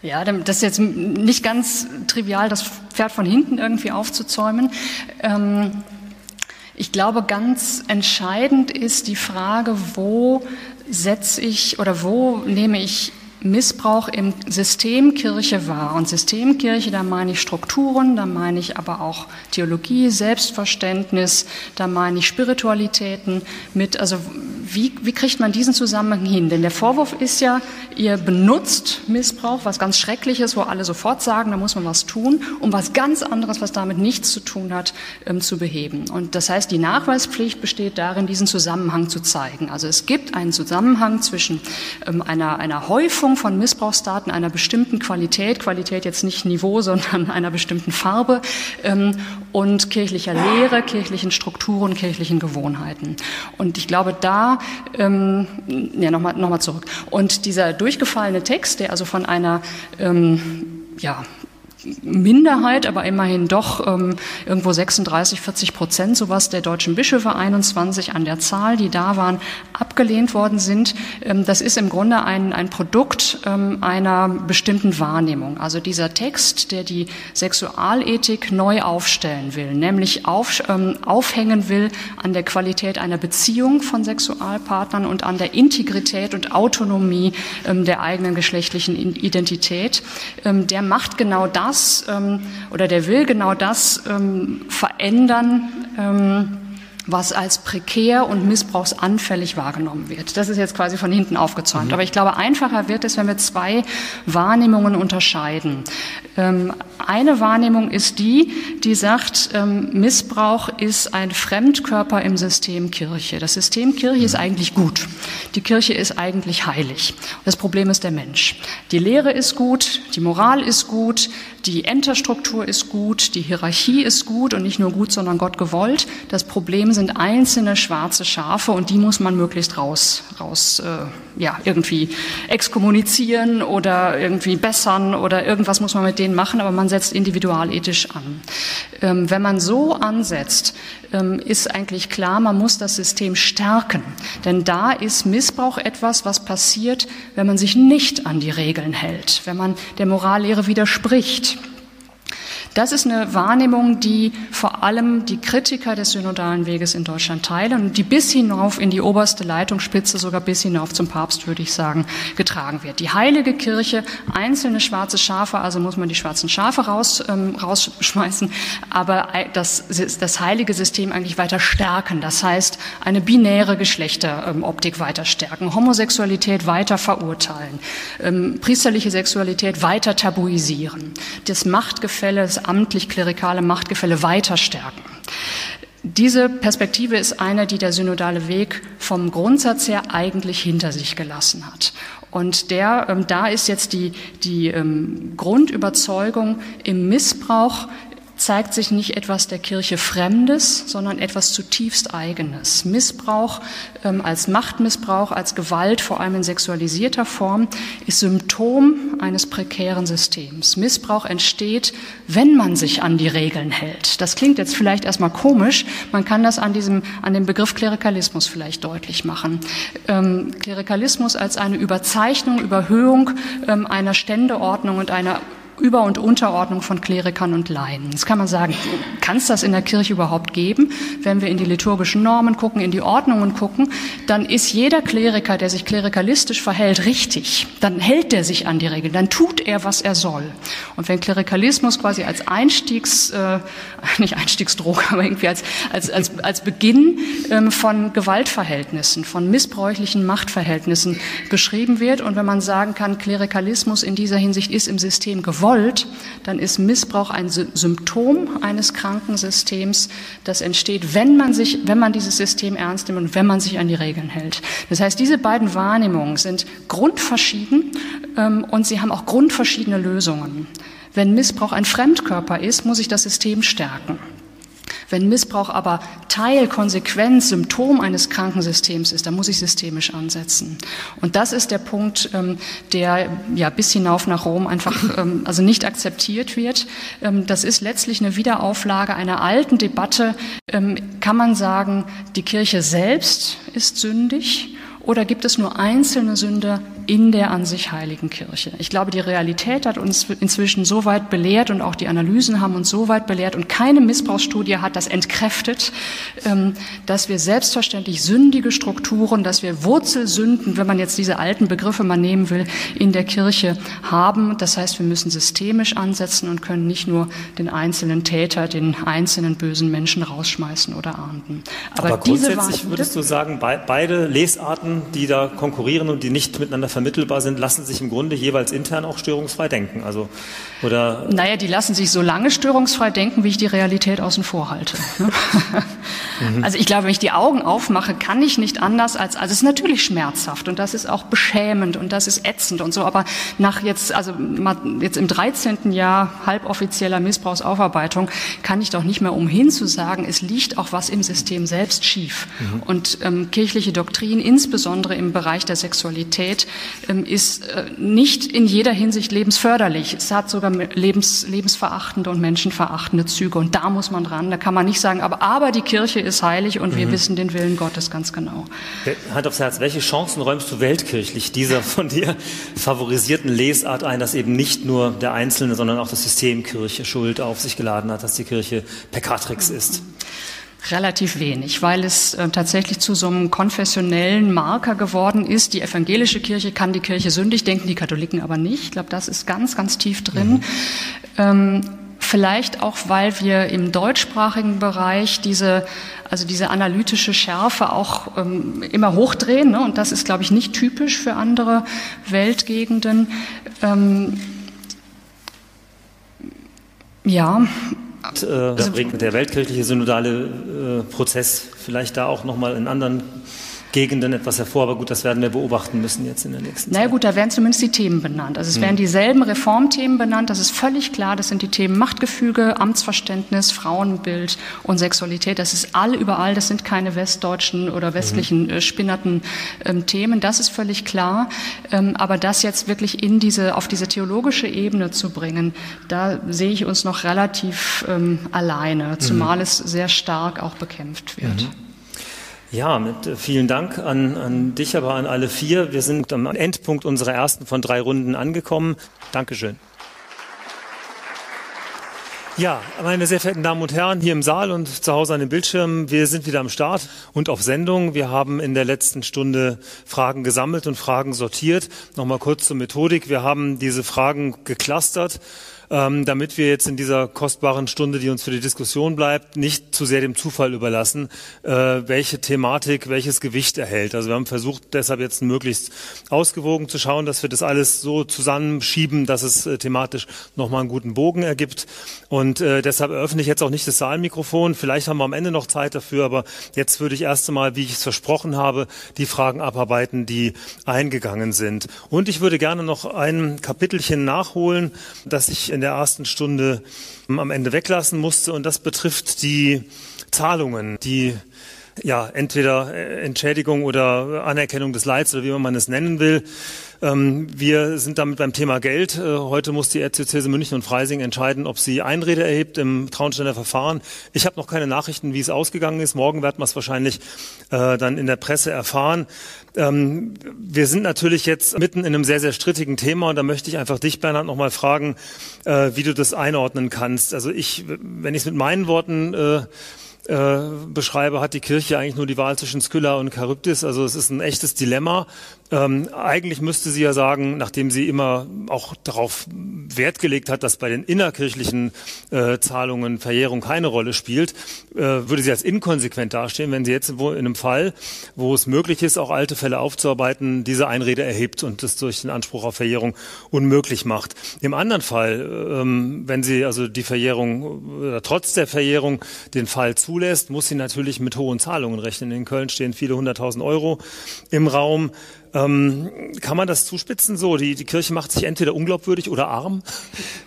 Ja, das ist jetzt nicht ganz trivial, das Pferd von hinten irgendwie aufzuzäumen. Ähm, ich glaube, ganz entscheidend ist die Frage, wo setze ich oder wo nehme ich Missbrauch im System Kirche wahr. Und Systemkirche, da meine ich Strukturen, da meine ich aber auch Theologie, Selbstverständnis, da meine ich Spiritualitäten mit, also wie, wie kriegt man diesen Zusammenhang hin? Denn der Vorwurf ist ja, ihr benutzt Missbrauch, was ganz Schreckliches, wo alle sofort sagen, da muss man was tun, um was ganz anderes, was damit nichts zu tun hat, ähm, zu beheben. Und das heißt, die Nachweispflicht besteht darin, diesen Zusammenhang zu zeigen. Also es gibt einen Zusammenhang zwischen ähm, einer, einer Häufung von Missbrauchsdaten einer bestimmten Qualität, Qualität jetzt nicht Niveau, sondern einer bestimmten Farbe ähm, und kirchlicher Lehre, kirchlichen Strukturen, kirchlichen Gewohnheiten. Und ich glaube, da, ähm, ja, nochmal noch mal zurück. Und dieser durchgefallene Text, der also von einer, ähm, ja, Minderheit, aber immerhin doch ähm, irgendwo 36, 40 Prozent, sowas der deutschen Bischöfe, 21 an der Zahl, die da waren, abgelehnt worden sind. Ähm, das ist im Grunde ein, ein Produkt ähm, einer bestimmten Wahrnehmung. Also dieser Text, der die Sexualethik neu aufstellen will, nämlich auf, ähm, aufhängen will an der Qualität einer Beziehung von Sexualpartnern und an der Integrität und Autonomie ähm, der eigenen geschlechtlichen Identität, ähm, der macht genau das, das ähm, oder der will genau das ähm, verändern, ähm, was als prekär und missbrauchsanfällig wahrgenommen wird. Das ist jetzt quasi von hinten aufgezäumt. Mhm. Aber ich glaube, einfacher wird es, wenn wir zwei Wahrnehmungen unterscheiden. Ähm, eine Wahrnehmung ist die, die sagt, ähm, Missbrauch ist ein Fremdkörper im System Kirche. Das System Kirche ist mhm. eigentlich gut. Die Kirche ist eigentlich heilig. Das Problem ist der Mensch. Die Lehre ist gut, die Moral ist gut, die Enterstruktur ist gut, die Hierarchie ist gut und nicht nur gut, sondern Gott gewollt. Das Problem sind einzelne schwarze Schafe und die muss man möglichst raus, raus äh, ja, irgendwie exkommunizieren oder irgendwie bessern oder irgendwas muss man mit denen machen, aber man setzt individualethisch an. Ähm, wenn man so ansetzt, ist eigentlich klar, man muss das System stärken. Denn da ist Missbrauch etwas, was passiert, wenn man sich nicht an die Regeln hält, wenn man der Morallehre widerspricht. Das ist eine Wahrnehmung, die vor allem die Kritiker des synodalen Weges in Deutschland teilen und die bis hinauf in die oberste Leitungsspitze, sogar bis hinauf zum Papst, würde ich sagen, getragen wird. Die heilige Kirche, einzelne schwarze Schafe, also muss man die schwarzen Schafe raus, ähm, rausschmeißen, aber das, das heilige System eigentlich weiter stärken. Das heißt, eine binäre Geschlechteroptik weiter stärken, Homosexualität weiter verurteilen, ähm, priesterliche Sexualität weiter tabuisieren, das Machtgefälle, das amtlich-klerikale Machtgefälle weiter stärken. Diese Perspektive ist eine, die der synodale Weg vom Grundsatz her eigentlich hinter sich gelassen hat. Und der, ähm, da ist jetzt die, die ähm, Grundüberzeugung im Missbrauch zeigt sich nicht etwas der Kirche Fremdes, sondern etwas zutiefst Eigenes. Missbrauch ähm, als Machtmissbrauch, als Gewalt, vor allem in sexualisierter Form, ist Symptom eines prekären Systems. Missbrauch entsteht, wenn man sich an die Regeln hält. Das klingt jetzt vielleicht erstmal komisch. Man kann das an diesem, an dem Begriff Klerikalismus vielleicht deutlich machen. Ähm, Klerikalismus als eine Überzeichnung, Überhöhung ähm, einer Ständeordnung und einer über- und Unterordnung von Klerikern und Laien. Jetzt kann man sagen, kann es das in der Kirche überhaupt geben? Wenn wir in die liturgischen Normen gucken, in die Ordnungen gucken, dann ist jeder Kleriker, der sich klerikalistisch verhält, richtig. Dann hält er sich an die Regeln, dann tut er, was er soll. Und wenn Klerikalismus quasi als Einstiegs, äh, nicht Einstiegsdroge, aber irgendwie als, als, als, als Beginn ähm, von Gewaltverhältnissen, von missbräuchlichen Machtverhältnissen beschrieben wird und wenn man sagen kann, Klerikalismus in dieser Hinsicht ist im System gewollt, gewollt, dann ist Missbrauch ein Symptom eines Krankensystems, das entsteht, wenn man sich, wenn man dieses System ernst nimmt und wenn man sich an die Regeln hält. Das heißt, diese beiden Wahrnehmungen sind grundverschieden ähm, und sie haben auch grundverschiedene Lösungen. Wenn Missbrauch ein Fremdkörper ist, muss ich das System stärken. Wenn Missbrauch aber Teil, Konsequenz, Symptom eines Krankensystems ist, dann muss ich systemisch ansetzen. Und das ist der Punkt, ähm, der ja bis hinauf nach Rom einfach ähm, also nicht akzeptiert wird. Ähm, das ist letztlich eine Wiederauflage einer alten Debatte. Kann man sagen, die Kirche selbst ist sündig? Oder gibt es nur einzelne Sünder in der an sich heiligen Kirche? Ich glaube, die Realität hat uns inzwischen so weit belehrt und auch die Analysen haben uns so weit belehrt und keine Missbrauchsstudie hat das entkräftet, ähm, dass wir selbstverständlich sündige Strukturen, dass wir Wurzelsünden, wenn man jetzt diese alten Begriffe mal nehmen will, in der Kirche haben. Das heißt, wir müssen systemisch ansetzen und können nicht nur den einzelnen Täter, den einzelnen bösen Menschen rausschmeißen oder ahnden. Aber, Aber grundsätzlich würdest du sagen, beide Lesarten die da konkurrieren und die nicht miteinander vermittelbar sind, lassen sich im Grunde jeweils intern auch störungsfrei denken. Also, oder naja, die lassen sich so lange störungsfrei denken, wie ich die Realität außen vor halte. Mhm. Also ich glaube, wenn ich die Augen aufmache, kann ich nicht anders als, also es ist natürlich schmerzhaft und das ist auch beschämend und das ist ätzend und so, aber nach jetzt, also jetzt im 13. Jahr halboffizieller Missbrauchsaufarbeitung kann ich doch nicht mehr umhin zu sagen, es liegt auch was im System selbst schief. Mhm. Und ähm, kirchliche Doktrin, insbesondere im Bereich der Sexualität, ist äh, nicht in jeder Hinsicht lebensförderlich. Es hat sogar lebens, lebensverachtende und menschenverachtende Züge. Und da muss man dran. Da kann man nicht sagen, aber, aber die Kirche ist heilig und mhm. wir wissen den Willen Gottes ganz genau. Hand aufs Herz, welche Chancen räumst du weltkirchlich dieser von dir favorisierten Lesart ein, dass eben nicht nur der Einzelne, sondern auch das System Kirche Schuld auf sich geladen hat, dass die Kirche Pekatrix ist? Relativ wenig, weil es äh, tatsächlich zu so einem konfessionellen Marker geworden ist. Die evangelische Kirche kann die Kirche sündig denken, die Katholiken aber nicht. Ich glaube, das ist ganz, ganz tief drin. Mhm. Ähm, vielleicht auch, weil wir im deutschsprachigen Bereich diese, also diese analytische Schärfe auch ähm, immer hochdrehen. Ne? Und das ist, glaube ich, nicht typisch für andere Weltgegenden. Ähm, ja. Äh, also, der weltkirchliche synodale äh, Prozess vielleicht da auch nochmal in anderen Gegenden etwas hervor. Aber gut, das werden wir beobachten müssen jetzt in der nächsten Zeit. Na gut, da werden zumindest die Themen benannt. Also es hm. werden dieselben Reformthemen benannt. Das ist völlig klar. Das sind die Themen Machtgefüge, Amtsverständnis, Frauenbild und Sexualität. Das ist alle überall. Das sind keine westdeutschen oder westlichen mhm. spinnerten ähm, Themen. Das ist völlig klar. Ähm, aber das jetzt wirklich in diese, auf diese theologische Ebene zu bringen, da sehe ich uns noch relativ ähm, alleine, zumal mhm. es sehr stark auch bekämpft wird. Mhm. Ja, mit äh, vielen Dank an, an dich, aber an alle vier. Wir sind am Endpunkt unserer ersten von drei Runden angekommen. Dankeschön. Ja, meine sehr verehrten Damen und Herren, hier im Saal und zu Hause an den Bildschirmen, wir sind wieder am Start und auf Sendung. Wir haben in der letzten Stunde Fragen gesammelt und Fragen sortiert. Nochmal kurz zur Methodik. Wir haben diese Fragen geclustert ähm, damit wir jetzt in dieser kostbaren Stunde, die uns für die Diskussion bleibt, nicht zu sehr dem Zufall überlassen, äh, welche Thematik welches Gewicht erhält. Also wir haben versucht, deshalb jetzt möglichst ausgewogen zu schauen, dass wir das alles so zusammenschieben, dass es äh, thematisch nochmal einen guten Bogen ergibt. Und äh, deshalb eröffne ich jetzt auch nicht das Saalmikrofon. Vielleicht haben wir am Ende noch Zeit dafür, aber jetzt würde ich erst einmal, wie ich es versprochen habe, die Fragen abarbeiten, die eingegangen sind. Und ich würde gerne noch ein Kapitelchen nachholen, das ich in der ersten Stunde am Ende weglassen musste. Und das betrifft die Zahlungen, die ja, entweder Entschädigung oder Anerkennung des Leids oder wie man es nennen will. Ähm, wir sind damit beim Thema Geld. Äh, heute muss die Erzdiözese München und Freising entscheiden, ob sie Einrede erhebt im Traunsteiner Verfahren. Ich habe noch keine Nachrichten, wie es ausgegangen ist. Morgen werden wir es wahrscheinlich äh, dann in der Presse erfahren. Ähm, wir sind natürlich jetzt mitten in einem sehr, sehr strittigen Thema und da möchte ich einfach dich, Bernhard, noch mal fragen, äh, wie du das einordnen kannst. Also ich, wenn ich es mit meinen Worten äh, äh, beschreibe, hat die Kirche eigentlich nur die Wahl zwischen Skylla und Charybdis. Also es ist ein echtes Dilemma. Ähm, eigentlich müsste sie ja sagen, nachdem sie immer auch darauf Wert gelegt hat, dass bei den innerkirchlichen äh, Zahlungen Verjährung keine Rolle spielt, äh, würde sie als inkonsequent dastehen, wenn sie jetzt in einem Fall, wo es möglich ist, auch alte Fälle aufzuarbeiten, diese Einrede erhebt und das durch den Anspruch auf Verjährung unmöglich macht. Im anderen Fall, ähm, wenn sie also die Verjährung oder trotz der Verjährung den Fall zulässt, muss sie natürlich mit hohen Zahlungen rechnen. In Köln stehen viele hunderttausend Euro im Raum. Ähm, kann man das zuspitzen so? Die, die Kirche macht sich entweder unglaubwürdig oder arm?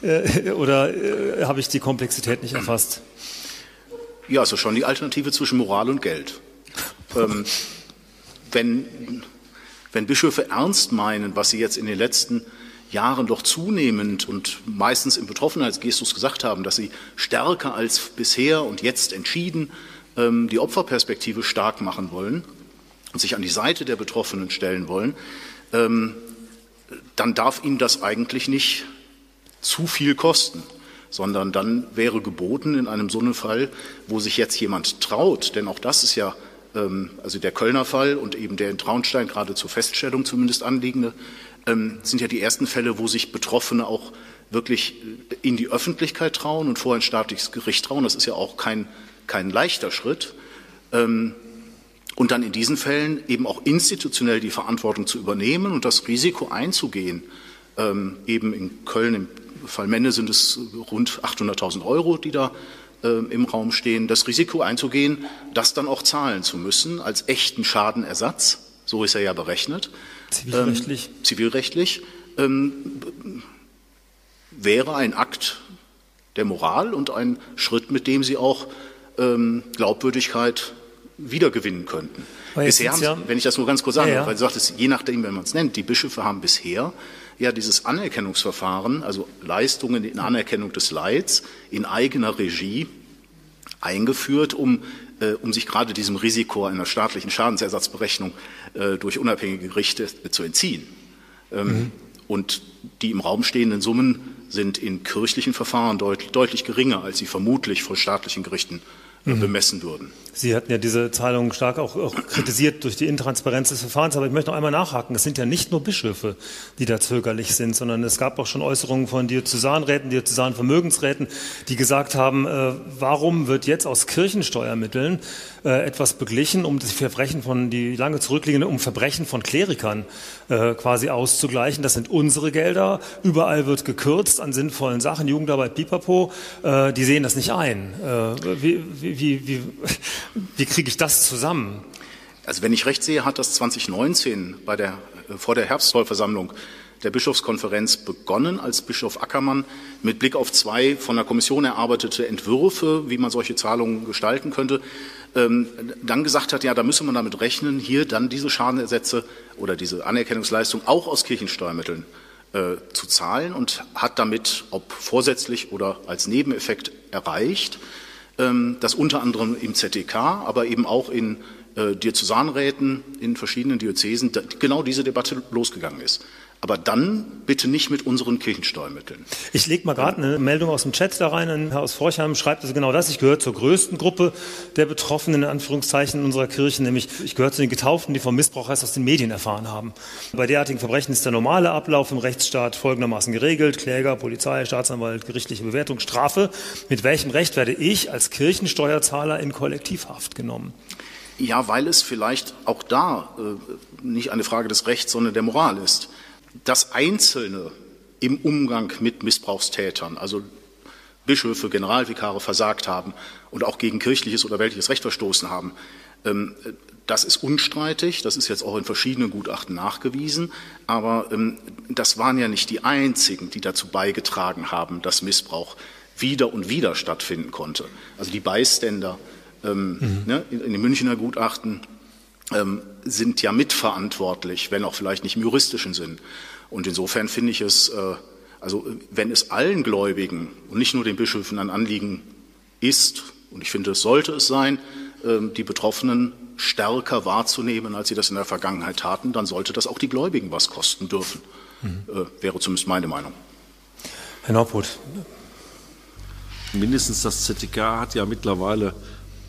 Äh, oder äh, habe ich die Komplexität nicht erfasst? Ja, also schon die Alternative zwischen Moral und Geld. ähm, wenn, wenn Bischöfe ernst meinen, was sie jetzt in den letzten Jahren doch zunehmend und meistens im Betroffenheitsgestus gesagt haben, dass sie stärker als bisher und jetzt entschieden ähm, die Opferperspektive stark machen wollen, und sich an die Seite der Betroffenen stellen wollen, ähm, dann darf ihnen das eigentlich nicht zu viel kosten, sondern dann wäre geboten in einem so einem Fall, wo sich jetzt jemand traut, denn auch das ist ja ähm, also der Kölner Fall und eben der in Traunstein gerade zur Feststellung zumindest anliegende, sind ja die ersten Fälle, wo sich Betroffene auch wirklich in die Öffentlichkeit trauen und vor ein staatliches Gericht trauen. Das ist ja auch kein, kein leichter Schritt. Ähm, und dann in diesen Fällen eben auch institutionell die Verantwortung zu übernehmen und das Risiko einzugehen. Ähm, eben in Köln im Fall Mende sind es rund 800.000 Euro, die da ähm, im Raum stehen. Das Risiko einzugehen, das dann auch zahlen zu müssen als echten Schadenersatz. So ist er ja berechnet. Zivilrechtlich. Ähm, zivilrechtlich ähm, wäre ein Akt der Moral und ein Schritt, mit dem Sie auch ähm, Glaubwürdigkeit wiedergewinnen könnten. Bisher ja, wenn ich das nur ganz kurz sagen ja, ja. weil du sagtest, je nachdem, wenn man es nennt, die Bischöfe haben bisher ja dieses Anerkennungsverfahren, also Leistungen in Anerkennung des Leids in eigener Regie eingeführt, um, äh, um sich gerade diesem Risiko einer staatlichen Schadensersatzberechnung äh, durch unabhängige Gerichte zu entziehen. Ähm, mhm. Und die im Raum stehenden Summen sind in kirchlichen Verfahren deut deutlich geringer, als sie vermutlich vor staatlichen Gerichten mhm. bemessen würden. Sie hatten ja diese Zahlungen stark auch, auch, kritisiert durch die Intransparenz des Verfahrens, aber ich möchte noch einmal nachhaken. Es sind ja nicht nur Bischöfe, die da zögerlich sind, sondern es gab auch schon Äußerungen von Diözesanräten, Diözesanvermögensräten, die gesagt haben, äh, warum wird jetzt aus Kirchensteuermitteln äh, etwas beglichen, um die Verbrechen von, die lange zurückliegenden, um Verbrechen von Klerikern äh, quasi auszugleichen. Das sind unsere Gelder. Überall wird gekürzt an sinnvollen Sachen, Jugendarbeit, Pipapo. Äh, die sehen das nicht ein. Äh, wie, wie, wie, wie kriege ich das zusammen? Also wenn ich recht sehe, hat das 2019 bei der, äh, vor der Herbstvollversammlung der Bischofskonferenz begonnen, als Bischof Ackermann mit Blick auf zwei von der Kommission erarbeitete Entwürfe, wie man solche Zahlungen gestalten könnte, ähm, dann gesagt hat, ja, da müsse man damit rechnen, hier dann diese Schadenersätze oder diese Anerkennungsleistung auch aus Kirchensteuermitteln äh, zu zahlen und hat damit, ob vorsätzlich oder als Nebeneffekt erreicht, ähm, dass unter anderem im ZDK, aber eben auch in äh, Diözesanräten in verschiedenen Diözesen genau diese Debatte losgegangen ist. Aber dann bitte nicht mit unseren Kirchensteuermitteln. Ich lege mal gerade eine Meldung aus dem Chat da rein. Herr aus Forchheim schreibt also genau das. Ich gehöre zur größten Gruppe der Betroffenen, in Anführungszeichen, in unserer Kirche, nämlich ich gehöre zu den Getauften, die vom Missbrauch erst aus den Medien erfahren haben. Bei derartigen Verbrechen ist der normale Ablauf im Rechtsstaat folgendermaßen geregelt. Kläger, Polizei, Staatsanwalt, gerichtliche Bewertung, Strafe. Mit welchem Recht werde ich als Kirchensteuerzahler in Kollektivhaft genommen? Ja, weil es vielleicht auch da äh, nicht eine Frage des Rechts, sondern der Moral ist dass Einzelne im Umgang mit Missbrauchstätern, also Bischöfe, Generalvikare versagt haben und auch gegen kirchliches oder weltliches Recht verstoßen haben, ähm, das ist unstreitig, das ist jetzt auch in verschiedenen Gutachten nachgewiesen, aber ähm, das waren ja nicht die einzigen, die dazu beigetragen haben, dass Missbrauch wieder und wieder stattfinden konnte. Also die Beiständer ähm, mhm. ne, in, den Münchner Gutachten sind ja mitverantwortlich, wenn auch vielleicht nicht im juristischen Sinn. Und insofern finde ich es, äh, also wenn es allen Gläubigen und nicht nur den Bischöfen ein Anliegen ist, und ich finde, es sollte es sein, äh, die Betroffenen stärker wahrzunehmen, als sie das in der Vergangenheit taten, dann sollte das auch die Gläubigen was kosten dürfen. Mhm. Äh, wäre zumindest meine Meinung. Herr Norput. Mindestens das ZTK hat ja mittlerweile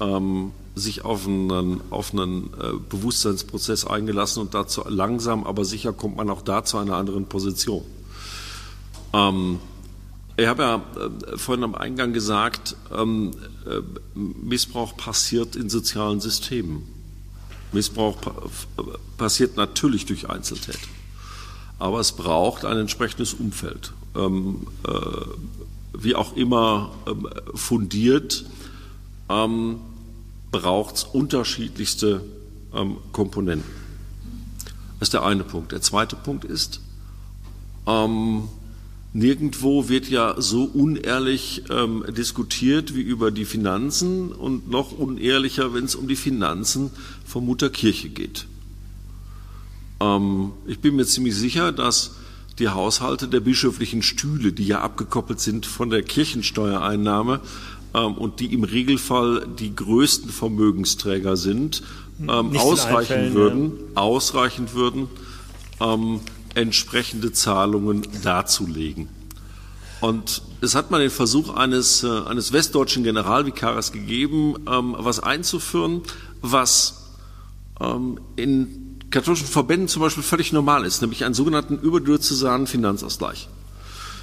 ähm, sich auf einen, auf einen äh, Bewusstseinsprozess eingelassen und dazu langsam, aber sicher kommt man auch da zu einer anderen Position. Ähm, ich habe ja äh, vorhin am Eingang gesagt, ähm, äh, Missbrauch passiert in sozialen Systemen. Missbrauch pa passiert natürlich durch Einzeltäter. Aber es braucht ein entsprechendes Umfeld. Ähm, äh, wie auch immer ähm, fundiert. Ähm, braucht es unterschiedlichste ähm, Komponenten. Das ist der eine Punkt. Der zweite Punkt ist, ähm, nirgendwo wird ja so unehrlich ähm, diskutiert wie über die Finanzen und noch unehrlicher, wenn es um die Finanzen von Mutter Kirche geht. Ähm, ich bin mir ziemlich sicher, dass die Haushalte der bischöflichen Stühle, die ja abgekoppelt sind von der Kirchensteuereinnahme, und die im Regelfall die größten Vermögensträger sind, ähm, ausreichen würden, ja. ausreichend würden, ähm, entsprechende Zahlungen darzulegen. Und es hat mal den Versuch eines, äh, eines westdeutschen Generalvikars gegeben, ähm, was einzuführen, was ähm, in katholischen Verbänden zum Beispiel völlig normal ist, nämlich einen sogenannten überdiözesanen Finanzausgleich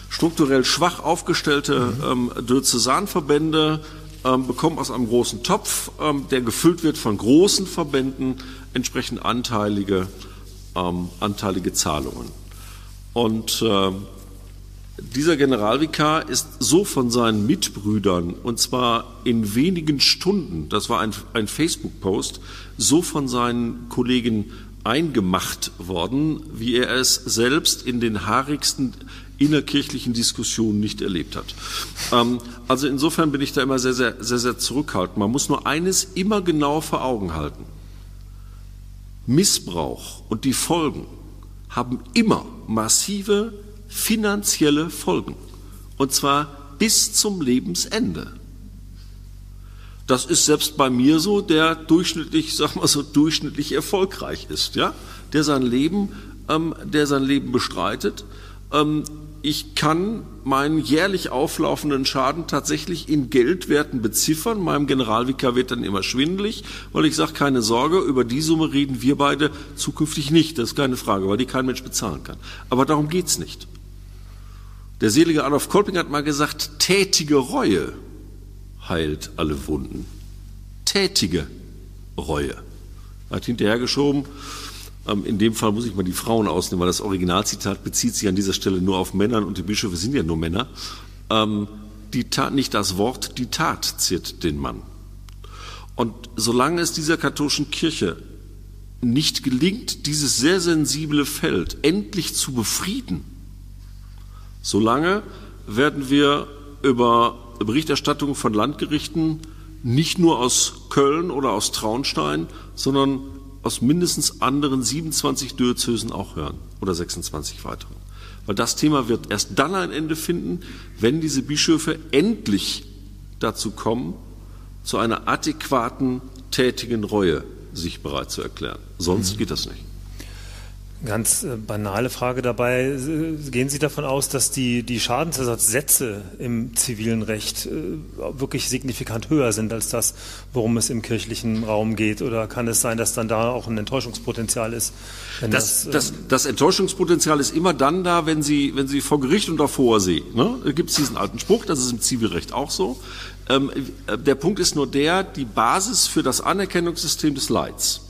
strukturell schwach aufgestellte ähm, Diözesanverbände ähm, bekommen aus einem großen Topf, ähm, der gefüllt wird von großen Verbänden, entsprechend anteilige, ähm, anteilige Zahlungen. Und äh, dieser Generalvikar ist so von seinen Mitbrüdern, und zwar in wenigen Stunden, das war ein, ein Facebook-Post, so von seinen Kollegen eingemacht worden, wie er es selbst in den haarigsten innerkirchlichen Diskussionen nicht erlebt hat. Ähm, also insofern bin ich da immer sehr, sehr, sehr, sehr zurückhaltend. Man muss nur eines immer genau vor Augen halten. Missbrauch und die Folgen haben immer massive finanzielle Folgen. Und zwar bis zum Lebensende. Das ist selbst bei mir so, der durchschnittlich, sag mal so, durchschnittlich erfolgreich ist, ja, der sein Leben, ähm, der sein Leben bestreitet, ähm, ich kann meinen jährlich auflaufenden Schaden tatsächlich in Geldwerten beziffern. Meinem Generalvikar wird dann immer schwindelig, weil ich sage, keine Sorge, über die Summe reden wir beide zukünftig nicht. Das ist keine Frage, weil die kein Mensch bezahlen kann. Aber darum geht's nicht. Der selige Adolf Kolping hat mal gesagt, tätige Reue heilt alle Wunden. Tätige Reue. Hat hinterhergeschoben, ähm, in dem Fall muss ich mal die Frauen ausnehmen, weil das Originalzitat bezieht sich an dieser Stelle nur auf Männern und die Bischöfe sind ja nur Männer. Ähm, die Tat, nicht das Wort, die Tat ziert den Mann. Und solange es dieser katholischen Kirche nicht gelingt, dieses sehr sensible Feld endlich zu befrieden, solange werden wir über Berichterstattung von Landgerichten nicht nur aus Köln oder aus Traunstein, sondern aus mindestens anderen 27 Diözesen auch hören oder 26 weiteren. Weil das Thema wird erst dann ein Ende finden, wenn diese Bischöfe endlich dazu kommen, zu einer adäquaten, tätigen Reue sich bereit zu erklären. Sonst mhm. geht das nicht. Ganz äh, banale Frage dabei. Gehen Sie davon aus, dass die, die Schadensersatzsätze im zivilen Recht äh, wirklich signifikant höher sind als das, worum es im kirchlichen Raum geht? Oder kann es sein, dass dann da auch ein Enttäuschungspotenzial ist? Das, das, das, das, Enttäuschungspotenzial ist immer dann da, wenn Sie, wenn Sie vor Gericht und hoher See. Ne? Da gibt es diesen alten Spruch, das ist im Zivilrecht auch so. Ähm, äh, der Punkt ist nur der, die Basis für das Anerkennungssystem des Leids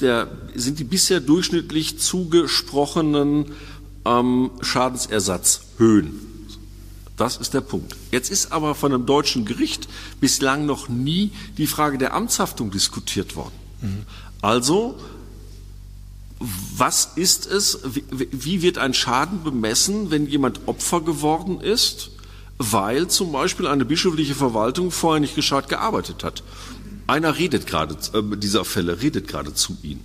der, sind die bisher durchschnittlich zugesprochenen ähm, Schadensersatzhöhen. Das ist der Punkt. Jetzt ist aber von einem deutschen Gericht bislang noch nie die Frage der Amtshaftung diskutiert worden. Mhm. Also, was ist es, wie, wie wird ein Schaden bemessen, wenn jemand Opfer geworden ist, weil zum Beispiel eine bischöfliche Verwaltung vorher nicht gescheit gearbeitet hat? Einer redet gerade, äh, dieser Fälle redet gerade zu Ihnen.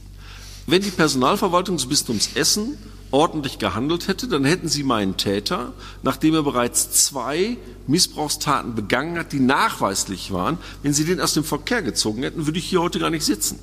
Wenn die Personalverwaltung des Bistums Essen ordentlich gehandelt hätte, dann hätten Sie meinen Täter, nachdem er bereits zwei Missbrauchstaten begangen hat, die nachweislich waren, wenn Sie den aus dem Verkehr gezogen hätten, würde ich hier heute gar nicht sitzen.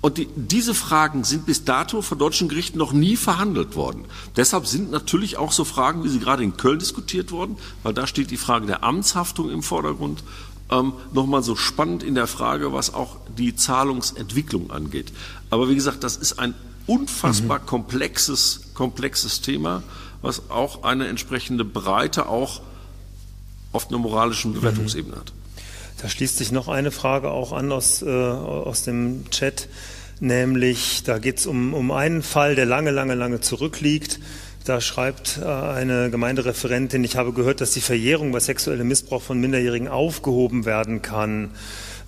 Und die, diese Fragen sind bis dato von deutschen Gerichten noch nie verhandelt worden. Deshalb sind natürlich auch so Fragen, wie sie gerade in Köln diskutiert wurden, weil da steht die Frage der Amtshaftung im Vordergrund ähm, nochmal so spannend in der Frage, was auch die Zahlungsentwicklung angeht. Aber wie gesagt, das ist ein unfassbar mhm. komplexes, komplexes Thema, was auch eine entsprechende Breite auch auf einer moralischen Bewertungsebene hat. Da schließt sich noch eine Frage auch an aus, äh, aus dem Chat, nämlich da geht es um, um einen Fall, der lange, lange, lange zurückliegt. Da schreibt äh, eine Gemeindereferentin, ich habe gehört, dass die Verjährung bei sexuellem Missbrauch von Minderjährigen aufgehoben werden kann.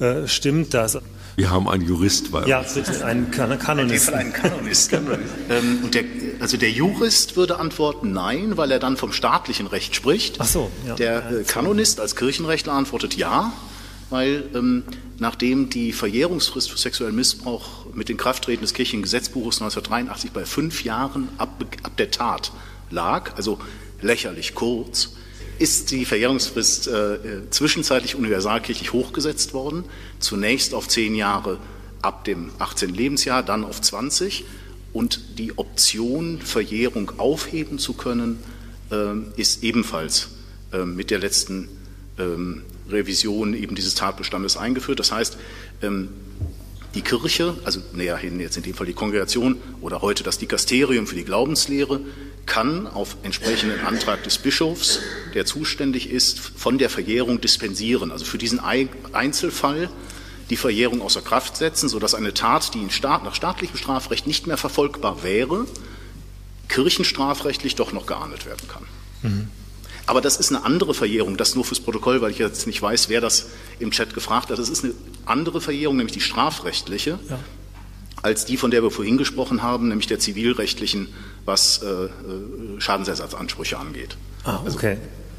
Äh, stimmt das? Wir haben einen Jurist bei uns. Ja, bitte, einen kan Kanonisten. Einen Kanonisten. ähm, und der, also der Jurist würde antworten nein, weil er dann vom staatlichen Recht spricht. Ach so. Ja. Der äh, Kanonist als Kirchenrechtler antwortet ja, weil ähm, nachdem die Verjährungsfrist für sexuellen Missbrauch mit dem Krafttreten des Kirchengesetzbuches 1983 bei fünf Jahren ab, ab der Tat lag, also lächerlich kurz, ist die Verjährungsfrist äh, zwischenzeitlich universalkirchlich hochgesetzt worden. Zunächst auf zehn Jahre ab dem 18. Lebensjahr, dann auf 20. Und die Option, Verjährung aufheben zu können, äh, ist ebenfalls äh, mit der letzten ähm, Revision eben dieses Tatbestandes eingeführt. Das heißt, ähm, die Kirche, also näher hin jetzt in dem Fall die Kongregation oder heute das Dikasterium für die Glaubenslehre, kann auf entsprechenden Antrag des Bischofs, der zuständig ist, von der Verjährung dispensieren. Also für diesen Einzelfall die Verjährung außer Kraft setzen, sodass eine Tat, die Staat, nach staatlichem Strafrecht nicht mehr verfolgbar wäre, kirchenstrafrechtlich doch noch geahndet werden kann. Mhm. Aber das ist eine andere Verjährung, das nur fürs Protokoll, weil ich jetzt nicht weiß, wer das im Chat gefragt hat. Das ist eine andere Verjährung, nämlich die strafrechtliche, ja. als die, von der wir vorhin gesprochen haben, nämlich der zivilrechtlichen, was äh, äh Schadensersatzansprüche angeht. Ah, also, okay.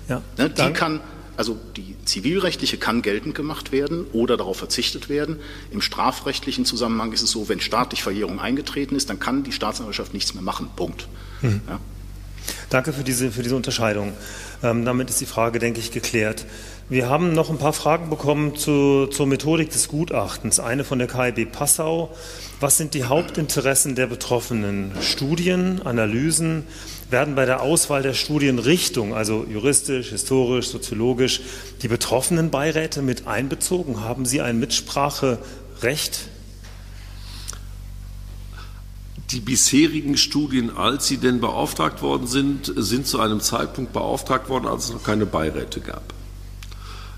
Also, ja, ne, die kann, also die zivilrechtliche kann geltend gemacht werden oder darauf verzichtet werden. Im strafrechtlichen Zusammenhang ist es so, wenn staatlich Verjährung eingetreten ist, dann kann die Staatsanwaltschaft nichts mehr machen. Punkt. Mhm. Ja? Danke für diese, für diese Unterscheidung. Ähm, damit ist die Frage, denke ich, geklärt. Wir haben noch ein paar Fragen bekommen zu, zur Methodik des Gutachtens. Eine von der KIB Passau. Was sind die Hauptinteressen der Betroffenen? Studien, Analysen? Werden bei der Auswahl der Studienrichtung, also juristisch, historisch, soziologisch, die betroffenen Beiräte mit einbezogen? Haben Sie ein Mitspracherecht? Die bisherigen Studien, als sie denn beauftragt worden sind, sind zu einem Zeitpunkt beauftragt worden, als es noch keine Beiräte gab.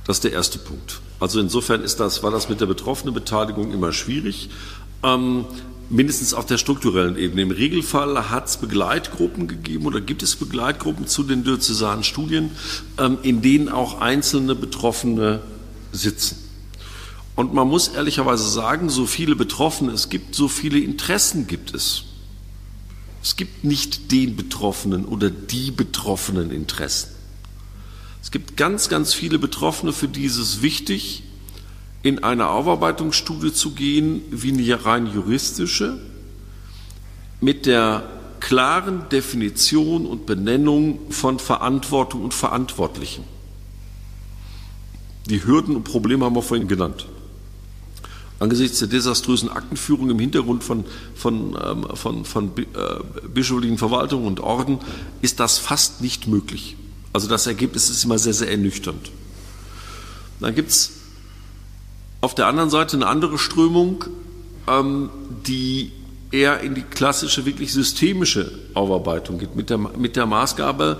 Das ist der erste Punkt. Also insofern ist das, war das mit der betroffenen Beteiligung immer schwierig. Ähm, mindestens auf der strukturellen Ebene. Im Regelfall hat es Begleitgruppen gegeben oder gibt es Begleitgruppen zu den diözesanen Studien, ähm, in denen auch einzelne Betroffene sitzen. Und man muss ehrlicherweise sagen, so viele Betroffene es gibt, so viele Interessen gibt es. Es gibt nicht den Betroffenen oder die betroffenen Interessen. Es gibt ganz, ganz viele Betroffene, für die ist es wichtig, in eine Aufarbeitungsstudie zu gehen, wie eine rein juristische, mit der klaren Definition und Benennung von Verantwortung und Verantwortlichen. Die Hürden und Probleme haben wir vorhin genannt. Angesichts der desaströsen Aktenführung im Hintergrund von, von, ähm, von, von äh, bischöflichen Verwaltungen und Orden ist das fast nicht möglich. Also das Ergebnis ist immer sehr, sehr ernüchternd. Dann gibt es auf der anderen Seite eine andere Strömung, ähm, die eher in die klassische, wirklich systemische Aufarbeitung geht, mit der, mit der Maßgabe,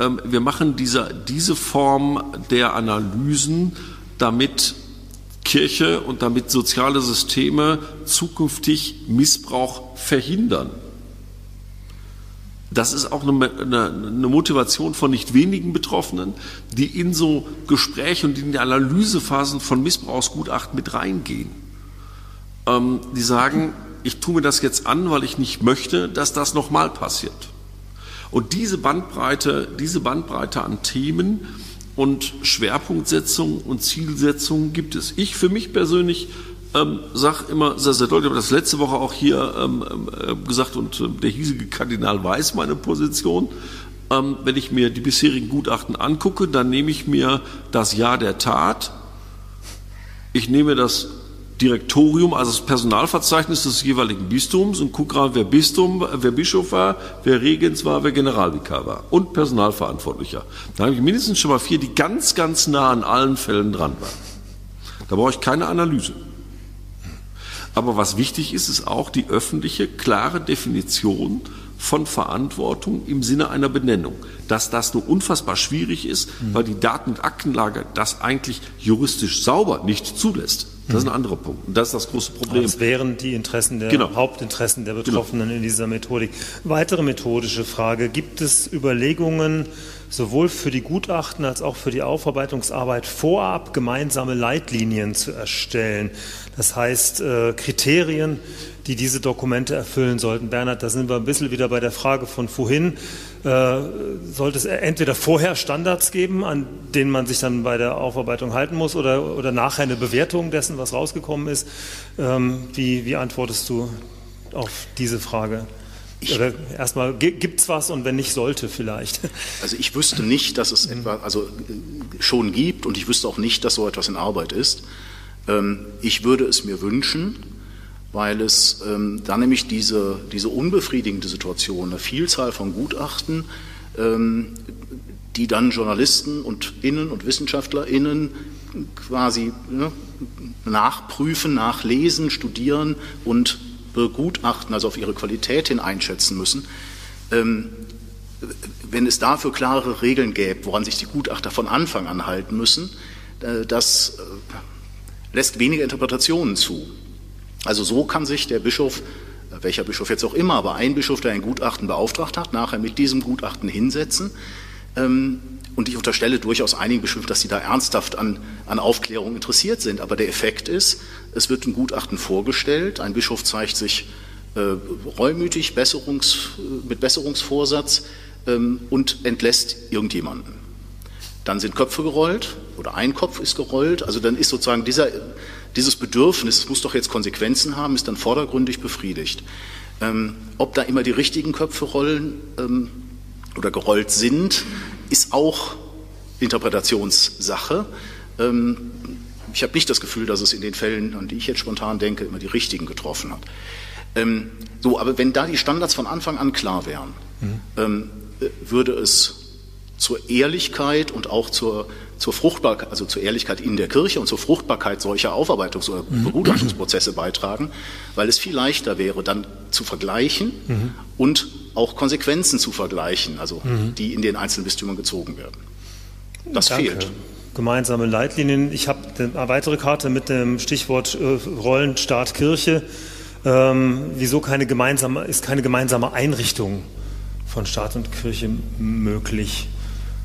ähm, wir machen diese, diese Form der Analysen, damit Kirche und damit soziale Systeme zukünftig Missbrauch verhindern. Das ist auch eine, eine, eine, Motivation von nicht wenigen Betroffenen, die in so Gespräche und in die Analysephasen von Missbrauchsgutachten mit reingehen. Ähm, die sagen, ich tue mir das jetzt an, weil ich nicht möchte, dass das nochmal passiert. Und diese Bandbreite, diese Bandbreite an Themen, und Schwerpunktsetzung und Zielsetzung gibt es. Ich für mich persönlich ähm, sage immer sehr, sehr deutlich, ich habe das letzte Woche auch hier ähm, äh, gesagt und äh, der hiesige Kardinal weiß meine Position. Ähm, wenn ich mir die bisherigen Gutachten angucke, dann nehme ich mir das Ja der Tat, ich nehme das Direktorium, also das Personalverzeichnis des jeweiligen Bistums und gucke gerade, wer Bistum, wer Bischof war, wer Regens war, wer Generalvikar war und Personalverantwortlicher. Da habe ich mindestens schon mal vier, die ganz, ganz nah an allen Fällen dran waren. Da brauche ich keine Analyse. Aber was wichtig ist, ist auch die öffentliche, klare Definition von Verantwortung im Sinne einer Benennung. Dass das nur unfassbar schwierig ist, weil die Daten- und Aktenlage das eigentlich juristisch sauber nicht zulässt. Das ist ein anderer Punkt. Und das ist das große Problem. Das wären die Interessen der genau. Hauptinteressen der Betroffenen genau. in dieser Methodik. Weitere methodische Frage. Gibt es Überlegungen, sowohl für die Gutachten als auch für die Aufarbeitungsarbeit vorab gemeinsame Leitlinien zu erstellen? Das heißt, äh, Kriterien, die diese Dokumente erfüllen sollten. Bernhard, da sind wir ein bisschen wieder bei der Frage von vorhin. Äh, sollte es entweder vorher Standards geben, an denen man sich dann bei der Aufarbeitung halten muss, oder, oder nachher eine Bewertung dessen, was rausgekommen ist? Ähm, wie, wie antwortest du auf diese Frage? Ich, Oder erstmal, gibt es was und wenn nicht, sollte vielleicht? Also ich wüsste nicht, dass es etwa, also äh, schon gibt und ich wüsste auch nicht, dass so etwas in Arbeit ist. Ähm, ich würde es mir wünschen, weil es ähm, da nämlich diese, diese unbefriedigende Situation, eine Vielzahl von Gutachten, ähm, die dann Journalisten und Innen und WissenschaftlerInnen quasi ne, nachprüfen, nachlesen, studieren und begutachten, also auf ihre Qualität hin einschätzen müssen. Wenn es dafür klare Regeln gäbe, woran sich die Gutachter von Anfang an halten müssen, äh, das äh, lässt weniger Interpretationen zu. Also so kann sich der Bischof, welcher Bischof jetzt auch immer, aber ein Bischof, der ein Gutachten beauftragt hat, nachher mit diesem Gutachten hinsetzen. Ähm, und ich unterstelle durchaus einigen Bischöfen, dass sie da ernsthaft an, an Aufklärung interessiert sind. Aber der Effekt ist, es wird ein Gutachten vorgestellt, ein Bischof zeigt sich äh, reumütig, Besserungs, mit Besserungsvorsatz ähm, und entlässt irgendjemanden. Dann sind Köpfe gerollt oder ein Kopf ist gerollt. Also dann ist sozusagen dieser dieses Bedürfnis, es muss doch jetzt Konsequenzen haben, ist dann vordergründig befriedigt. Ähm, ob da immer die richtigen Köpfe rollen, ähm, oder gerollt sind, ist auch Interpretationssache. Ähm, ich habe nicht das Gefühl, dass es in den Fällen, an die ich jetzt spontan denke, immer die richtigen getroffen hat. Ähm, so, aber wenn da die Standards von Anfang an klar wären, mhm. ähm, würde es zur Ehrlichkeit und auch zur, zur Fruchtbarkeit, also zur Ehrlichkeit in der Kirche und zur Fruchtbarkeit solcher Aufarbeitungs- oder mhm. Begutachtungsprozesse beitragen, weil es viel leichter wäre, dann zu vergleichen mhm. und auch Konsequenzen zu vergleichen, also mhm. die in den einzelnen Bistümern gezogen werden. Das Danke. fehlt gemeinsame Leitlinien. Ich habe eine weitere Karte mit dem Stichwort äh, Rollen Staat Kirche. Ähm, wieso keine gemeinsame, ist keine gemeinsame Einrichtung von Staat und Kirche möglich?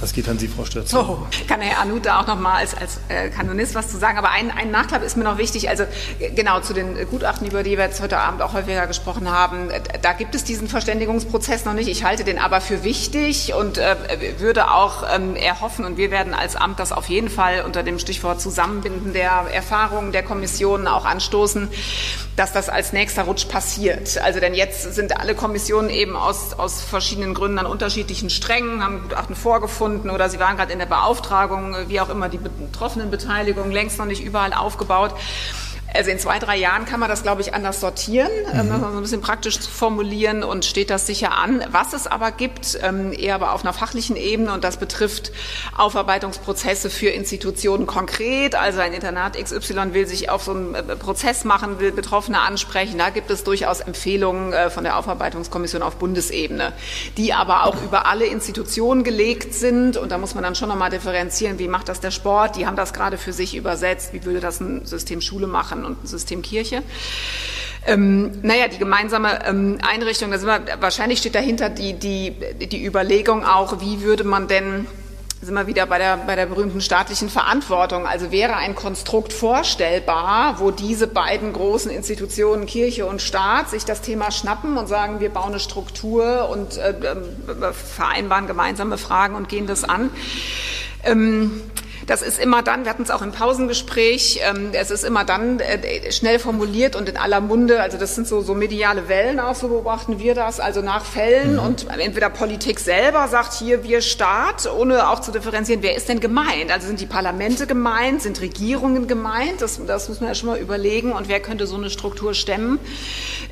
Das geht an Sie, Frau Stürzer. Oh, kann Herr Anu da auch noch mal als, als äh, Kanonist was zu sagen. Aber ein, ein Nachklapp ist mir noch wichtig. Also genau zu den Gutachten, über die wir jetzt heute Abend auch häufiger gesprochen haben. Da gibt es diesen Verständigungsprozess noch nicht. Ich halte den aber für wichtig und äh, würde auch ähm, erhoffen, und wir werden als Amt das auf jeden Fall unter dem Stichwort Zusammenbinden der Erfahrungen der Kommissionen auch anstoßen, dass das als nächster Rutsch passiert. Also denn jetzt sind alle Kommissionen eben aus, aus verschiedenen Gründen an unterschiedlichen Strängen, haben Gutachten vorgefunden oder sie waren gerade in der Beauftragung, wie auch immer die betroffenen Beteiligungen längst noch nicht überall aufgebaut. Also in zwei, drei Jahren kann man das, glaube ich, anders sortieren, ähm, mhm. so ein bisschen praktisch zu formulieren und steht das sicher an. Was es aber gibt, ähm, eher aber auf einer fachlichen Ebene und das betrifft Aufarbeitungsprozesse für Institutionen konkret. Also ein Internat XY will sich auf so einen äh, Prozess machen, will Betroffene ansprechen. Da gibt es durchaus Empfehlungen äh, von der Aufarbeitungskommission auf Bundesebene, die aber auch über alle Institutionen gelegt sind. Und da muss man dann schon nochmal differenzieren, wie macht das der Sport? Die haben das gerade für sich übersetzt. Wie würde das ein System Schule machen? Und ein System Kirche. Ähm, naja, die gemeinsame ähm, Einrichtung, da sind wir, wahrscheinlich steht dahinter die, die, die Überlegung auch, wie würde man denn sind wir wieder bei der, bei der berühmten staatlichen Verantwortung. Also wäre ein Konstrukt vorstellbar, wo diese beiden großen Institutionen, Kirche und Staat, sich das Thema schnappen und sagen, wir bauen eine Struktur und äh, äh vereinbaren gemeinsame Fragen und gehen das an. Ähm, das ist immer dann, wir hatten es auch im Pausengespräch, ähm, es ist immer dann äh, schnell formuliert und in aller Munde, also das sind so, so mediale Wellen auch, so beobachten wir das, also nach Fällen mhm. und entweder Politik selber sagt hier wir Staat, ohne auch zu differenzieren, wer ist denn gemeint? Also sind die Parlamente gemeint, sind Regierungen gemeint? Das, das muss man ja schon mal überlegen und wer könnte so eine Struktur stemmen?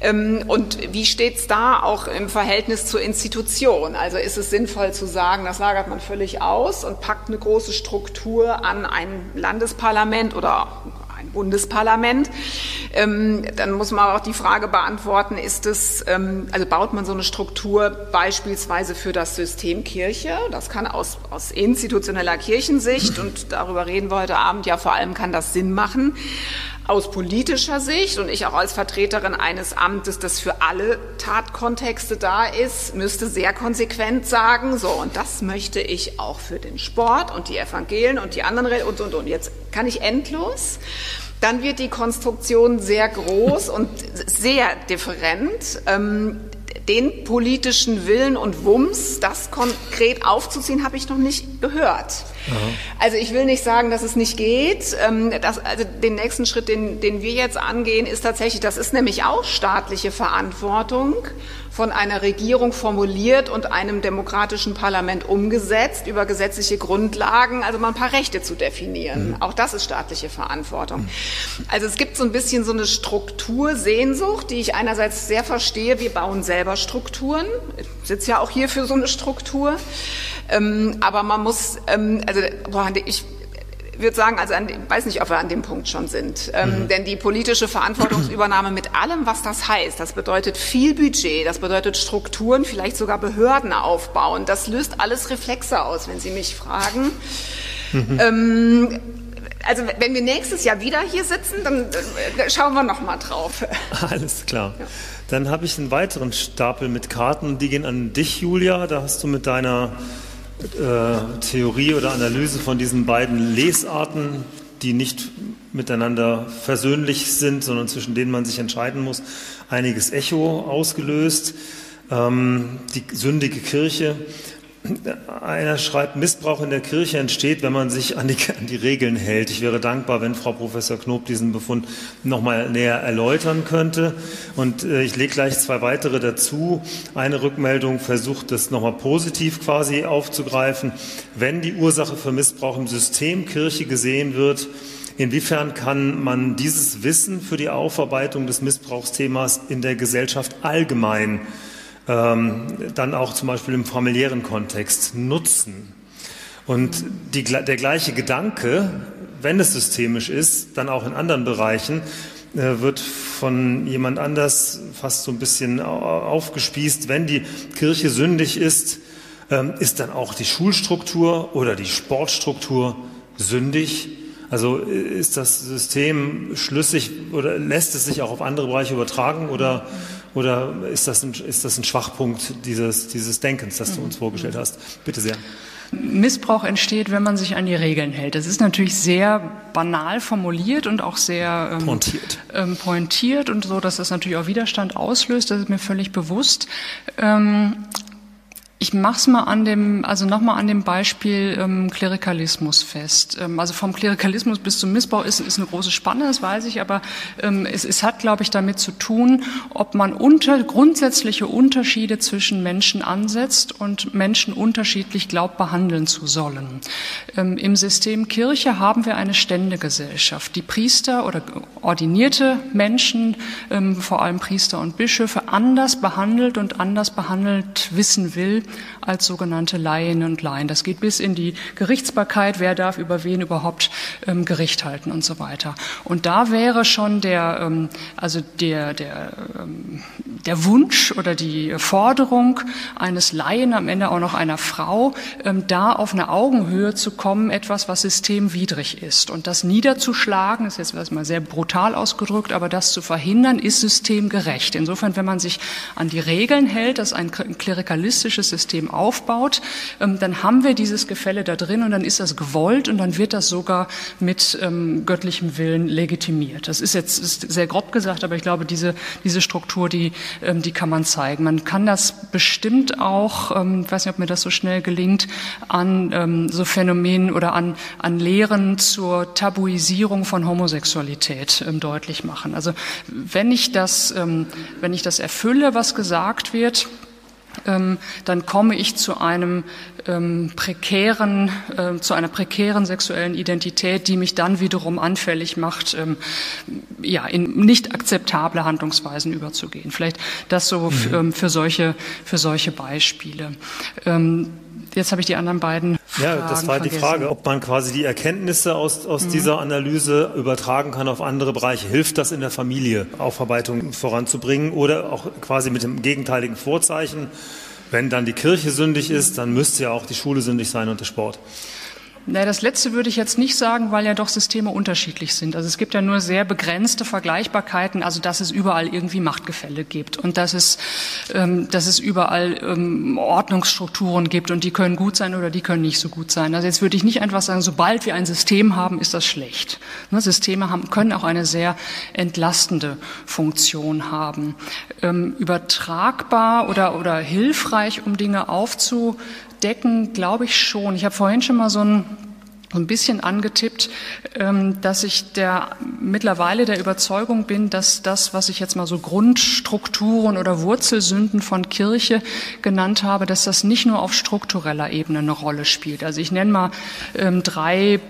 Ähm, und wie steht es da auch im Verhältnis zur Institution? Also ist es sinnvoll zu sagen, das lagert man völlig aus und packt eine große Struktur Struktur an ein Landesparlament oder ein Bundesparlament. Ähm, dann muss man auch die Frage beantworten, ist es, ähm, also baut man so eine Struktur beispielsweise für das System Kirche? Das kann aus, aus institutioneller Kirchensicht, und darüber reden wir heute Abend ja vor allem, kann das Sinn machen aus politischer Sicht und ich auch als Vertreterin eines Amtes, das für alle Tatkontexte da ist, müsste sehr konsequent sagen, so, und das möchte ich auch für den Sport und die Evangelien und die anderen und, und, und. Jetzt kann ich endlos. Dann wird die Konstruktion sehr groß und sehr different. Ähm, den politischen Willen und Wumms, das konkret aufzuziehen, habe ich noch nicht gehört. Also ich will nicht sagen, dass es nicht geht. Ähm, das, also den nächsten Schritt, den, den wir jetzt angehen, ist tatsächlich, das ist nämlich auch staatliche Verantwortung von einer Regierung formuliert und einem demokratischen Parlament umgesetzt über gesetzliche Grundlagen, also mal ein paar Rechte zu definieren. Mhm. Auch das ist staatliche Verantwortung. Mhm. Also es gibt so ein bisschen so eine Struktursehnsucht, die ich einerseits sehr verstehe. Wir bauen selber Strukturen. Ich sitze ja auch hier für so eine Struktur. Ähm, aber man muss, ähm, also boah, ich würde sagen, also an, weiß nicht, ob wir an dem Punkt schon sind. Ähm, mhm. Denn die politische Verantwortungsübernahme mit allem, was das heißt, das bedeutet viel Budget, das bedeutet Strukturen, vielleicht sogar Behörden aufbauen. Das löst alles Reflexe aus, wenn Sie mich fragen. Mhm. Ähm, also wenn wir nächstes Jahr wieder hier sitzen, dann äh, schauen wir noch mal drauf. Alles klar. Ja. Dann habe ich einen weiteren Stapel mit Karten, die gehen an dich, Julia. Da hast du mit deiner äh, Theorie oder Analyse von diesen beiden Lesarten, die nicht miteinander versöhnlich sind, sondern zwischen denen man sich entscheiden muss, einiges Echo ausgelöst. Ähm, die sündige Kirche. Einer schreibt, Missbrauch in der Kirche entsteht, wenn man sich an die, an die Regeln hält. Ich wäre dankbar, wenn Frau Professor Knob diesen Befund noch mal näher erläutern könnte. Und äh, ich lege gleich zwei weitere dazu. Eine Rückmeldung versucht, das noch mal positiv quasi aufzugreifen. Wenn die Ursache für Missbrauch im System Kirche gesehen wird, inwiefern kann man dieses Wissen für die Aufarbeitung des Missbrauchsthemas in der Gesellschaft allgemein ähm, dann auch zum Beispiel im familiären Kontext nutzen. Und die, der gleiche Gedanke, wenn es systemisch ist, dann auch in anderen Bereichen, äh, wird von jemand anders fast so ein bisschen aufgespießt. Wenn die Kirche sündig ist, ähm, ist dann auch die Schulstruktur oder die Sportstruktur sündig? Also äh, ist das System schlüssig oder lässt es sich auch auf andere Bereiche übertragen oder oder ist das ein, ist das ein Schwachpunkt dieses, dieses Denkens, das du uns vorgestellt hast? Bitte sehr. Missbrauch entsteht, wenn man sich an die Regeln hält. Das ist natürlich sehr banal formuliert und auch sehr ähm, pointiert. Ähm, pointiert und so, dass das natürlich auch Widerstand auslöst. Das ist mir völlig bewusst. Ähm, ich mache es mal an dem, also nochmal an dem Beispiel ähm, Klerikalismus fest. Ähm, also vom Klerikalismus bis zum Missbrauch ist, ist eine große Spanne, das weiß ich, aber ähm, es, es hat, glaube ich, damit zu tun, ob man unter, grundsätzliche Unterschiede zwischen Menschen ansetzt und Menschen unterschiedlich glaubt, behandeln zu sollen. Ähm, Im System Kirche haben wir eine Ständegesellschaft. Die Priester oder ordinierte Menschen, ähm, vor allem Priester und Bischöfe, anders behandelt und anders behandelt wissen will als sogenannte Laien und Laien. Das geht bis in die Gerichtsbarkeit, wer darf über wen überhaupt ähm, Gericht halten und so weiter. Und da wäre schon der, ähm, also der, der, ähm, der Wunsch oder die Forderung eines Laien, am Ende auch noch einer Frau, ähm, da auf eine Augenhöhe zu kommen, etwas, was systemwidrig ist. Und das niederzuschlagen, ist jetzt mal sehr brutal ausgedrückt, aber das zu verhindern, ist systemgerecht. Insofern, wenn man sich an die Regeln hält, dass ein klerikalistisches System aufbaut, ähm, dann haben wir dieses Gefälle da drin und dann ist das gewollt und dann wird das sogar mit ähm, göttlichem Willen legitimiert. Das ist jetzt ist sehr grob gesagt, aber ich glaube, diese, diese Struktur, die, ähm, die kann man zeigen. Man kann das bestimmt auch, ich weiß nicht, ob mir das so schnell gelingt, an so Phänomenen oder an, an Lehren zur Tabuisierung von Homosexualität deutlich machen. Also wenn ich das, wenn ich das erfülle, was gesagt wird, dann komme ich zu einem ähm, prekären, äh, zu einer prekären sexuellen Identität, die mich dann wiederum anfällig macht, ähm, ja, in nicht akzeptable Handlungsweisen überzugehen. Vielleicht das so mhm. ähm, für solche, für solche Beispiele. Jetzt habe ich die anderen beiden. Fragen ja, das war vergessen. die Frage, ob man quasi die Erkenntnisse aus, aus mhm. dieser Analyse übertragen kann auf andere Bereiche. Hilft das in der Familie, Aufarbeitung voranzubringen oder auch quasi mit dem gegenteiligen Vorzeichen? Wenn dann die Kirche sündig ist, dann müsste ja auch die Schule sündig sein und der Sport. Na, das letzte würde ich jetzt nicht sagen, weil ja doch Systeme unterschiedlich sind. Also es gibt ja nur sehr begrenzte Vergleichbarkeiten, also dass es überall irgendwie Machtgefälle gibt und dass es, ähm, dass es überall ähm, Ordnungsstrukturen gibt und die können gut sein oder die können nicht so gut sein. Also jetzt würde ich nicht einfach sagen, sobald wir ein System haben, ist das schlecht. Ne, Systeme haben, können auch eine sehr entlastende Funktion haben. Ähm, übertragbar oder, oder hilfreich, um Dinge aufzu decken, glaube ich schon. Ich habe vorhin schon mal so ein ein bisschen angetippt, ähm, dass ich der mittlerweile der Überzeugung bin, dass das, was ich jetzt mal so Grundstrukturen oder Wurzelsünden von Kirche genannt habe, dass das nicht nur auf struktureller Ebene eine Rolle spielt. Also ich nenne mal ähm, drei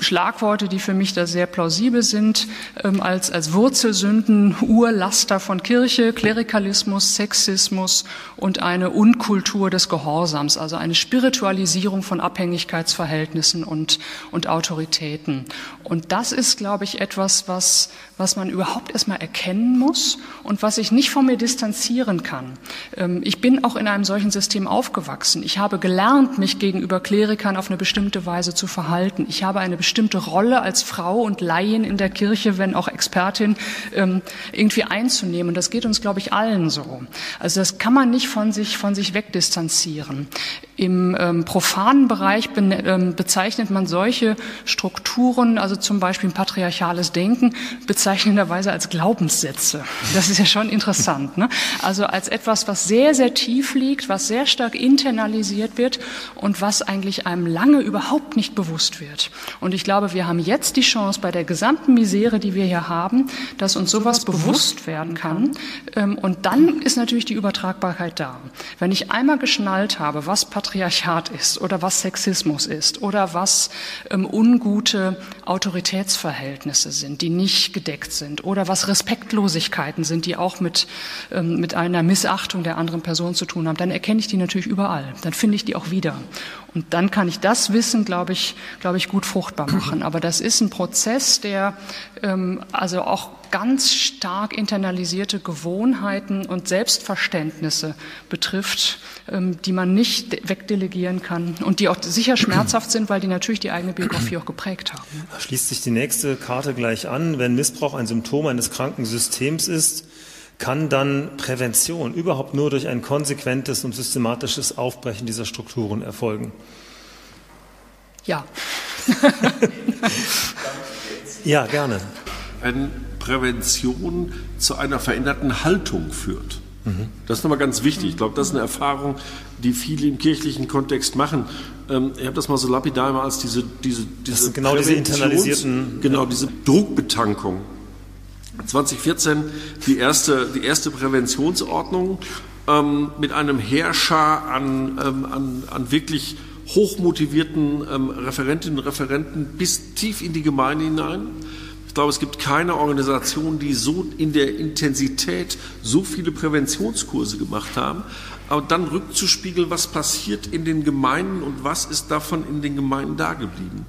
Schlagworte, die für mich da sehr plausibel sind, ähm, als, als Wurzelsünden, Urlaster von Kirche, Klerikalismus, Sexismus und eine Unkultur des Gehorsams, also eine Spiritualisierung von Abhängigkeitsverhältnissen und, und Autoritäten. Und das ist, glaube ich, etwas, was, was man überhaupt erstmal erkennen muss und was ich nicht von mir distanzieren kann. Ähm, ich bin auch in einem solchen System aufgewachsen. Ich habe gelernt, mich gegenüber Klerikern auf eine bestimmte Weise zu verhalten. Ich habe habe eine bestimmte Rolle als Frau und Laien in der Kirche, wenn auch Expertin, ähm, irgendwie einzunehmen. Und das geht uns, glaube ich, allen so. Also das kann man nicht von sich, von sich wegdistanzieren. Im ähm, profanen Bereich be ähm, bezeichnet man solche Strukturen, also zum Beispiel patriarchales Denken, bezeichnenderweise als Glaubenssätze. Das ist ja schon interessant. Ne? Also als etwas, was sehr, sehr tief liegt, was sehr stark internalisiert wird und was eigentlich einem lange überhaupt nicht bewusst wird. Und ich glaube, wir haben jetzt die Chance bei der gesamten Misere, die wir hier haben, dass uns sowas bewusst werden kann. Ähm, und dann ist natürlich die Übertragbarkeit da. Wenn ich einmal geschnallt habe, was Patriarchat ist oder was Sexismus ist oder was ähm, ungute Autoritätsverhältnisse sind, die nicht gedeckt sind oder was Respektlosigkeiten sind, die auch mit, ähm, mit einer Missachtung der anderen Person zu tun haben, dann erkenne ich die natürlich überall. Dann finde ich die auch wieder. Und dann kann ich das Wissen, glaube ich, glaube ich, gut fruchtbar machen. Aber das ist ein Prozess, der ähm, also auch ganz stark internalisierte Gewohnheiten und Selbstverständnisse betrifft, ähm, die man nicht wegdelegieren kann und die auch sicher schmerzhaft sind, weil die natürlich die eigene Biografie auch geprägt haben. Da schließt sich die nächste Karte gleich an. Wenn Missbrauch ein Symptom eines kranken Systems ist, kann dann Prävention überhaupt nur durch ein konsequentes und systematisches Aufbrechen dieser Strukturen erfolgen? Ja. ja, gerne. Wenn Prävention zu einer veränderten Haltung führt. Mhm. Das ist nochmal ganz wichtig. Ich glaube, das ist eine Erfahrung, die viele im kirchlichen Kontext machen. Ähm, ich habe das mal so lapidar mal als diese, diese, diese genau diese internalisierten, genau diese Druckbetankung 2014 die erste, die erste Präventionsordnung ähm, mit einem Heerschar an, ähm, an, an wirklich hochmotivierten ähm, Referentinnen und Referenten bis tief in die Gemeinde hinein. Ich glaube, es gibt keine Organisation, die so in der Intensität so viele Präventionskurse gemacht haben. Aber dann rückzuspiegeln, was passiert in den Gemeinden und was ist davon in den Gemeinden dageblieben.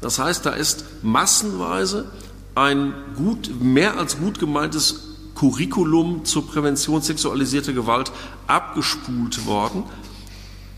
Das heißt, da ist massenweise ein gut, mehr als gut gemeintes Curriculum zur Prävention sexualisierter Gewalt abgespult worden.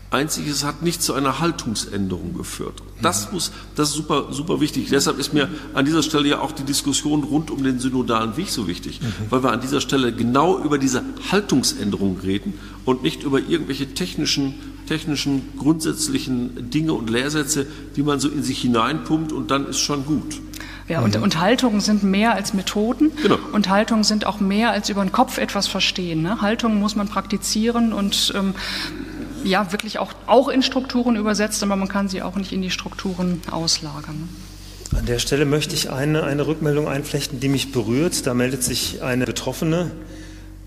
Einzig, es hat nicht zu einer Haltungsänderung geführt. Das muss, das ist super, super wichtig. Deshalb ist mir an dieser Stelle ja auch die Diskussion rund um den synodalen Weg so wichtig, mhm. weil wir an dieser Stelle genau über diese Haltungsänderung reden und nicht über irgendwelche technischen, technischen, grundsätzlichen Dinge und Lehrsätze, die man so in sich hineinpumpt und dann ist schon gut. Ja, und, mhm. und Haltungen sind mehr als Methoden genau. und Haltungen sind auch mehr als über den Kopf etwas verstehen. Ne? Haltungen muss man praktizieren und ähm, ja, wirklich auch, auch in Strukturen übersetzt, aber man kann sie auch nicht in die Strukturen auslagern. An der Stelle möchte ich eine, eine Rückmeldung einflechten, die mich berührt. Da meldet sich eine Betroffene,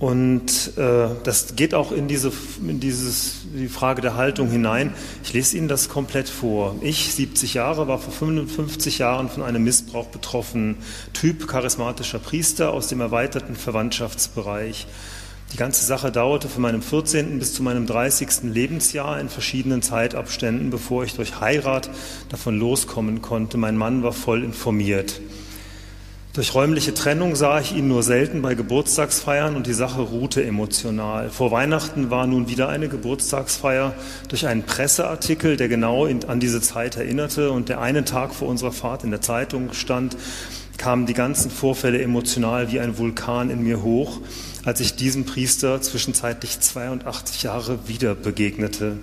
und äh, das geht auch in diese in dieses, die Frage der Haltung hinein. Ich lese Ihnen das komplett vor. Ich, 70 Jahre, war vor 55 Jahren von einem Missbrauch betroffen. Typ charismatischer Priester aus dem erweiterten Verwandtschaftsbereich. Die ganze Sache dauerte von meinem 14. bis zu meinem 30. Lebensjahr in verschiedenen Zeitabständen, bevor ich durch Heirat davon loskommen konnte. Mein Mann war voll informiert. Durch räumliche Trennung sah ich ihn nur selten bei Geburtstagsfeiern und die Sache ruhte emotional. Vor Weihnachten war nun wieder eine Geburtstagsfeier durch einen Presseartikel, der genau an diese Zeit erinnerte und der einen Tag vor unserer Fahrt in der Zeitung stand, kamen die ganzen Vorfälle emotional wie ein Vulkan in mir hoch, als ich diesem Priester zwischenzeitlich 82 Jahre wieder begegnete.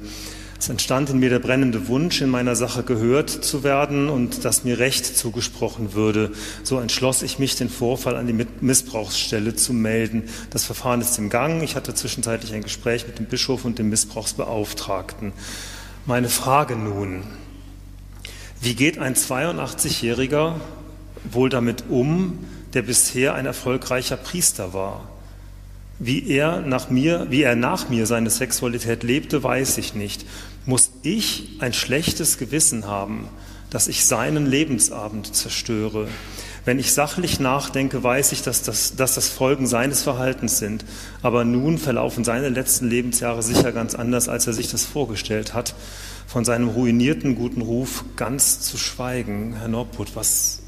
Es entstand in mir der brennende Wunsch, in meiner Sache gehört zu werden und dass mir Recht zugesprochen würde. So entschloss ich mich, den Vorfall an die Missbrauchsstelle zu melden. Das Verfahren ist im Gang. Ich hatte zwischenzeitlich ein Gespräch mit dem Bischof und dem Missbrauchsbeauftragten. Meine Frage nun, wie geht ein 82-Jähriger wohl damit um, der bisher ein erfolgreicher Priester war? Wie er nach mir, wie er nach mir seine Sexualität lebte, weiß ich nicht. Muss ich ein schlechtes Gewissen haben, dass ich seinen Lebensabend zerstöre? Wenn ich sachlich nachdenke, weiß ich, dass das, dass das Folgen seines Verhaltens sind. Aber nun verlaufen seine letzten Lebensjahre sicher ganz anders, als er sich das vorgestellt hat. Von seinem ruinierten guten Ruf ganz zu schweigen. Herr Norput, was,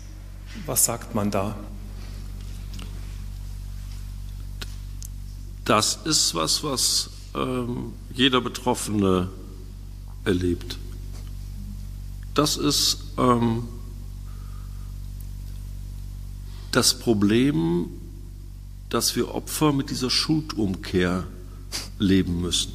was sagt man da? Das ist was, was ähm, jeder Betroffene erlebt. Das ist ähm, das Problem, dass wir Opfer mit dieser Schuldumkehr leben müssen.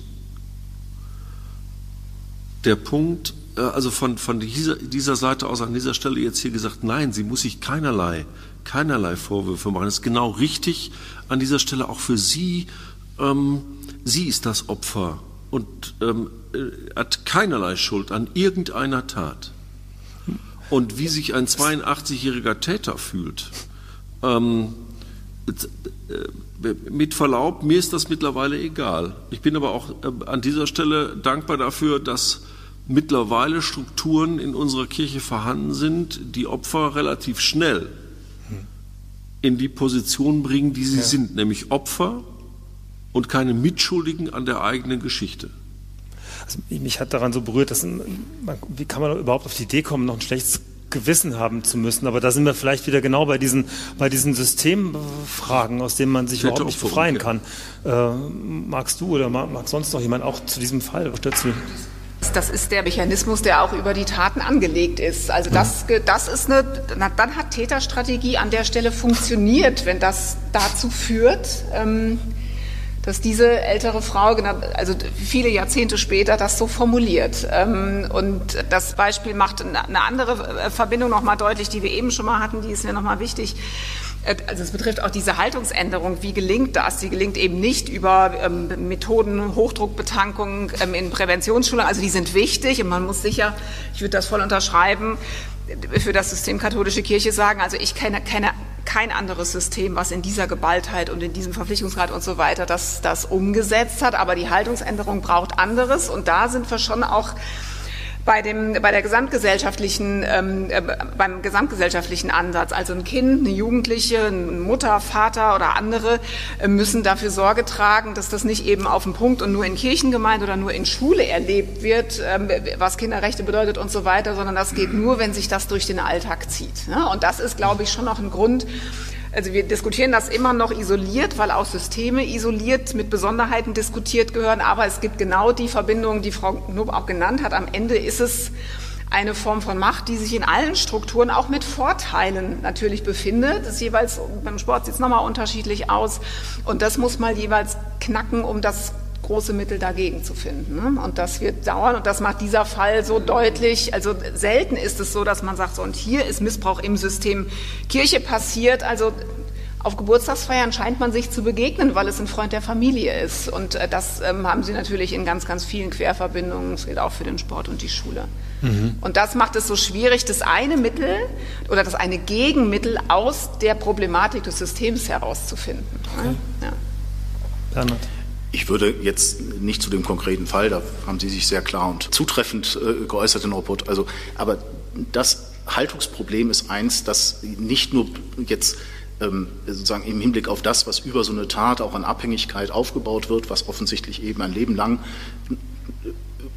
der Punkt, äh, also von, von dieser, dieser Seite aus an dieser Stelle jetzt hier gesagt, nein, sie muss sich keinerlei, keinerlei Vorwürfe machen. Das ist genau richtig an dieser Stelle auch für sie. Ähm, sie ist das Opfer und ähm, äh, hat keinerlei Schuld an irgendeiner Tat. Und wie sich ein 82-jähriger Täter fühlt, ähm, äh, mit Verlaub, mir ist das mittlerweile egal. Ich bin aber auch äh, an dieser Stelle dankbar dafür, dass mittlerweile Strukturen in unserer Kirche vorhanden sind, die Opfer relativ schnell in die Position bringen, die sie ja. sind, nämlich Opfer und keine Mitschuldigen an der eigenen Geschichte. Also mich hat daran so berührt, dass wie kann man überhaupt auf die Idee kommen, noch ein schlechtes Gewissen haben zu müssen. Aber da sind wir vielleicht wieder genau bei diesen, bei diesen Systemfragen, aus denen man sich Hätte überhaupt nicht befreien kann. Äh, magst du oder mag, mag, sonst noch jemand auch zu diesem Fall? Was Das ist der Mechanismus, der auch über die Taten angelegt ist. Also das, das ist eine, dann hat Täterstrategie an der Stelle funktioniert, wenn das dazu führt, ähm, dass diese ältere Frau, also viele Jahrzehnte später, das so formuliert. Ähm, und das Beispiel macht eine andere äh, Verbindung nochmal deutlich, die wir eben schon mal hatten, die ist mir nochmal wichtig. Äh, also es betrifft auch diese Haltungsänderung. Wie gelingt das? Sie gelingt eben nicht über ähm, Methoden, Hochdruckbetankung ähm, in Präventionsschulen. Also die sind wichtig und man muss sicher, ich würde das voll unterschreiben, für das System katholische Kirche sagen. Also ich kenne, kenne kein anderes System, was in dieser Geballtheit und in diesem Verpflichtungsgrad und so weiter das, das umgesetzt hat. Aber die Haltungsänderung braucht anderes. Und da sind wir schon auch bei dem bei der gesamtgesellschaftlichen ähm, äh, beim gesamtgesellschaftlichen Ansatz also ein Kind eine Jugendliche eine Mutter Vater oder andere äh, müssen dafür Sorge tragen dass das nicht eben auf dem Punkt und nur in Kirchengemeinde oder nur in Schule erlebt wird ähm, was Kinderrechte bedeutet und so weiter sondern das geht nur wenn sich das durch den Alltag zieht ja? und das ist glaube ich schon noch ein Grund also wir diskutieren das immer noch isoliert, weil auch Systeme isoliert mit Besonderheiten diskutiert gehören. Aber es gibt genau die Verbindung, die Frau Knub auch genannt hat. Am Ende ist es eine Form von Macht, die sich in allen Strukturen auch mit Vorteilen natürlich befindet. Das ist jeweils beim Sport sieht es nochmal unterschiedlich aus. Und das muss mal jeweils knacken, um das große Mittel dagegen zu finden. Ne? Und das wird dauern und das macht dieser Fall so deutlich. Also selten ist es so, dass man sagt, so und hier ist Missbrauch im System Kirche passiert. Also auf Geburtstagsfeiern scheint man sich zu begegnen, weil es ein Freund der Familie ist. Und äh, das ähm, haben Sie natürlich in ganz, ganz vielen Querverbindungen. Das gilt auch für den Sport und die Schule. Mhm. Und das macht es so schwierig, das eine Mittel oder das eine Gegenmittel aus der Problematik des Systems herauszufinden. Okay. Ja. Bernhard. Ich würde jetzt nicht zu dem konkreten Fall, da haben Sie sich sehr klar und zutreffend äh, geäußert in Rapport. Also, aber das Haltungsproblem ist eins, das nicht nur jetzt ähm, sozusagen im Hinblick auf das, was über so eine Tat auch an Abhängigkeit aufgebaut wird, was offensichtlich eben ein Leben lang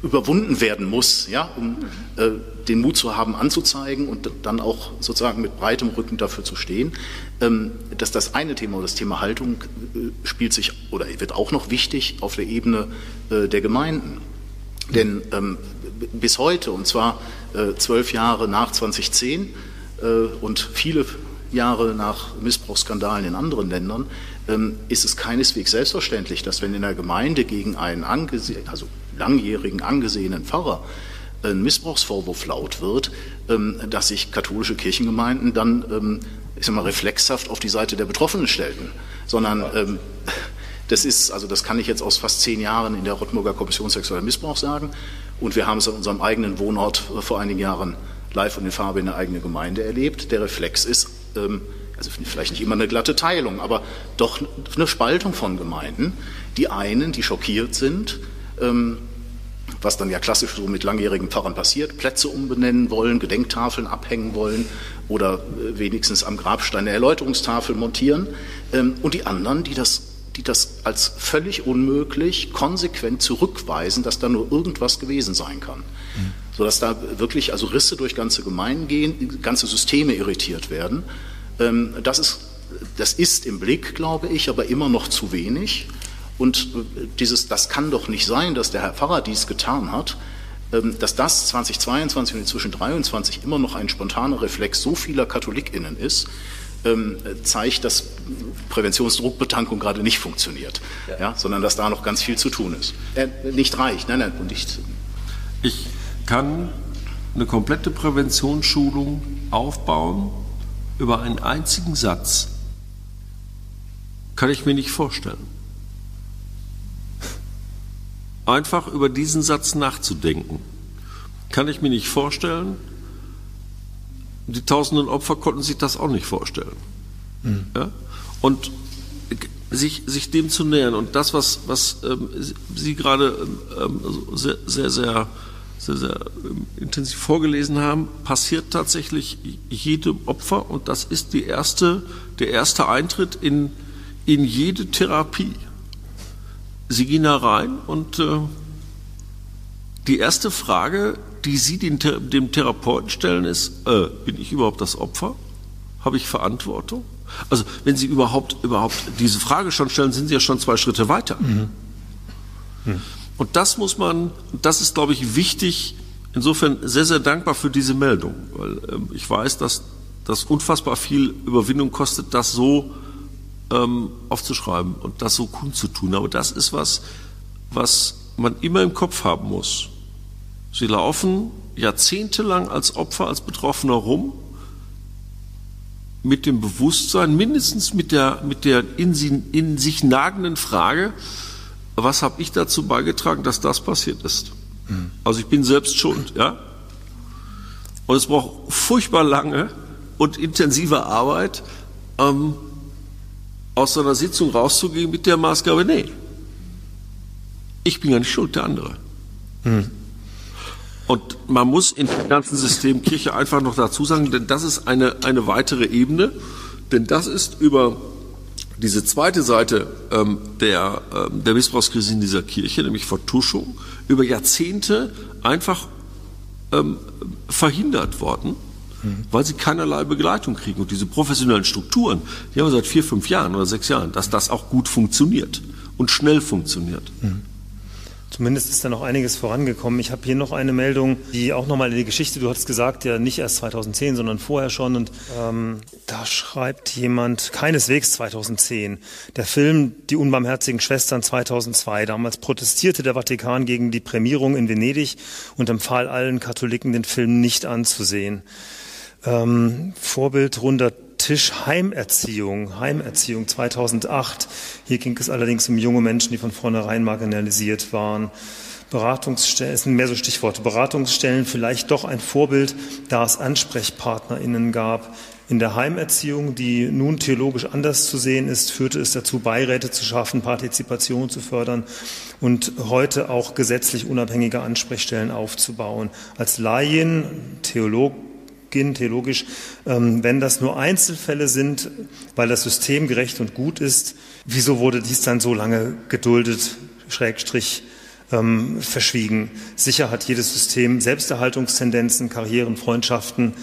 überwunden werden muss, ja, um äh, den Mut zu haben, anzuzeigen und dann auch sozusagen mit breitem Rücken dafür zu stehen. Ähm, dass das eine Thema, das Thema Haltung, äh, spielt sich oder wird auch noch wichtig auf der Ebene äh, der Gemeinden. Denn ähm, bis heute, und zwar äh, zwölf Jahre nach 2010 äh, und viele Jahre nach Missbrauchsskandalen in anderen Ländern, ähm, ist es keineswegs selbstverständlich, dass wenn in der Gemeinde gegen einen also langjährigen angesehenen Pfarrer ein Missbrauchsvorwurf laut wird, ähm, dass sich katholische Kirchengemeinden dann, ähm, ich sag mal, reflexhaft auf die Seite der Betroffenen stellten, sondern ähm, das ist, also das kann ich jetzt aus fast zehn Jahren in der Rottmurger Kommission sexueller Missbrauch sagen. Und wir haben es an unserem eigenen Wohnort vor einigen Jahren live und in Farbe in der eigenen Gemeinde erlebt. Der Reflex ist, also vielleicht nicht immer eine glatte Teilung, aber doch eine Spaltung von Gemeinden. Die einen, die schockiert sind, was dann ja klassisch so mit langjährigen Pfarrern passiert, Plätze umbenennen wollen, Gedenktafeln abhängen wollen oder äh, wenigstens am Grabstein eine Erläuterungstafel montieren. Ähm, und die anderen, die das, die das als völlig unmöglich konsequent zurückweisen, dass da nur irgendwas gewesen sein kann. Mhm. Sodass da wirklich also Risse durch ganze Gemeinden gehen, ganze Systeme irritiert werden. Ähm, das ist, das ist im Blick, glaube ich, aber immer noch zu wenig. Und äh, dieses, das kann doch nicht sein, dass der Herr Pfarrer dies getan hat, ähm, dass das 2022 und inzwischen 2023 immer noch ein spontaner Reflex so vieler KatholikInnen ist, ähm, zeigt, dass Präventionsdruckbetankung gerade nicht funktioniert, ja. ja. sondern dass da noch ganz viel zu tun ist. Äh, nicht reicht, nein, nein, und nicht. Ich kann eine komplette Präventionsschulung aufbauen über einen einzigen Satz. Kann ich mir nicht vorstellen. Einfach über diesen Satz nachzudenken, kann ich mir nicht vorstellen. Die tausenden Opfer konnten sich das auch nicht vorstellen. Mhm. Ja? Und sich, sich dem zu nähern und das, was, was ähm, Sie gerade ähm, sehr, sehr, sehr sehr, sehr ähm, intensiv vorgelesen haben, passiert tatsächlich jedem Opfer und das ist die erste, der erste Eintritt in, in jede Therapie. Sie gehen da rein und äh, die erste Frage, die Sie den, dem Therapeuten stellen, ist, äh, bin ich überhaupt das Opfer? Habe ich Verantwortung? Also wenn Sie überhaupt, überhaupt diese Frage schon stellen, sind Sie ja schon zwei Schritte weiter. Mhm. Mhm. Und das muss man, das ist, glaube ich, wichtig, insofern sehr, sehr dankbar für diese Meldung, weil äh, ich weiß, dass das unfassbar viel Überwindung kostet, das so ähm, aufzuschreiben und das so kundzutun. Aber das ist was, was man immer im Kopf haben muss. Sie laufen jahrzehntelang als Opfer, als Betroffener rum, mit dem Bewusstsein, mindestens mit der, mit der in, sie, in sich nagenden Frage, was habe ich dazu beigetragen, dass das passiert ist? Mhm. Also ich bin selbst schuld, ja. Und es braucht furchtbar lange und intensive Arbeit, ähm, aus so einer Sitzung rauszugehen mit der Maßgabe, nee, ich bin ja nicht schuld, der andere. Mhm. Und man muss in dem ganzen System Kirche einfach noch dazu sagen, denn das ist eine, eine weitere Ebene, denn das ist über diese zweite Seite ähm, der, ähm, der Missbrauchskrise in dieser Kirche, nämlich Vertuschung, über Jahrzehnte einfach ähm, verhindert worden, mhm. weil sie keinerlei Begleitung kriegen. Und diese professionellen Strukturen, die haben wir seit vier, fünf Jahren oder sechs Jahren, dass das auch gut funktioniert und schnell funktioniert. Mhm. Zumindest ist da noch einiges vorangekommen. Ich habe hier noch eine Meldung, die auch nochmal in die Geschichte, du hattest gesagt, ja nicht erst 2010, sondern vorher schon. Und ähm, da schreibt jemand, keineswegs 2010. Der Film Die unbarmherzigen Schwestern 2002. Damals protestierte der Vatikan gegen die Prämierung in Venedig und empfahl allen Katholiken, den Film nicht anzusehen. Ähm, Vorbild runder Tisch Heimerziehung, Heimerziehung 2008. Hier ging es allerdings um junge Menschen, die von vornherein marginalisiert waren. Beratungsstellen, es sind mehr so Stichworte, Beratungsstellen vielleicht doch ein Vorbild, da es AnsprechpartnerInnen gab. In der Heimerziehung, die nun theologisch anders zu sehen ist, führte es dazu, Beiräte zu schaffen, Partizipation zu fördern und heute auch gesetzlich unabhängige Ansprechstellen aufzubauen. Als Laien, Theolog, gehen theologisch, ähm, wenn das nur Einzelfälle sind, weil das System gerecht und gut ist, wieso wurde dies dann so lange geduldet, Schrägstrich ähm, verschwiegen? Sicher hat jedes System Selbsterhaltungstendenzen, Karrieren, Freundschaften,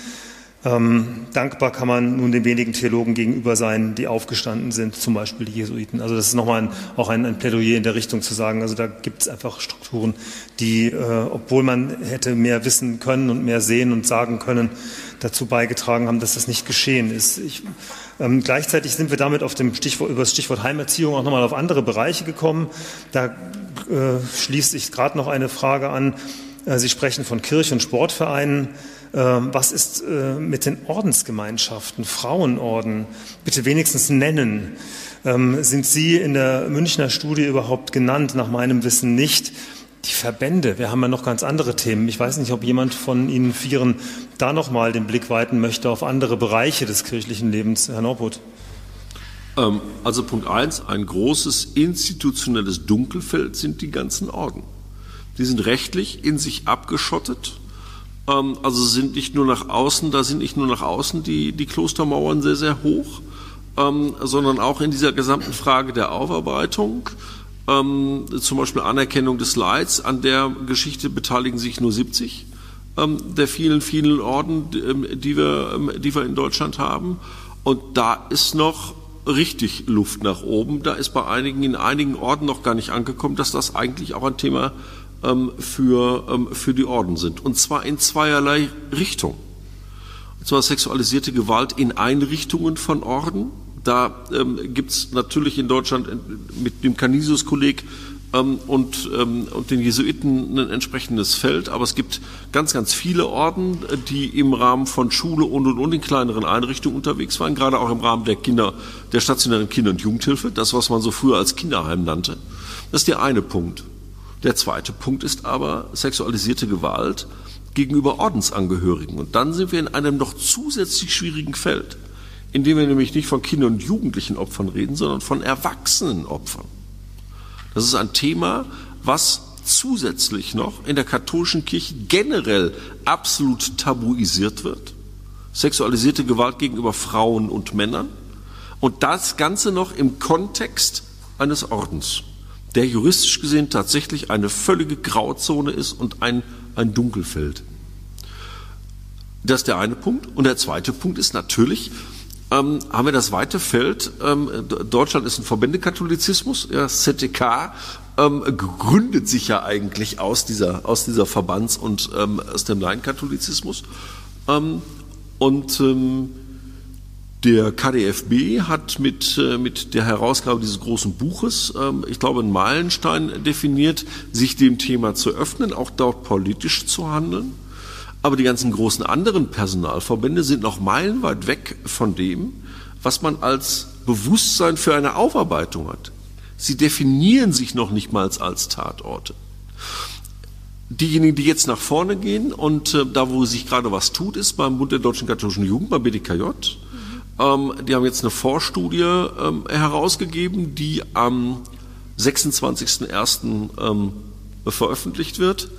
ähm, dankbar kann man nun den wenigen Theologen gegenüber sein, die aufgestanden sind, zum Beispiel die Jesuiten. Also das ist nochmal ein, auch ein, ein, Plädoyer in der Richtung zu sagen. Also da gibt es einfach Strukturen, die, äh, obwohl man hätte mehr wissen können und mehr sehen und sagen können, dazu beigetragen haben, dass das nicht geschehen ist. Ich, ähm, gleichzeitig sind wir damit auf dem Stichwort, über das Stichwort Heimerziehung auch nochmal auf andere Bereiche gekommen. Da äh, schließt sich gerade noch eine Frage an. Äh, Sie sprechen von Kirche- und Sportvereinen. Ähm, was ist äh, mit den Ordensgemeinschaften, Frauenorden? Bitte wenigstens nennen. Ähm, sind Sie in der Münchner Studie überhaupt genannt? Nach meinem Wissen nicht. Die Verbände, wir haben ja noch ganz andere Themen. Ich weiß nicht, ob jemand von Ihnen Vieren da nochmal den Blick weiten möchte auf andere Bereiche des kirchlichen Lebens. Herr Norput. Ähm, also Punkt eins: ein großes institutionelles Dunkelfeld sind die ganzen Orden. Die sind rechtlich in sich abgeschottet also sind nicht nur nach außen, da sind nicht nur nach außen die, die Klostermauern sehr, sehr hoch, ähm, sondern auch in dieser gesamten Frage der Aufarbeitung. Ähm, zum Beispiel Anerkennung des Leids, an der Geschichte beteiligen sich nur 70 ähm, der vielen, vielen Orden, ähm, die wir, ähm, die wir in Deutschland haben. Und da ist noch richtig Luft nach oben. Da ist bei einigen, in einigen Orden noch gar nicht angekommen, dass das eigentlich auch ein Thema ähm, für, ähm, für die Orden sind. Und zwar in zweierlei Richtung. Und zwar sexualisierte Gewalt in Einrichtungen von Orden. Da ähm, gibt es natürlich in Deutschland mit dem Canisius-Kolleg ähm, und, ähm, und den Jesuiten ein entsprechendes Feld. Aber es gibt ganz, ganz viele Orden, die im Rahmen von Schule und und und in kleineren Einrichtungen unterwegs waren, gerade auch im Rahmen der Kinder, der stationären Kinder- und Jugendhilfe, das, was man so früher als Kinderheim nannte. Das ist der eine Punkt. Der zweite Punkt ist aber sexualisierte Gewalt gegenüber Ordensangehörigen. Und dann sind wir in einem noch zusätzlich schwierigen Feld, in dem wir nämlich nicht von Kindern und Jugendlichen Opfern reden, sondern von erwachsenen Opfern. Das ist ein Thema, was zusätzlich noch in der katholischen Kirche generell absolut tabuisiert wird. Sexualisierte Gewalt gegenüber Frauen und Männern. Und das Ganze noch im Kontext eines Ordens, der juristisch gesehen tatsächlich eine völlige Grauzone ist und ein, ein Dunkelfeld. Das ist der eine Punkt. Und der zweite Punkt ist natürlich, ähm, haben wir das weite Feld. Ähm, Deutschland ist ein Verbändekatholizismus. Ja, ZTK ähm, gründet sich ja eigentlich aus dieser, aus dieser Verbands- und ähm, aus dem Laienkatholicismus. Ähm, und ähm, der KDFB hat mit, äh, mit der Herausgabe dieses großen Buches, ich glaube, einen Meilenstein definiert, sich dem Thema zu öffnen, auch dort politisch zu handeln. Aber die ganzen großen anderen Personalverbände sind noch meilenweit weg von dem, was man als Bewusstsein für eine Aufarbeitung hat. Sie definieren sich noch nicht mal als Tatorte. Diejenigen, die jetzt nach vorne gehen und äh, da, wo sich gerade was tut, ist beim Bund der Deutschen Katholischen Jugend, beim BDKJ. Ähm, die haben jetzt eine Vorstudie ähm, herausgegeben, die am 26.01. Ähm, veröffentlicht wird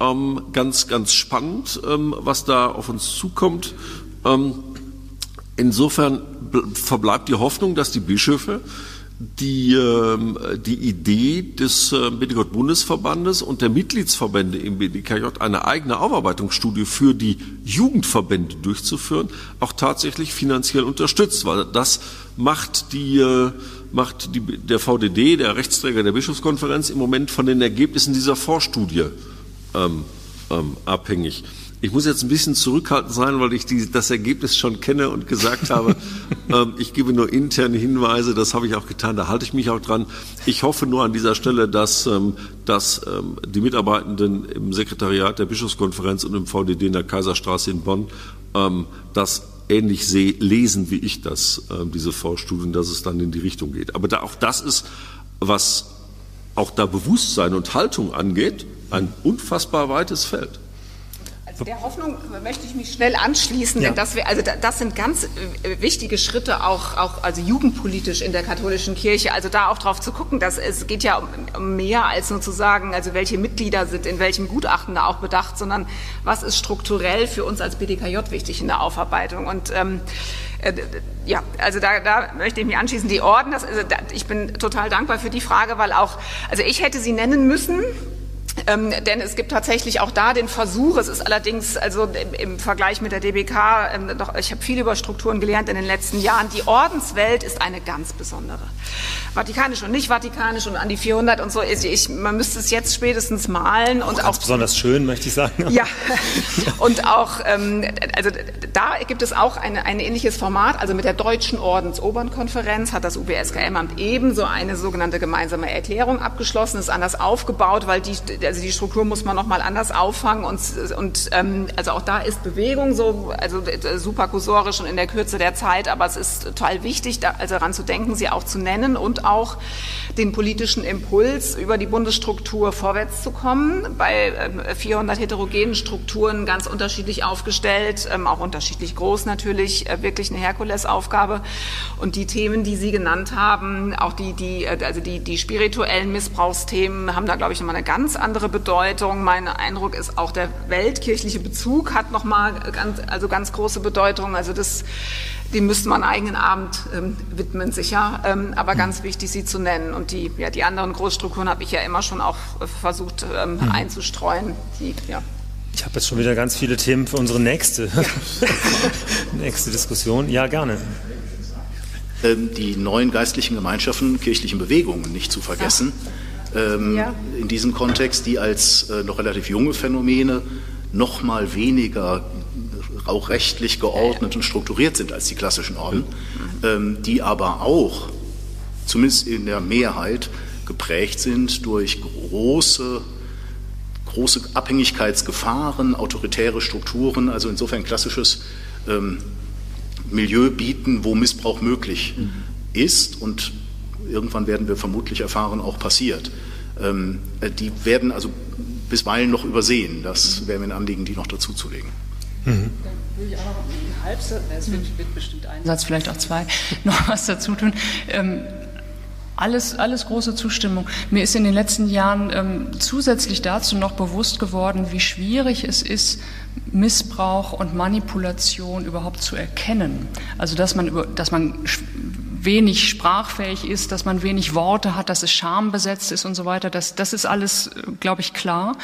ähm, ganz, ganz spannend, ähm, was da auf uns zukommt. Ähm, insofern verbleibt die Hoffnung, dass die Bischöfe die, ähm, die Idee des äh, BDJ-Bundesverbandes und der Mitgliedsverbände im BDKJ eine eigene Aufarbeitungsstudie für die Jugendverbände durchzuführen, auch tatsächlich finanziell unterstützt, weil das macht die äh, macht die, der VDD, der Rechtsträger der Bischofskonferenz, im Moment von den Ergebnissen dieser Vorstudie ähm, ähm, abhängig. Ich muss jetzt ein bisschen zurückhaltend sein, weil ich die, das Ergebnis schon kenne und gesagt habe, ähm, ich gebe nur interne Hinweise, das habe ich auch getan, da halte ich mich auch dran. Ich hoffe nur an dieser Stelle, dass, ähm, dass ähm, die Mitarbeitenden im Sekretariat der Bischofskonferenz und im VDD in der Kaiserstraße in Bonn ähm, das ähnlich lesen, wie ich das, äh, diese Vorstudien, dass es dann in die Richtung geht. Aber da, auch das ist, was auch da Bewusstsein und Haltung angeht, ein unfassbar weites Feld. Also der Hoffnung möchte ich mich schnell anschließen, ja. denn das, wir, also das sind ganz äh, wichtige Schritte auch, auch also jugendpolitisch in der katholischen Kirche. Also da auch darauf zu gucken, dass es geht ja um mehr als nur zu sagen, also welche Mitglieder sind in welchem Gutachten da auch bedacht, sondern was ist strukturell für uns als BDKJ wichtig in der Aufarbeitung. Und ähm, äh, ja, also da, da möchte ich mich anschließen. Die Orden, das, also da, ich bin total dankbar für die Frage, weil auch, also ich hätte sie nennen müssen. Ähm, denn es gibt tatsächlich auch da den Versuch, es ist allerdings also im, im Vergleich mit der DBK, ähm, doch, ich habe viel über Strukturen gelernt in den letzten Jahren, die Ordenswelt ist eine ganz besondere. Vatikanisch und nicht vatikanisch und an die 400 und so, ich, man müsste es jetzt spätestens malen. Auch und ganz auch besonders schön, möchte ich sagen. Ja, und auch, ähm, also da gibt es auch eine, ein ähnliches Format, also mit der Deutschen Ordensobernkonferenz hat das UBSKM-Amt ebenso eine sogenannte gemeinsame Erklärung abgeschlossen, ist anders aufgebaut, weil die also die Struktur muss man nochmal anders auffangen und, und ähm, also auch da ist Bewegung so, also äh, super kursorisch und in der Kürze der Zeit, aber es ist total wichtig, da, also daran zu denken, sie auch zu nennen und auch den politischen Impuls über die Bundesstruktur vorwärts zu kommen. Bei äh, 400 heterogenen Strukturen ganz unterschiedlich aufgestellt, ähm, auch unterschiedlich groß natürlich, äh, wirklich eine Herkulesaufgabe. Und die Themen, die Sie genannt haben, auch die, die, äh, also die, die spirituellen Missbrauchsthemen, haben da, glaube ich, nochmal eine ganz andere andere Bedeutung. Mein Eindruck ist auch der weltkirchliche Bezug hat nochmal ganz, also ganz große Bedeutung. Also das, dem müsste man einen eigenen Abend ähm, widmen, sicher. Ähm, aber ganz wichtig, sie zu nennen. Und die, ja, die anderen Großstrukturen habe ich ja immer schon auch äh, versucht ähm, mhm. einzustreuen. Die, ja. Ich habe jetzt schon wieder ganz viele Themen für unsere nächste, ja. nächste Diskussion. Ja, gerne ähm, die neuen geistlichen Gemeinschaften, kirchlichen Bewegungen nicht zu vergessen. Ja ähm, ja. in diesem Kontext, die als äh, noch relativ junge Phänomene noch mal weniger auch rechtlich geordnet und strukturiert sind als die klassischen Orden, ähm, die aber auch, zumindest in der Mehrheit, geprägt sind durch große, große Abhängigkeitsgefahren, autoritäre Strukturen, also insofern klassisches ähm, Milieu bieten, wo Missbrauch möglich mhm. ist und irgendwann werden wir vermutlich erfahren, auch passiert. Ähm, äh, die werden also bisweilen noch übersehen. Das wäre mir ein Anliegen, die noch dazuzulegen. Mhm. Dann würde ich auch noch einen Halbsatz, es wird, wird, bestimmt ein Satz, vielleicht auch zwei, noch was dazu tun. Ähm, alles, alles große Zustimmung. Mir ist in den letzten Jahren ähm, zusätzlich dazu noch bewusst geworden, wie schwierig es ist, Missbrauch und Manipulation überhaupt zu erkennen. Also dass man, über, dass man wenig sprachfähig ist, dass man wenig Worte hat, dass es schambesetzt ist und so weiter. Das, das ist alles, glaube ich, klar.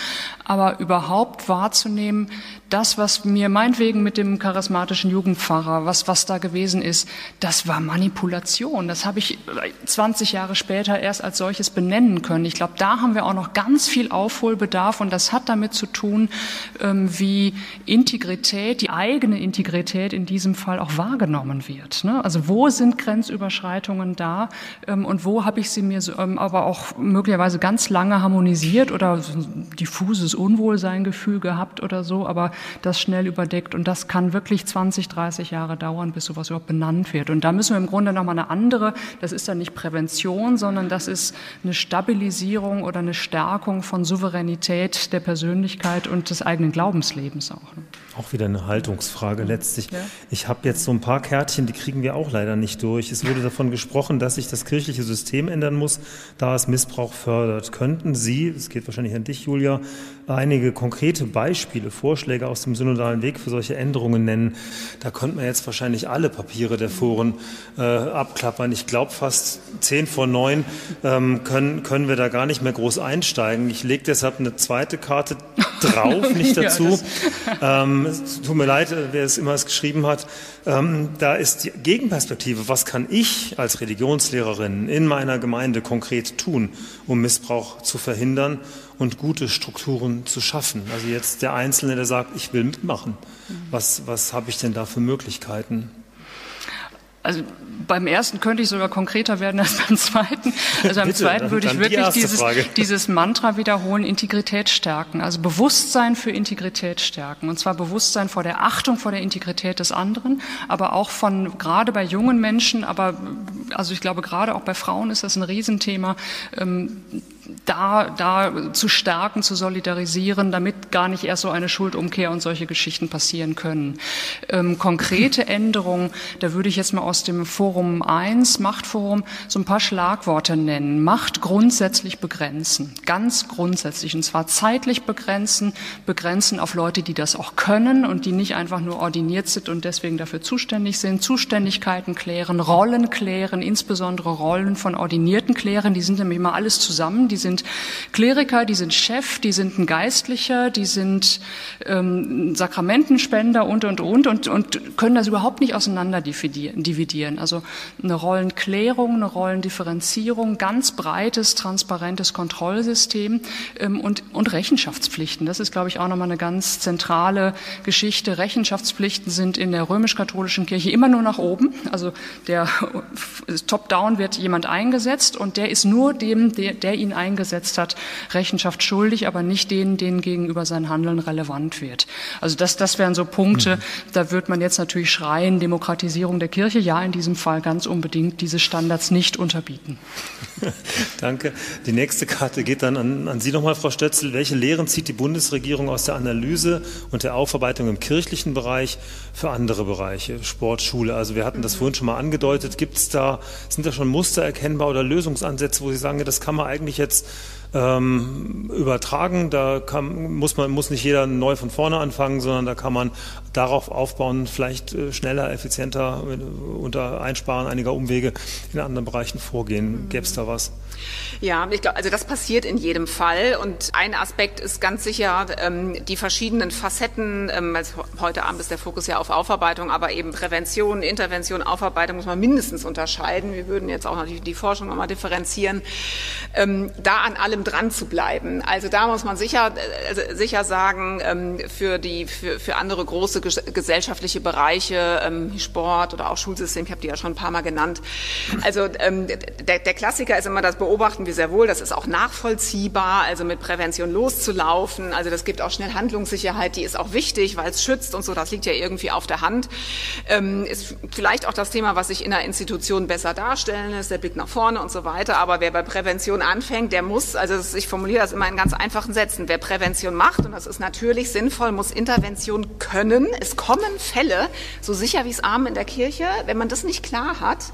Aber überhaupt wahrzunehmen, das, was mir meinetwegen mit dem charismatischen Jugendpfarrer, was, was da gewesen ist, das war Manipulation. Das habe ich 20 Jahre später erst als solches benennen können. Ich glaube, da haben wir auch noch ganz viel Aufholbedarf und das hat damit zu tun, ähm, wie Integrität, die eigene Integrität in diesem Fall auch wahrgenommen wird. Ne? Also wo sind Grenzüberschreitungen da ähm, und wo habe ich sie mir ähm, aber auch möglicherweise ganz lange harmonisiert oder diffuses Unwohlseingefühl gehabt oder so, aber das schnell überdeckt. Und das kann wirklich 20, 30 Jahre dauern, bis sowas überhaupt benannt wird. Und da müssen wir im Grunde nochmal eine andere, das ist dann nicht Prävention, sondern das ist eine Stabilisierung oder eine Stärkung von Souveränität der Persönlichkeit und des eigenen Glaubenslebens auch. Ne? Auch wieder eine Haltungsfrage letztlich. Ja. Ich habe jetzt so ein paar Kärtchen, die kriegen wir auch leider nicht durch. Es wurde davon gesprochen, dass sich das kirchliche System ändern muss, da es Missbrauch fördert. Könnten Sie, es geht wahrscheinlich an dich, Julia, einige konkrete Beispiele, Vorschläge aus dem synodalen Weg für solche Änderungen nennen? Da könnte man jetzt wahrscheinlich alle Papiere der Foren äh, abklappern. Ich glaube, fast zehn vor neun ähm, können, können wir da gar nicht mehr groß einsteigen. Ich lege deshalb eine zweite Karte drauf, nicht dazu. ja, ähm, tut mir leid, äh, wer es immer es geschrieben hat. Ähm, da ist die Gegenperspektive. Was kann ich als Religionslehrerin in meiner Gemeinde konkret tun, um Missbrauch zu verhindern und gute Strukturen zu schaffen? Also jetzt der Einzelne, der sagt, ich will mitmachen. Was, was habe ich denn da für Möglichkeiten? Also beim ersten könnte ich sogar konkreter werden als beim zweiten. Also beim Bitte, zweiten würde ich wirklich die dieses, dieses Mantra wiederholen, Integrität stärken. Also Bewusstsein für Integrität stärken. Und zwar Bewusstsein vor der Achtung vor der Integrität des anderen, aber auch von, gerade bei jungen Menschen, aber also ich glaube gerade auch bei Frauen ist das ein Riesenthema, ähm, da, da zu stärken, zu solidarisieren, damit gar nicht erst so eine Schuldumkehr und solche Geschichten passieren können. Ähm, konkrete Änderungen, da würde ich jetzt mal aus dem Forum 1, Machtforum, so ein paar Schlagworte nennen. Macht grundsätzlich begrenzen, ganz grundsätzlich, und zwar zeitlich begrenzen, begrenzen auf Leute, die das auch können und die nicht einfach nur ordiniert sind und deswegen dafür zuständig sind, Zuständigkeiten klären, Rollen klären, insbesondere Rollen von Ordinierten klären, die sind nämlich immer alles zusammen, die sind Kleriker, die sind Chef, die sind ein Geistlicher, die sind ähm, Sakramentenspender und, und, und, und, und können das überhaupt nicht auseinander dividieren. Also eine Rollenklärung, eine Rollendifferenzierung, ganz breites, transparentes Kontrollsystem ähm, und, und Rechenschaftspflichten. Das ist, glaube ich, auch nochmal eine ganz zentrale Geschichte. Rechenschaftspflichten sind in der römisch-katholischen Kirche immer nur nach oben. Also der Top-Down wird jemand eingesetzt und der ist nur dem, der, der ihn eingesetzt hat, Rechenschaft schuldig, aber nicht denen, denen gegenüber sein Handeln relevant wird. Also das, das wären so Punkte, mhm. da wird man jetzt natürlich schreien, Demokratisierung der Kirche, ja, in diesem Fall ganz unbedingt diese Standards nicht unterbieten. Danke. Die nächste Karte geht dann an, an Sie nochmal, Frau Stötzel. Welche Lehren zieht die Bundesregierung aus der Analyse und der Aufarbeitung im kirchlichen Bereich für andere Bereiche, Sport, Schule? Also wir hatten das vorhin schon mal angedeutet. Gibt es da, sind da schon Muster erkennbar oder Lösungsansätze, wo Sie sagen, das kann man eigentlich jetzt ähm, übertragen. Da kann, muss man muss nicht jeder neu von vorne anfangen, sondern da kann man darauf aufbauen, vielleicht äh, schneller, effizienter unter Einsparen einiger Umwege in anderen Bereichen vorgehen. Gäbe es da was? Ja, ich glaube, also das passiert in jedem Fall. Und ein Aspekt ist ganz sicher ähm, die verschiedenen Facetten. Ähm, also heute Abend ist der Fokus ja auf Aufarbeitung, aber eben Prävention, Intervention, Aufarbeitung muss man mindestens unterscheiden. Wir würden jetzt auch noch die, die Forschung nochmal differenzieren. Ähm, da an allem dran zu bleiben. Also da muss man sicher, also sicher sagen, ähm, für die für, für andere große gesellschaftliche Bereiche, ähm, Sport oder auch Schulsystem, ich habe die ja schon ein paar Mal genannt. Also ähm, der, der Klassiker ist immer, das beobachten wir sehr wohl, das ist auch nachvollziehbar, also mit Prävention loszulaufen. Also das gibt auch schnell Handlungssicherheit, die ist auch wichtig, weil es schützt und so, das liegt ja irgendwie auf der Hand. Ist vielleicht auch das Thema, was sich in der Institution besser darstellen lässt, der Blick nach vorne und so weiter. Aber wer bei Prävention anfängt, der muss, also ich formuliere das immer in ganz einfachen Sätzen, wer Prävention macht, und das ist natürlich sinnvoll, muss Intervention können. Es kommen Fälle, so sicher wie es Armen in der Kirche, wenn man das nicht klar hat.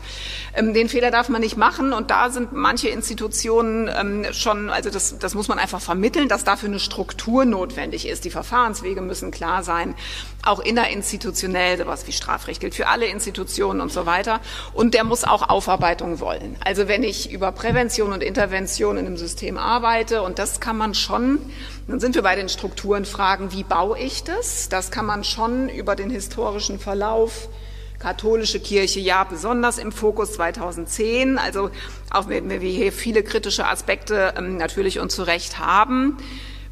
Ähm, den Fehler darf man nicht machen und da sind manche Institutionen ähm, schon, also das, das muss man einfach vermitteln, dass dafür eine Struktur notwendig ist. Die Verfahrenswege müssen klar sein, auch innerinstitutionell, sowas wie Strafrecht gilt für alle Institutionen und so weiter. Und der muss auch Aufarbeitung wollen. Also wenn ich über Prävention und Intervention in einem System arbeite, und das kann man schon, dann sind wir bei den Strukturen fragen, wie baue ich das? Das kann man schon über den historischen Verlauf katholische Kirche ja besonders im Fokus 2010, also auch wenn wir hier viele kritische Aspekte ähm, natürlich und zu Recht haben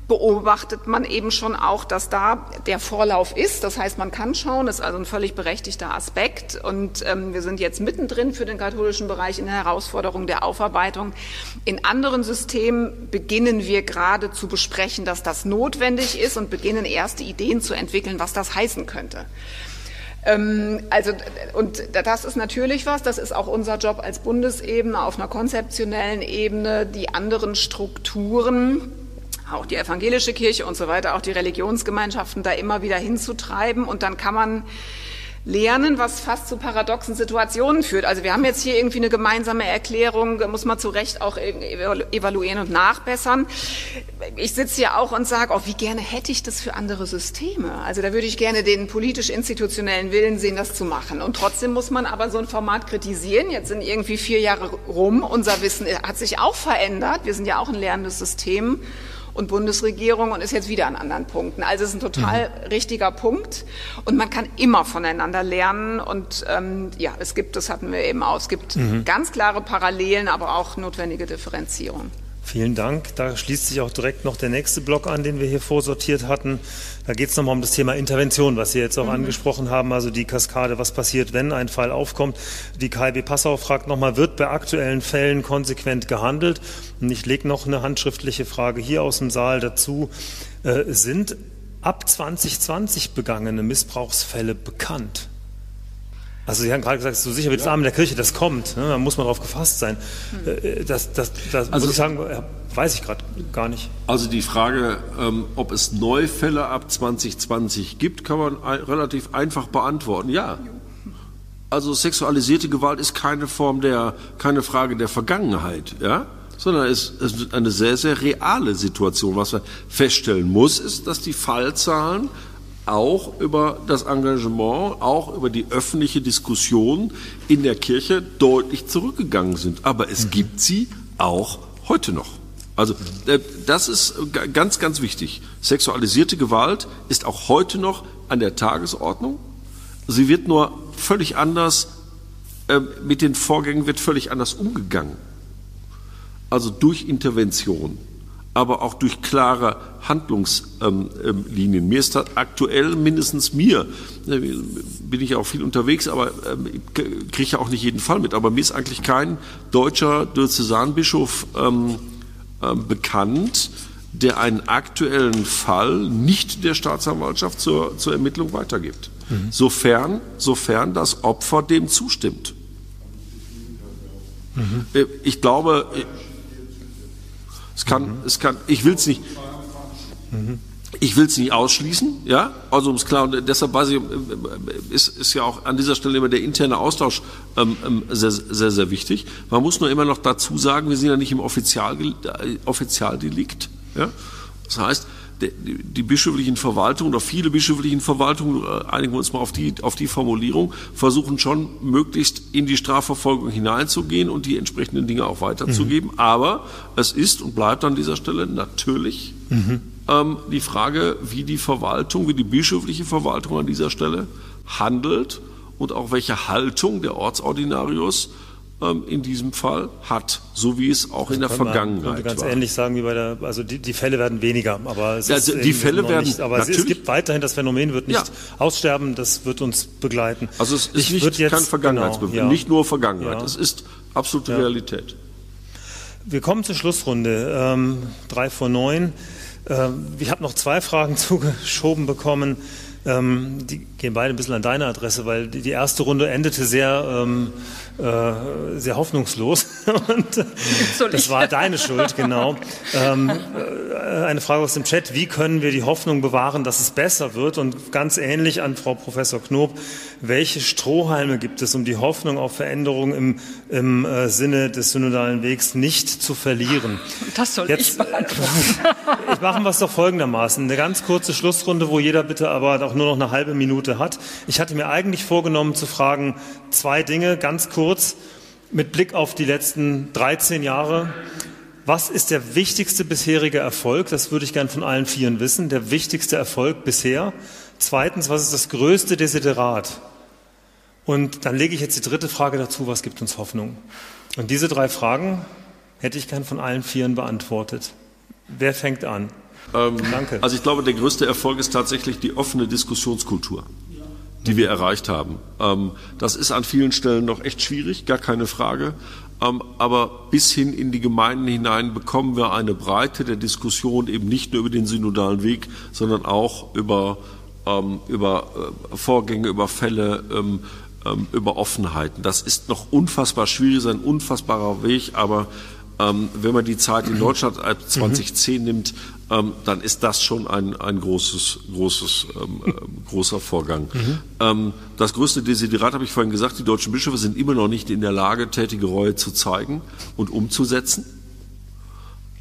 beobachtet man eben schon auch, dass da der Vorlauf ist. Das heißt, man kann schauen, das ist also ein völlig berechtigter Aspekt. Und ähm, wir sind jetzt mittendrin für den katholischen Bereich in der Herausforderung der Aufarbeitung. In anderen Systemen beginnen wir gerade zu besprechen, dass das notwendig ist und beginnen erste Ideen zu entwickeln, was das heißen könnte. Ähm, also, und das ist natürlich was, das ist auch unser Job als Bundesebene auf einer konzeptionellen Ebene, die anderen Strukturen auch die evangelische Kirche und so weiter, auch die Religionsgemeinschaften da immer wieder hinzutreiben. Und dann kann man lernen, was fast zu paradoxen Situationen führt. Also wir haben jetzt hier irgendwie eine gemeinsame Erklärung, muss man zu Recht auch evaluieren und nachbessern. Ich sitze hier auch und sage, oh, wie gerne hätte ich das für andere Systeme. Also da würde ich gerne den politisch-institutionellen Willen sehen, das zu machen. Und trotzdem muss man aber so ein Format kritisieren. Jetzt sind irgendwie vier Jahre rum. Unser Wissen hat sich auch verändert. Wir sind ja auch ein lernendes System und Bundesregierung und ist jetzt wieder an anderen Punkten. Also es ist ein total mhm. richtiger Punkt und man kann immer voneinander lernen und ähm, ja, es gibt, das hatten wir eben auch, es gibt mhm. ganz klare Parallelen, aber auch notwendige Differenzierung. Vielen Dank. Da schließt sich auch direkt noch der nächste Block an, den wir hier vorsortiert hatten. Da geht es nochmal um das Thema Intervention, was Sie jetzt auch mhm. angesprochen haben, also die Kaskade, was passiert, wenn ein Fall aufkommt. Die KIB Passau fragt nochmal, wird bei aktuellen Fällen konsequent gehandelt? Und ich lege noch eine handschriftliche Frage hier aus dem Saal dazu. Äh, sind ab 2020 begangene Missbrauchsfälle bekannt? Also Sie haben gerade gesagt, so sicher wie das Arm in der Kirche, das kommt. Ne? Da muss man darauf gefasst sein. Hm. Das, das, das also, muss ich sagen, weiß ich gerade gar nicht. Also die Frage, ähm, ob es Neufälle ab 2020 gibt, kann man ein, relativ einfach beantworten. Ja. Also sexualisierte Gewalt ist keine Form der, keine Frage der Vergangenheit, ja, sondern es ist eine sehr, sehr reale Situation. Was man feststellen muss, ist, dass die Fallzahlen auch über das Engagement, auch über die öffentliche Diskussion in der Kirche deutlich zurückgegangen sind. Aber es mhm. gibt sie auch heute noch. Also äh, das ist ganz, ganz wichtig. Sexualisierte Gewalt ist auch heute noch an der Tagesordnung. Sie wird nur völlig anders, äh, mit den Vorgängen wird völlig anders umgegangen. Also durch Intervention aber auch durch klare Handlungslinien. Ähm, mir ist das aktuell mindestens mir, äh, bin ich auch viel unterwegs, aber ähm, kriege ja auch nicht jeden Fall mit, aber mir ist eigentlich kein deutscher Diözesanbischof ähm, äh, bekannt, der einen aktuellen Fall nicht der Staatsanwaltschaft zur, zur Ermittlung weitergibt. Mhm. Sofern, sofern das Opfer dem zustimmt. Mhm. Äh, ich glaube, es kann, mhm. es kann, ich will es nicht. Mhm. Ich will es nicht ausschließen, ja, also um es klar, und deshalb weiß ich, ist, ist ja auch an dieser Stelle immer der interne Austausch ähm, ähm sehr, sehr, sehr wichtig. Man muss nur immer noch dazu sagen, wir sind ja nicht im Offizial, Offizialdelikt, ja. Das heißt, die, bischöflichen Verwaltungen oder viele bischöflichen Verwaltungen, äh, einigen wir uns mal auf die, auf die Formulierung, versuchen schon möglichst in die Strafverfolgung hineinzugehen und die entsprechenden Dinge auch weiterzugeben. Mhm. Aber es ist und bleibt an dieser Stelle natürlich mhm. ähm, die Frage, wie die Verwaltung, wie die bischöfliche Verwaltung an dieser Stelle handelt und auch welche Haltung der Ortsordinarius in diesem Fall hat, so wie es auch in der Vergangenheit man ganz war. ähnlich sagen wie bei der, also die, die Fälle werden weniger, aber es, also die Fälle werden, nicht, aber es, gibt weiterhin das Phänomen wird nicht ja. aussterben, das wird uns begleiten. Also es ist ich nicht jetzt, kein Vergangenheitsbeweis, genau, ja. nicht nur Vergangenheit, ja. es ist absolute Realität. Wir kommen zur Schlussrunde, ähm, drei vor neun. Ähm, ich habe noch zwei Fragen zugeschoben bekommen. Ähm, die gehen beide ein bisschen an deine Adresse, weil die, die erste Runde endete sehr, ähm, äh, sehr hoffnungslos. Und äh, das war deine Schuld, genau. Ähm, äh, eine Frage aus dem Chat. Wie können wir die Hoffnung bewahren, dass es besser wird? Und ganz ähnlich an Frau Professor Knob. Welche Strohhalme gibt es, um die Hoffnung auf Veränderung im, im äh, Sinne des synodalen Wegs nicht zu verlieren? Das soll Jetzt, ich beantworten. ich machen wir es doch folgendermaßen. Eine ganz kurze Schlussrunde, wo jeder bitte aber auch nur noch eine halbe Minute hat. Ich hatte mir eigentlich vorgenommen zu fragen, zwei Dinge ganz kurz mit Blick auf die letzten 13 Jahre. Was ist der wichtigste bisherige Erfolg? Das würde ich gern von allen Vieren wissen. Der wichtigste Erfolg bisher. Zweitens, was ist das größte Desiderat? Und dann lege ich jetzt die dritte Frage dazu, was gibt uns Hoffnung? Und diese drei Fragen hätte ich gern von allen Vieren beantwortet. Wer fängt an? Ähm, Danke. Also ich glaube, der größte Erfolg ist tatsächlich die offene Diskussionskultur, die wir erreicht haben. Ähm, das ist an vielen Stellen noch echt schwierig, gar keine Frage. Ähm, aber bis hin in die Gemeinden hinein bekommen wir eine Breite der Diskussion eben nicht nur über den synodalen Weg, sondern auch über, ähm, über äh, Vorgänge, über Fälle, über Offenheiten. Das ist noch unfassbar schwierig, ist ein unfassbarer Weg, aber ähm, wenn man die Zeit in Deutschland als 2010 mhm. nimmt, ähm, dann ist das schon ein, ein großes, großes, ähm, äh, großer Vorgang. Mhm. Das größte Desiderat habe ich vorhin gesagt, die deutschen Bischöfe sind immer noch nicht in der Lage, tätige Reue zu zeigen und umzusetzen.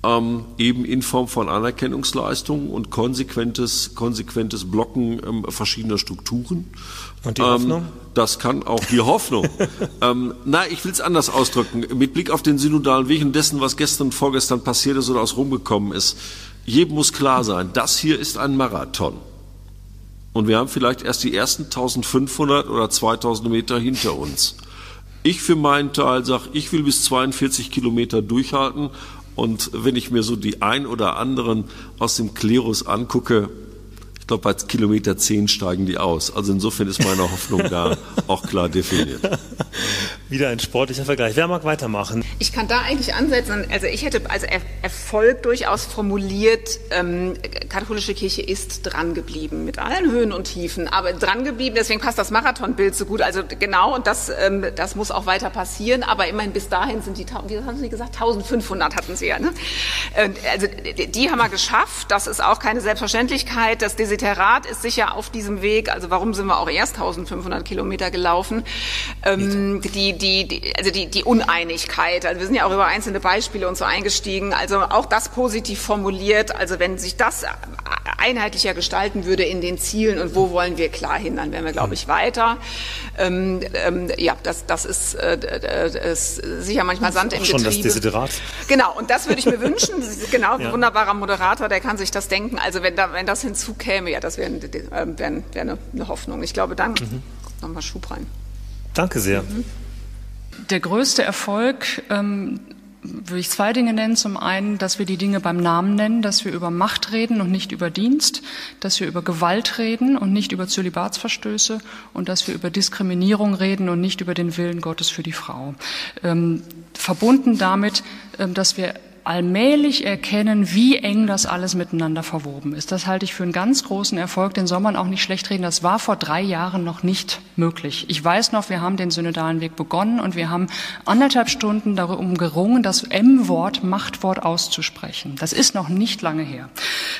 Ähm, eben in Form von Anerkennungsleistungen und konsequentes, konsequentes Blocken ähm, verschiedener Strukturen. Und die Hoffnung? das kann auch die Hoffnung. ähm, na, ich will es anders ausdrücken. Mit Blick auf den synodalen Weg und dessen, was gestern und vorgestern passiert ist oder aus rumgekommen ist, jedem muss klar sein, das hier ist ein Marathon. Und wir haben vielleicht erst die ersten 1500 oder 2000 Meter hinter uns. Ich für meinen Teil sage, ich will bis 42 Kilometer durchhalten. Und wenn ich mir so die ein oder anderen aus dem Klerus angucke, glaube, bei Kilometer 10 steigen die aus. Also insofern ist meine Hoffnung da auch klar definiert. Wieder ein sportlicher Vergleich. Wer mag weitermachen? Ich kann da eigentlich ansetzen. Also ich hätte als Erfolg durchaus formuliert, ähm, katholische Kirche ist dran geblieben mit allen Höhen und Tiefen, aber dran geblieben. Deswegen passt das Marathonbild so gut. Also genau und das, ähm, das muss auch weiter passieren. Aber immerhin bis dahin sind die, wie haben Sie gesagt, 1500 hatten Sie ja. Ne? Also die haben wir geschafft. Das ist auch keine Selbstverständlichkeit. Das Desiderat ist sicher auf diesem Weg. Also warum sind wir auch erst 1500 Kilometer gelaufen? Ähm, die, die, die, also die, die Uneinigkeit. Also wir sind ja auch über einzelne Beispiele und so eingestiegen. Also auch das positiv formuliert. Also wenn sich das einheitlicher gestalten würde in den Zielen und wo wollen wir klar hin, dann wären wir, glaube ich, weiter. Ähm, ähm, ja, das, das ist, äh, äh ist sicher manchmal Sand im Getriebe. Schon das Desiderat. Genau, und das würde ich mir wünschen. Genau, ja. wunderbarer Moderator, der kann sich das denken. Also wenn, da, wenn das hinzukäme, ja, das wäre wär, wär eine, eine Hoffnung. Ich glaube, dann mhm. nochmal Schub rein. Danke sehr. Mhm. Der größte Erfolg ähm, würde ich zwei Dinge nennen. Zum einen, dass wir die Dinge beim Namen nennen, dass wir über Macht reden und nicht über Dienst, dass wir über Gewalt reden und nicht über Zölibatsverstöße und dass wir über Diskriminierung reden und nicht über den Willen Gottes für die Frau. Ähm, verbunden damit, ähm, dass wir allmählich erkennen, wie eng das alles miteinander verwoben ist. Das halte ich für einen ganz großen Erfolg, den soll man auch nicht schlecht reden. Das war vor drei Jahren noch nicht möglich. Ich weiß noch, wir haben den synodalen Weg begonnen und wir haben anderthalb Stunden darum gerungen, das M-Wort, Machtwort auszusprechen. Das ist noch nicht lange her.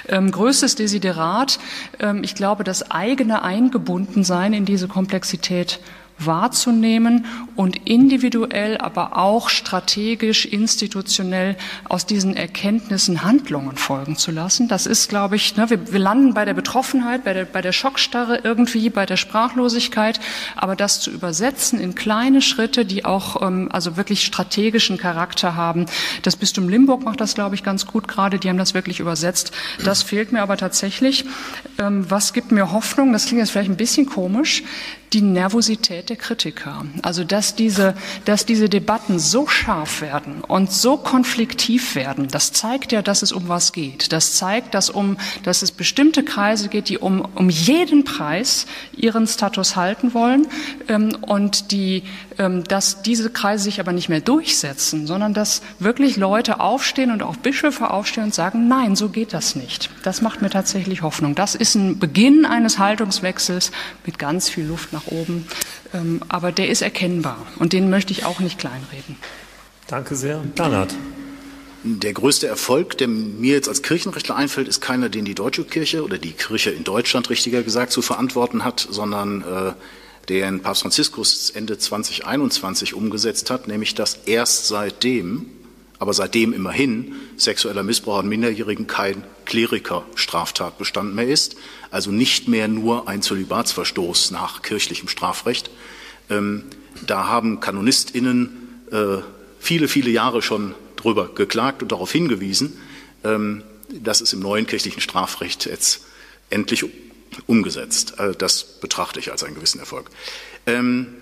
Ähm, größtes Desiderat, ähm, ich glaube, das eigene Eingebundensein in diese Komplexität wahrzunehmen und individuell, aber auch strategisch, institutionell aus diesen Erkenntnissen Handlungen folgen zu lassen. Das ist, glaube ich, ne, wir, wir, landen bei der Betroffenheit, bei der, bei der Schockstarre irgendwie, bei der Sprachlosigkeit, aber das zu übersetzen in kleine Schritte, die auch ähm, also wirklich strategischen Charakter haben. Das Bistum Limburg macht das, glaube ich, ganz gut gerade. Die haben das wirklich übersetzt. Das fehlt mir aber tatsächlich. Ähm, was gibt mir Hoffnung? Das klingt jetzt vielleicht ein bisschen komisch. Die Nervosität der Kritiker. Also dass diese, dass diese Debatten so scharf werden und so konfliktiv werden, das zeigt ja, dass es um was geht. Das zeigt, dass, um, dass es bestimmte Kreise geht, die um, um jeden Preis ihren Status halten wollen ähm, und die, ähm, dass diese Kreise sich aber nicht mehr durchsetzen, sondern dass wirklich Leute aufstehen und auch Bischöfe aufstehen und sagen, nein, so geht das nicht. Das macht mir tatsächlich Hoffnung. Das ist ein Beginn eines Haltungswechsels mit ganz viel Luft nach oben. Ähm, aber der ist erkennbar und den möchte ich auch nicht kleinreden. Danke sehr. Bernhard. Der größte Erfolg, der mir jetzt als Kirchenrechtler einfällt, ist keiner, den die deutsche Kirche oder die Kirche in Deutschland richtiger gesagt zu verantworten hat, sondern äh, den Papst Franziskus Ende 2021 umgesetzt hat, nämlich dass erst seitdem, aber seitdem immerhin, sexueller Missbrauch an Minderjährigen kein Kleriker-Straftatbestand mehr ist, also nicht mehr nur ein Zölibatsverstoß nach kirchlichem Strafrecht. Ähm, da haben KanonistInnen äh, viele, viele Jahre schon drüber geklagt und darauf hingewiesen. Ähm, das ist im neuen kirchlichen Strafrecht jetzt endlich umgesetzt. Also das betrachte ich als einen gewissen Erfolg. Ähm,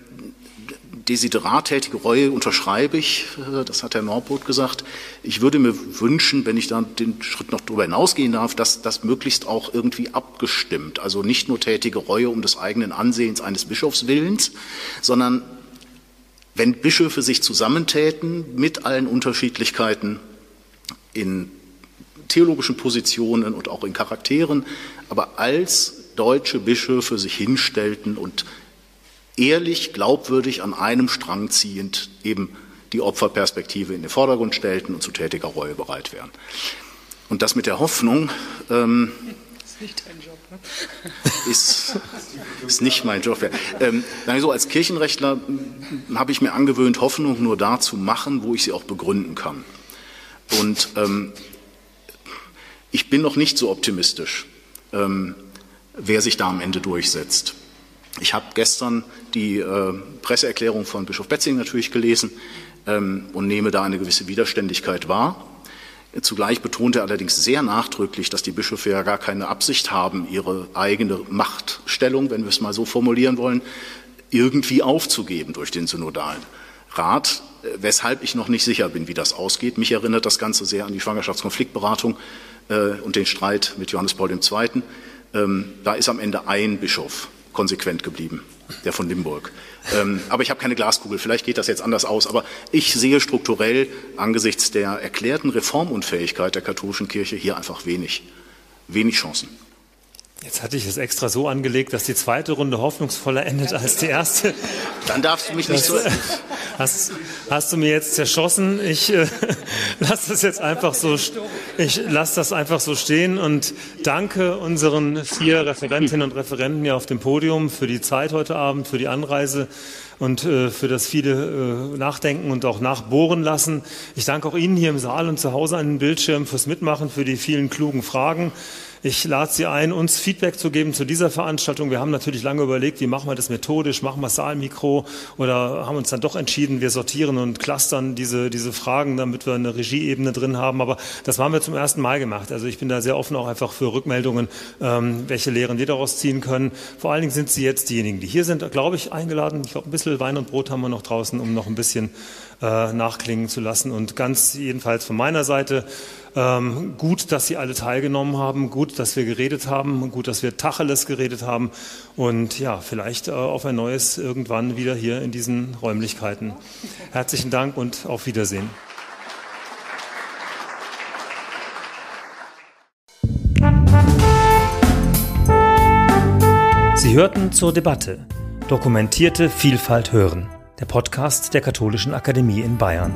Desiderattätige Reue unterschreibe ich, äh, das hat Herr Norbrot gesagt. Ich würde mir wünschen, wenn ich da den Schritt noch darüber hinausgehen darf, dass das möglichst auch irgendwie abgestimmt, also nicht nur tätige Reue um des eigenen Ansehens eines Bischofswillens, sondern wenn Bischöfe sich zusammentäten mit allen Unterschiedlichkeiten in theologischen Positionen und auch in Charakteren, aber als deutsche Bischöfe sich hinstellten und ehrlich, glaubwürdig an einem Strang ziehend eben die Opferperspektive in den Vordergrund stellten und zu tätiger Reue bereit wären. Und das mit der Hoffnung ähm, ist nicht dein Job, ne? ist, ist nicht mein Job. Ähm, so, als Kirchenrechtler hm, habe ich mir angewöhnt, Hoffnung nur da zu machen, wo ich sie auch begründen kann. Und ähm, ich bin noch nicht so optimistisch. Ähm, wer sich da am Ende durchsetzt. Ich habe gestern die äh, Presseerklärung von Bischof Betzing natürlich gelesen ähm, und nehme da eine gewisse Widerständigkeit wahr. Zugleich betont er allerdings sehr nachdrücklich, dass die Bischöfe ja gar keine Absicht haben, ihre eigene Machtstellung, wenn wir es mal so formulieren wollen, irgendwie aufzugeben durch den synodalen Rat, äh, weshalb ich noch nicht sicher bin, wie das ausgeht. Mich erinnert das Ganze sehr an die Schwangerschaftskonfliktberatung äh, und den Streit mit Johannes Paul II. Ähm, da ist am Ende ein Bischof konsequent geblieben, der von Limburg. Ähm, aber ich habe keine Glaskugel, vielleicht geht das jetzt anders aus. Aber ich sehe strukturell angesichts der erklärten Reformunfähigkeit der katholischen Kirche hier einfach wenig, wenig Chancen. Jetzt hatte ich es extra so angelegt, dass die zweite Runde hoffnungsvoller endet als die erste. Dann darfst du mich nicht so. Hast, hast du mir jetzt zerschossen? Ich äh, lasse das jetzt einfach so. Ich lasse das einfach so stehen und danke unseren vier Referentinnen und Referenten hier auf dem Podium für die Zeit heute Abend, für die Anreise und äh, für das viele äh, Nachdenken und auch Nachbohren lassen. Ich danke auch Ihnen hier im Saal und zu Hause an den Bildschirm fürs Mitmachen, für die vielen klugen Fragen. Ich lade Sie ein, uns Feedback zu geben zu dieser Veranstaltung. Wir haben natürlich lange überlegt, wie machen wir das methodisch, machen wir Saalmikro oder haben uns dann doch entschieden, wir sortieren und clustern diese, diese Fragen, damit wir eine Regieebene drin haben. Aber das haben wir zum ersten Mal gemacht. Also ich bin da sehr offen auch einfach für Rückmeldungen, ähm, welche Lehren wir daraus ziehen können. Vor allen Dingen sind Sie jetzt diejenigen, die hier sind, glaube ich, eingeladen. Ich glaube, ein bisschen Wein und Brot haben wir noch draußen, um noch ein bisschen äh, nachklingen zu lassen. Und ganz jedenfalls von meiner Seite ähm, gut, dass Sie alle teilgenommen haben, gut, dass wir geredet haben, gut, dass wir Tacheles geredet haben und ja, vielleicht äh, auf ein neues irgendwann wieder hier in diesen Räumlichkeiten. Herzlichen Dank und auf Wiedersehen. Sie hörten zur Debatte Dokumentierte Vielfalt hören, der Podcast der Katholischen Akademie in Bayern.